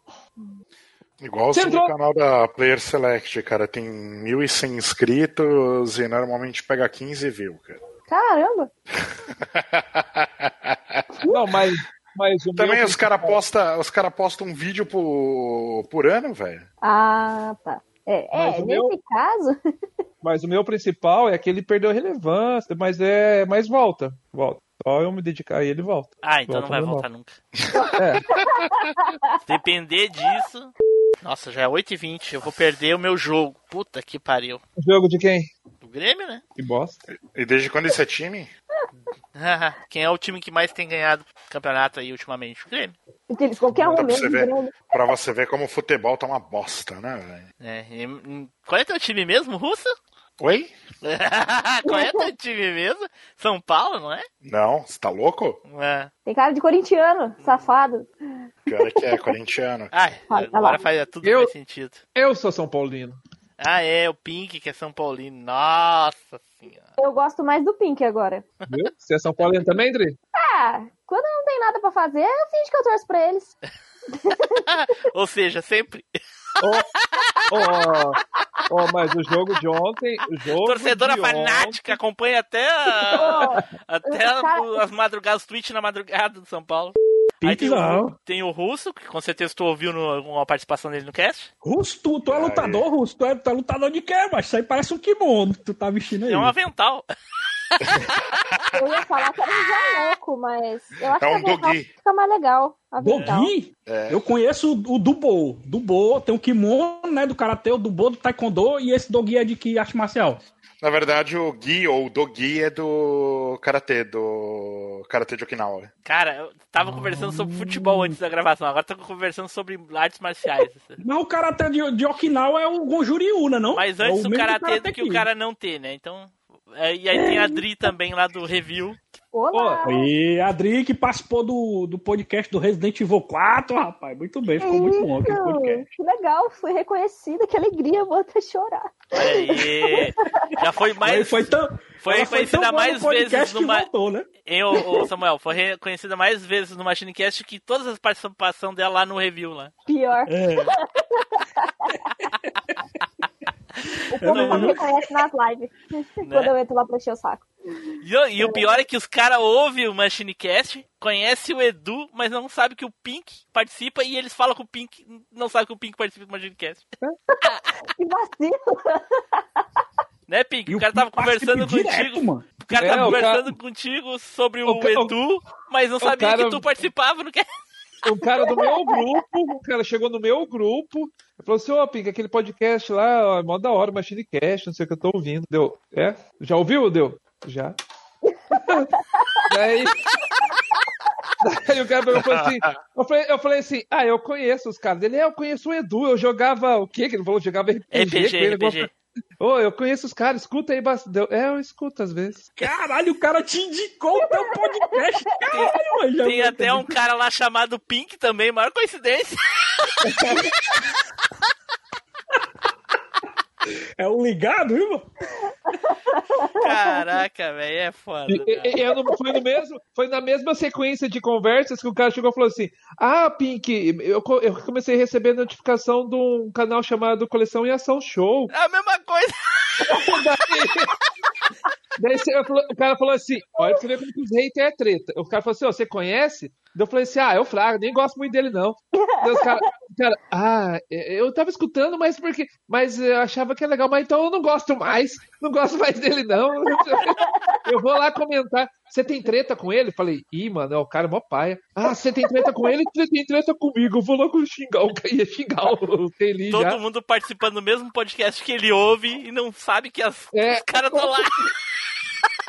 Igual Você o entrou- canal da Player Select, cara. Tem 1.100 inscritos e normalmente pega 15 views, cara. Caramba. (laughs) Não, mas, mas o Também os caras postam os cara postam um vídeo por, por ano, velho. Ah, tá. É, Mas é o nesse meu- caso, (laughs) Mas o meu principal é que ele perdeu a relevância, mas é. Mas volta. Volta. Só eu me dedicar a ele volta. Ah, então não Volta vai normal. voltar nunca. É. Se (laughs) depender disso. Nossa, já é 8h20. Eu vou perder o meu jogo. Puta que pariu. Jogo de quem? Do Grêmio, né? Que bosta. E desde quando esse é time? (laughs) Quem é o time que mais tem ganhado campeonato aí ultimamente? O Grêmio. eles qualquer um Pra você, mesmo. ver, grande. pra você ver como o futebol tá uma bosta, né, velho? É, e- qual é teu time mesmo, Russo? Oi? (laughs) qual é teu time mesmo? São Paulo, não é? Não, você tá louco? É. Tem cara de corintiano, safado. Pior é que é corintiano. Ai, agora faz tudo Eu- faz sentido. Eu sou São Paulino. Ah, é, o Pink, que é São Paulino. Nossa senhora. Eu gosto mais do Pink agora. Viu? Você é São Paulino também, Dri? Ah, quando não tem nada pra fazer, eu finge que eu torço pra eles. (laughs) Ou seja, sempre. Ó, ó, mas o jogo de ontem. O jogo Torcedora de fanática, acompanha até, a- até a- cara- as madrugadas, tweet na madrugada do São Paulo. Aí tem o, tem o Russo, que com certeza tu ouviu no, uma participação dele no cast. Russo, tu, tu é lutador, Russo? Tu é, tu é lutador de quê, mas isso aí parece um kimono que tu tá vestindo aí. É um avental. (laughs) Eu ia falar que era um jaloco, mas eu acho É que um avental dogui. fica mais legal. Avental. Dogi? É. Eu conheço o, o Dubo. Dubo tem um kimono, né, do karatê, o Dubo do taekwondo e esse Dogi é de que arte marcial? Na verdade, o Gui ou o Dogi é do Karatê, do Karatê de Okinawa. Cara, eu tava conversando sobre futebol antes da gravação, agora tô conversando sobre artes marciais. Mas o karatê de, de Okinawa é o Gonjuriuna, não? Mas É antes o o mesmo karatê do que o cara não ter, né? Então. é, E aí tem a Dri também lá do review. Olá. E a Adri que participou do, do podcast do Resident Evil 4, rapaz. Muito bem, ficou muito bom aquele podcast. Que legal, fui reconhecida, que alegria, vou até chorar. Olha aí. Já foi mais. foi tão, Foi reconhecida mais vezes no Ma- voltou, né? Ô, ô, Samuel, foi reconhecida mais vezes no Machinecast que todas as participações dela lá no review lá. Pior. É. (laughs) O povo Não, só me não. reconhece nas lives. (laughs) Quando eu entro lá pra encher o saco. E, o- e o pior é que os caras ouvem o Machinecast, conhece o Edu, mas não sabe que o Pink participa e eles falam que o Pink não sabe que o Pink participa do Machinecast. (laughs) Que vacilo. Né, Pink? E O cara tava conversando direto, contigo. mano. O cara É, tava o cara- conversando contigo sobre o, o o- Edu, mas não sabia cara- que tu participava no cast. Um cara do meu grupo, um cara chegou no meu grupo, falou assim, ô Pink, aquele podcast lá, ó, é mó da hora, Machine Cast, não sei o que eu tô ouvindo. Deu, é? Já ouviu? Deu? Já. (laughs) Daí... Daí o cara falou assim, eu falei, eu falei assim, ah, eu conheço os caras. Ele, é, eu conheço o Edu, eu jogava, o que que ele falou? Jogava RPG, RPG, com ele. RPG. Ô, eu conheço os caras, escuta aí bastante. É, eu escuto às vezes. Caralho, o cara te indicou o teu podcast. (laughs) Caralho, Tem até um cara lá chamado Pink também, maior coincidência. (laughs) É um ligado, viu, mano? Caraca, velho, é foda. E- e- e eu não- foi, no mesmo, foi na mesma sequência de conversas que o cara chegou e falou assim: Ah, Pink, eu, eu comecei a receber notificação de um canal chamado Coleção e Ação Show. É a mesma coisa. (laughs) Daí falou- o cara falou assim: Olha pra você ver como que os haters é treta. O cara falou assim: ó, Você conhece? Daí eu falei assim: Ah, eu frago, nem gosto muito dele não. Daí os cara, o cara, ah, eu tava escutando, mas porque. Mas eu achava que é legal, mas então eu não gosto mais. Não gosto mais dele não. (laughs) Eu vou lá comentar. Você tem treta com ele? Falei, ih, mano, é o cara mó paia. Ah, você tem treta com ele? Você tem treta comigo. Eu vou logo xingar o. Ia xingar o Teli Todo já. mundo participando do mesmo podcast que ele ouve e não sabe que as- É. os caras estão lá, (laughs)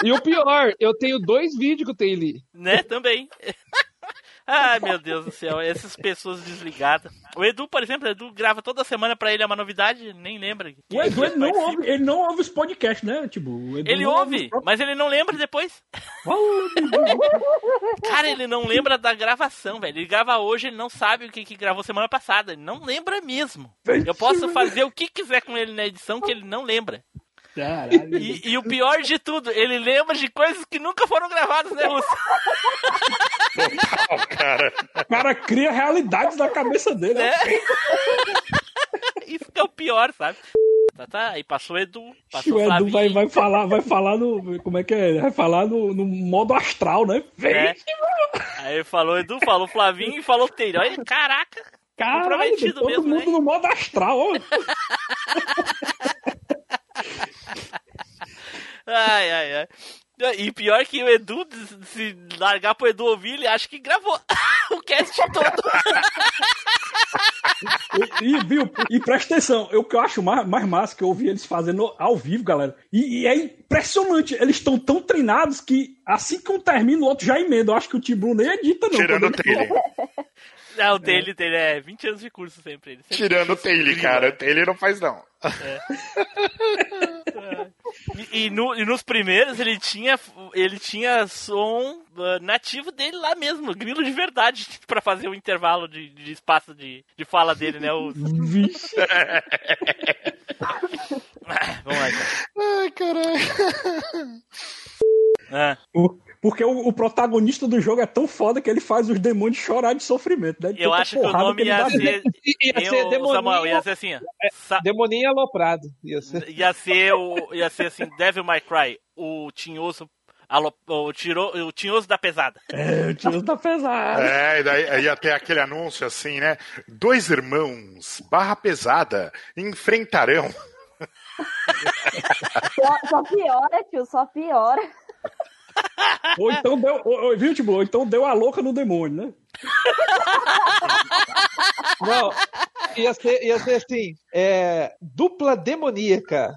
E o pior, eu tenho dois vídeos com o Teli. né? Também. (laughs) Ai, meu Deus do céu, essas pessoas desligadas. O Edu, por exemplo, o Edu grava toda semana pra ele, é uma novidade, nem lembra. O Edu ele não, participa. ouve, ele não ouve os podcasts, né? Tipo, o Edu Ele ouve, os mas ele não lembra depois. (laughs) Cara, ele não lembra da gravação, velho. Ele grava hoje, ele não sabe o que, que gravou semana passada. Ele não lembra mesmo. Eu posso fazer o que quiser com ele na edição que ele não lembra. Caralho. E, e o pior de tudo, ele lembra de coisas que nunca foram gravadas, né, Russo? Total, cara. O cara cria realidades na cabeça dele. Né? né? (laughs) Isso que é o pior, sabe? Tá, tá, aí passou o Edu, passou o Edu Flavinho. vai, vai falar, vai falar no. Como é que é? Vai falar no, no modo astral, né? Vem! né? Aí falou Edu, falou Flavinho e falou Teiro. Olha, caraca, Caralho, comprometido todo mesmo, mundo né? no modo astral, ó. (laughs) Ai, ai, ai. E pior que o Edu, se largar pro Edu ouvir, ele acha que gravou (laughs) o cast todo. E, e, viu? E presta atenção, eu, o que eu acho mais, mais massa que eu ouvi eles fazendo ao vivo, galera. E, e é impressionante, eles estão tão treinados que assim que um termina, o outro já emenda. Eu acho que o Tibru nem edita, não. Tirando o Quando (laughs) Não, o dele, dele é 20 anos de curso sempre. Ele sempre Tirando o Taylor, cara. O Taylor não faz, não. (laughs) E, e no- e nos primeiros ele tinha, ele tinha som ah, nativo dele lá mesmo, grilo de verdade, (laughs) pra fazer o intervalo de, de espaço de, de fala dele, né? O... Vixe. Ah, Vamos lá então. Ai, caralho. Ah, O- Porque o, o protagonista do jogo é tão foda que ele faz os demônios chorar de sofrimento. Né? De eu acho que o nome ele ia ser. Ia Eu, ser Samuel, ia Demoninho, ser assim, ó. Sa- Demoninho aloprado. Ia ser. ia ser o. Ia ser assim, Devil May Cry, o tinhoso. alo- O, tiro, o tinhoso da pesada. É, o tiro tá pesado. É, e daí aí ia ter aquele anúncio assim, né? Dois irmãos, barra pesada, enfrentarão. (laughs) Só, só piora, tio, só piora. (laughs) Ou então deu. Ou, viu, tipo, ou então deu a louca no demônio, né? (laughs) Não, ia ser, ia ser assim, é, dupla demoníaca.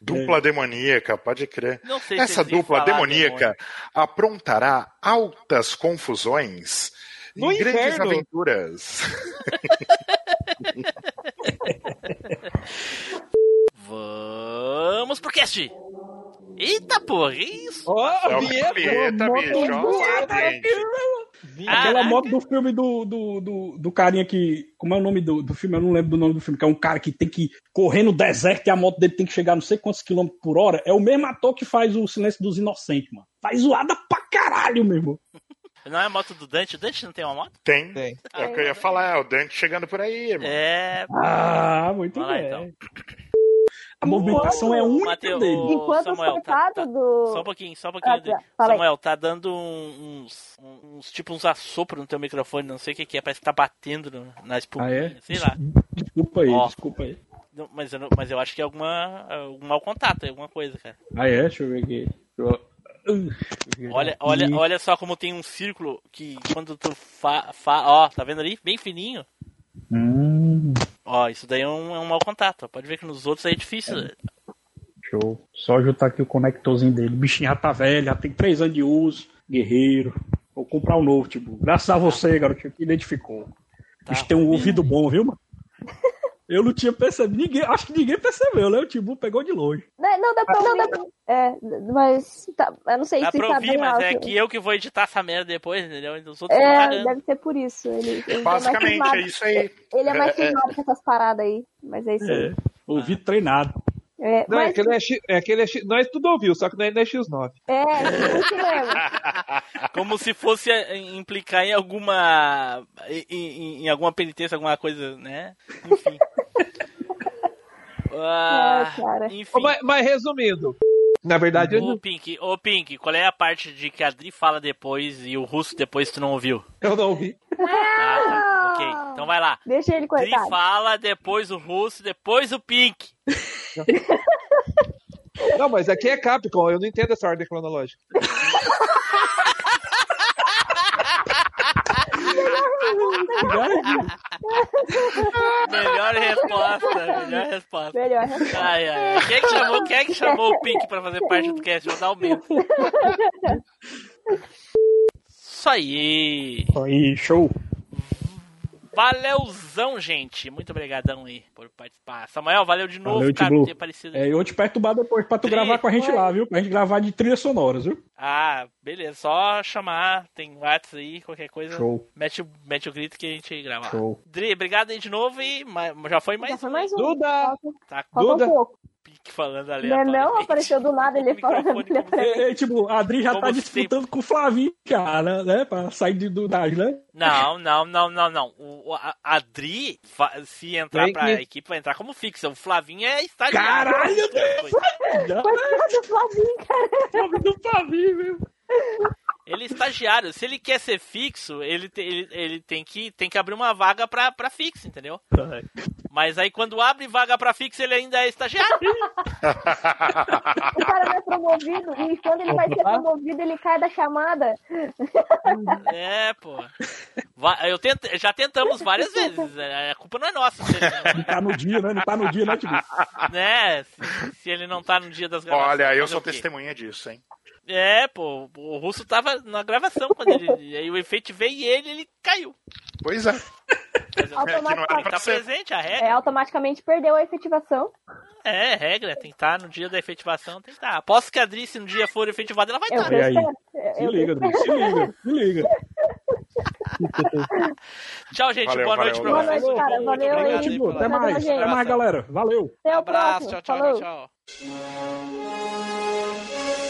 Dupla demoníaca, pode crer. Não sei se Essa dupla demoníaca aprontará altas confusões No e grandes inferno. aventuras. (laughs) Vamos pro cast! Eita porra, que isso? Ó, É uma vinheta, vinheta, bicho. gente. Aquela moto do filme do, do, do, do carinha que. Como é o nome do, do filme? Eu não lembro do nome do filme, que é um cara que tem que correr no deserto e a moto dele tem que chegar não sei quantos quilômetros por hora. É o mesmo ator que faz o Silêncio dos Inocentes, mano. Faz zoada pra caralho, meu irmão. Não é a moto do Dante? O Dante não tem uma moto? Tem. Tem. É o que eu ia falar, é o Dante chegando por aí, irmão. É. Ah, muito Vai lá, bem. então. A movimentação é única dele. Enquanto Samuel, os tá- coitados do. Só um pouquinho, só um pouquinho. Ah, tá. Samuel, tá dando um- uns, uns, tipo uns assopros no teu microfone, não sei o que que é, parece que tá batendo no- na espuma, Ah, é? sei lá. Desculpa aí, Ó. desculpa aí. Não, Mas eu, não- mas eu acho que é alguma, algum mau contato, é alguma coisa, cara. Ah, é? Deixa eu ver aqui. Deixa eu- Olha, olha, olha só como tem um círculo que quando tu fa, fa ó, tá vendo ali? Bem fininho. Hum, Ó, isso daí é um, é um mau contato. Pode ver que nos outros aí é difícil. show. Só ajustar aqui o conectorzinho dele. O bichinho já tá velho, já tem três anos de uso. Guerreiro. Vou comprar um novo, tipo. Graças a você, garotinho, que identificou. Tá Bicho tem um ouvido bom, viu, mano? Eu não tinha percebido. Ninguém, acho que ninguém percebeu, né? O Tibu pegou de longe. Não, não dá pra ouvir. É, mas. Tá, eu não sei Dá se pra tá ouvir, bem mas alto. é que eu que vou editar essa merda depois, entendeu? Então os outros É, deve ser por isso. Ele, ele Basicamente, é mais é isso aí. Ele é mais É, é. cismado com essas paradas aí. Mas é isso aí. É, ouvido treinado. É, Não, é mas, aquele é, X- é aquele é X- Nós tudo ouviu, só que não é ainda é X9. é, isso mesmo. (laughs) Como se fosse implicar em alguma. em, em- em alguma penitência, alguma coisa, né? Enfim. Ah, É, cara. enfim. Mas, mas resumindo, na verdade, não, Pink, ô Pink, qual é a parte de que a Adri fala depois e o russo depois tu não ouviu? eu não ouvi. Ah, tá. Ok, então vai lá. Deixa ele, Adri coitado. fala, depois o russo, depois o Pink. Não, mas aqui é Capcom, eu não entendo essa ordem cronológica. (laughs) Melhor resposta, melhor resposta. Melhor. Ai, ai, ai. Quem é que chamou, quem é que chamou o Pink pra fazer parte do cast? Vou dar o medo. (laughs) Isso aí. Aí, show. Valeuzão, gente. Muito obrigadão aí por participar. Samuel, valeu de novo, Valeu, cara, por ter aparecido. É, eu vou te perturbar depois pra tu Tri. gravar com a gente lá, viu? Pra gente gravar de trilhas sonoras, viu? Ah, beleza. Só chamar, tem WhatsApp aí, qualquer coisa. Show. Mete, o- mete o grito que a gente grava. Show. Dri, obrigado aí de novo e já foi mais Já foi um, mais um. Duda! Tá falta Duda. um pouco. Falando ali. Não, é não apareceu do nada ele falando. É, é, tipo, a Adri já Como tá disputando com o Flavinho, cara, né? Pra sair de, do das, né? Não, não, não, não, não. O, a, a Dri, va- se entrar Tem pra que- equipe, vai entrar como fixa. O Flavinho é estagiário. Caralho, Coisa. Coitado do Flavinho, cara. Do Flavinho? Ele é estagiário. Se ele quer ser fixo, ele, te- ele, ele tem, que, tem que abrir uma vaga pra, pra fixo, entendeu? Mas aí quando abre vaga pra fixo, ele ainda é estagiário. (laughs) O cara não é promovido. E quando ele vai ser promovido, ele cai da chamada. É, pô. Eu tento, já tentamos várias vezes. é, A culpa não é nossa. Ele, Não tá no dia, né? Não tá no dia, né, tipo? né? Se, se ele não tá no dia das gravações. Olha, eu sou testemunha disso, hein? É, pô. O russo tava na gravação quando ele. (laughs) Aí o efeito veio e ele, ele caiu. Pois é. Mas, É que não era tem que pra estar ser. presente, a É, regra. automaticamente perdeu a efetivação. É, regra, tem que estar no dia da efetivação, tem que estar. Aposto que a Adri, se um dia for efetivada, ela vai É estar. eu aí. É, Se liga, Adri, se liga, se liga. (laughs) Tchau, gente. Valeu, boa noite valeu, pra Boa vocês. noite, cara. Muito Valeu obrigado Tipo, pela- até mais, até mais, galera. Valeu. Até o Abraço, próximo. tchau, tchau, Falou. tchau, tchau.